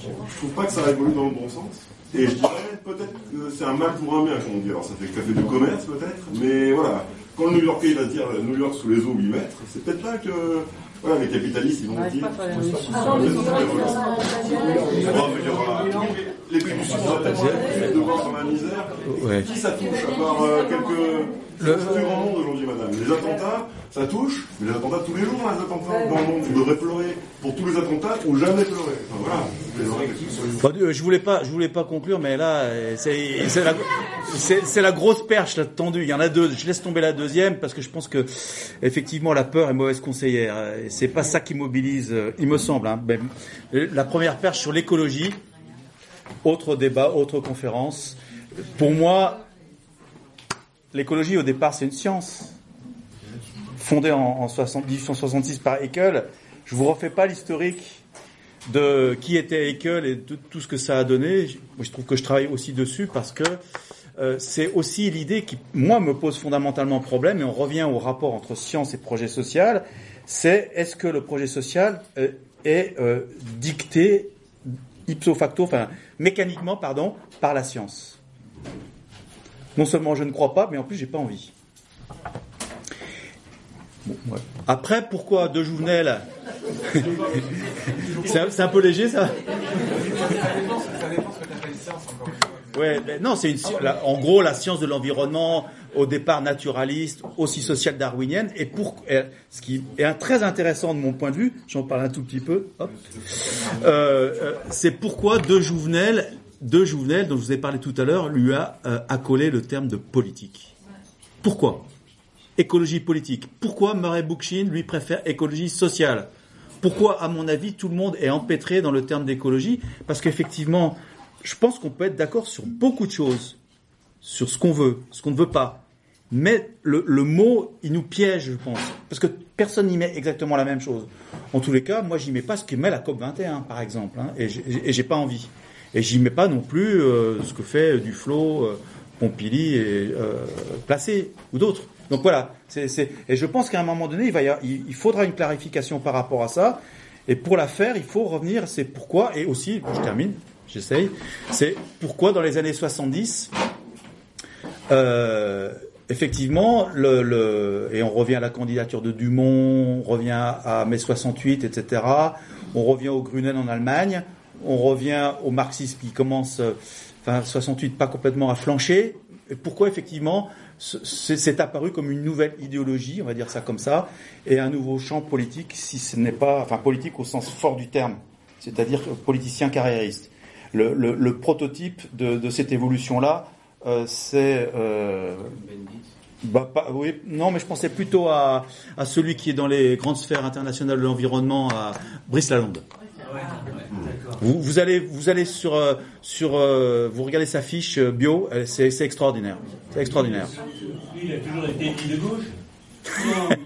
je trouve pas que ça évolue dans le bon sens. Et je dirais peut-être que c'est un mal pour un bien, comme on dit. Alors ça fait café de commerce peut-être, mais voilà. Quand le New Yorkais va dire New York sous les eaux 8 mètres, c'est peut-être là que voilà, les capitalistes ils vont dire. Les pays du Sud devant dans la misère. Ouais. Qui ça touche à part euh, quelques. Le plus grand monde aujourd'hui, madame? Les attentats, ça touche, mais les attentats tous les jours, les attentats dans le monde. Vous devrez pleurer pour tous les attentats ou jamais pleurer. Enfin, voilà. Bon, euh, je voulais pas, je voulais pas conclure, mais là, euh, c'est c'est la, c'est- c'est la grosse perche là tendue. Il y en a deux. Je laisse tomber la deuxième parce que je pense que effectivement la peur est mauvaise conseillère. C'est pas ça qui mobilise, euh, il me semble. Hein. Euh, la première perche sur l'écologie. Autre débat, autre conférence. Pour moi, l'écologie au départ c'est une science fondée en, en 60 1866 par Haeckel. Je vous refais pas l'historique de qui était Haeckel et de tout ce que ça a donné. Je, je trouve que je travaille aussi dessus parce que euh, c'est aussi l'idée qui, moi, me pose fondamentalement problème, et on revient au rapport entre science et projet social, c'est est-ce que le projet social euh, est euh, dicté ipso facto, enfin mécaniquement, pardon, par la science? Non seulement je ne crois pas, mais en plus j'ai pas envie. Bon, ouais. Après, pourquoi de Jouvenel C'est un, c'est un peu léger, ça. Ouais, ben non, c'est une, la- en gros la science de l'environnement, au départ naturaliste, aussi social darwinienne, et pour ce qui est un- très intéressant de mon point de vue, j'en parle un tout petit peu, hop, euh, euh, c'est pourquoi de Jouvenel, de Jouvenel, dont je vous ai parlé tout à l'heure, lui a euh, accolé le terme de politique. Pourquoi? Écologie politique. Pourquoi Murray Bookchin lui préfère écologie sociale? Pourquoi, à mon avis, tout le monde est empêtré dans le terme d'écologie? Parce qu'effectivement, je pense qu'on peut être d'accord sur beaucoup de choses, sur ce qu'on veut, ce qu'on ne veut pas. Mais le, le mot, il nous piège, je pense, parce que personne n'y met exactement la même chose. En tous les cas, moi, j'y mets pas ce que met la COP 21, par exemple, hein, et j'ai- et j'ai pas envie. Et j'y mets pas non plus euh, ce que fait Duflo, euh, Pompili et euh, Placé ou d'autres. Donc voilà, c'est, et je pense qu'à un moment donné, il, va y avoir- il, faudra une clarification par rapport à ça. Et pour la faire, il faut revenir, c'est pourquoi, et aussi, je termine, j'essaye, c'est pourquoi dans les années 70, euh, effectivement, le, le, et on revient à la candidature de Dumont, on revient à mai 68, etc. On revient au Grunen en Allemagne, on revient au marxisme qui commence, euh, enfin 68, pas complètement à flancher. Et pourquoi effectivement c'est c'est apparu comme une nouvelle idéologie, on va dire ça comme ça, et un nouveau champ politique, si ce n'est pas, enfin politique au sens fort du terme, c'est-à-dire politicien carriériste. Le, le- le prototype de, de cette évolution-là, euh, c'est euh, bah, pas- oui, non, mais je pensais plutôt à, à celui qui est dans les grandes sphères internationales de l'environnement, à Brice Lalonde. Vous, vous allez, vous allez sur, euh, sur, euh, vous regardez sa fiche euh, bio, c'est extraordinaire, c'est extraordinaire. Il a toujours été de gauche.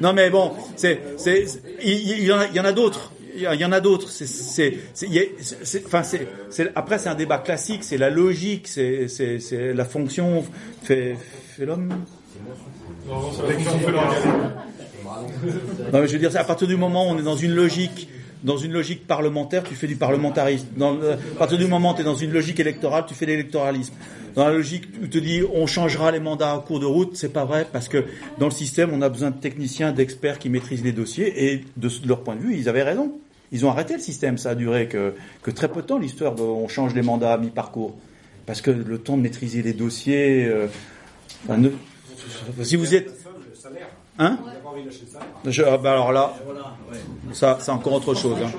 Non, mais bon, c'est, c'est, il, y en a, d'autres. Il y en a d'autres. C'est, enfin, c'est, après, c'est un débat classique. C'est la logique. C'est, c'est, c'est la fonction fait, fait l'homme. Non, mais je veux dire, à partir du moment où on est dans une logique, dans une logique parlementaire, tu fais du parlementarisme. Dans le- à partir du moment où tu es dans une logique électorale, tu fais de l'électoralisme. Dans la logique où tu te dis on changera les mandats en cours de route, c'est pas vrai parce que dans le système, on a besoin de techniciens, d'experts qui maîtrisent les dossiers et de, de leur point de vue, ils avaient raison. Ils ont arrêté le système, ça a duré que, que très peu de temps l'histoire de on change les mandats à mi-parcours. Parce que le temps de maîtriser les dossiers, euh, enfin, ne- si vous êtes Hein? Je- ah, bah alors là, ça, c'est encore autre chose. hein.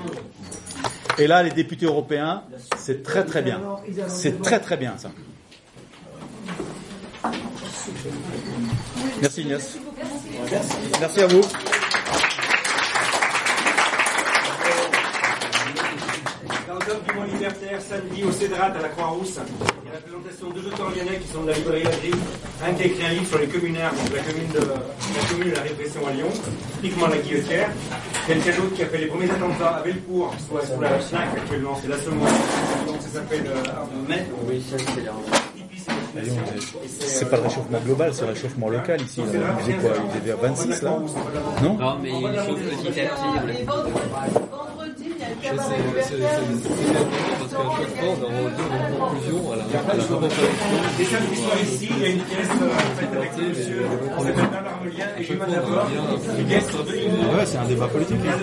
Et là, les députés européens, c'est très très bien. C'est très très bien ça. Merci Inès. Merci à vous. Du mois libertaire, samedi au Cédrat à la Croix-Rousse, il y a la présentation de deux auteurs lyonnais qui sont de la librairie La Grille. Un qui a écrit un livre sur les communaires, donc la commune de la commune et la répression à Lyon, typiquement la guillotière. Quelqu'un d'autre qui a fait les premiers attentats à Bellecour, soit sous la FNAC actuellement, c'est la seconde. Donc ça s'appelle euh, Mai. Oui, ça c'est là. C'est pas le réchauffement global, c'est le réchauffement local ici. Là. Il faisait quoi Il à 26 là Non Non, mais il faut petit à petit. C'est parce qu'à chaque fois, on en revient à une conclusion à la, à la Des salles qui sont ici, il y a une pièce en fait avec le monsieur, on s'appelle Bernard Molien et Humain d'abord, une pièce sur deux Ouais, c'est un débat politique. théâtre.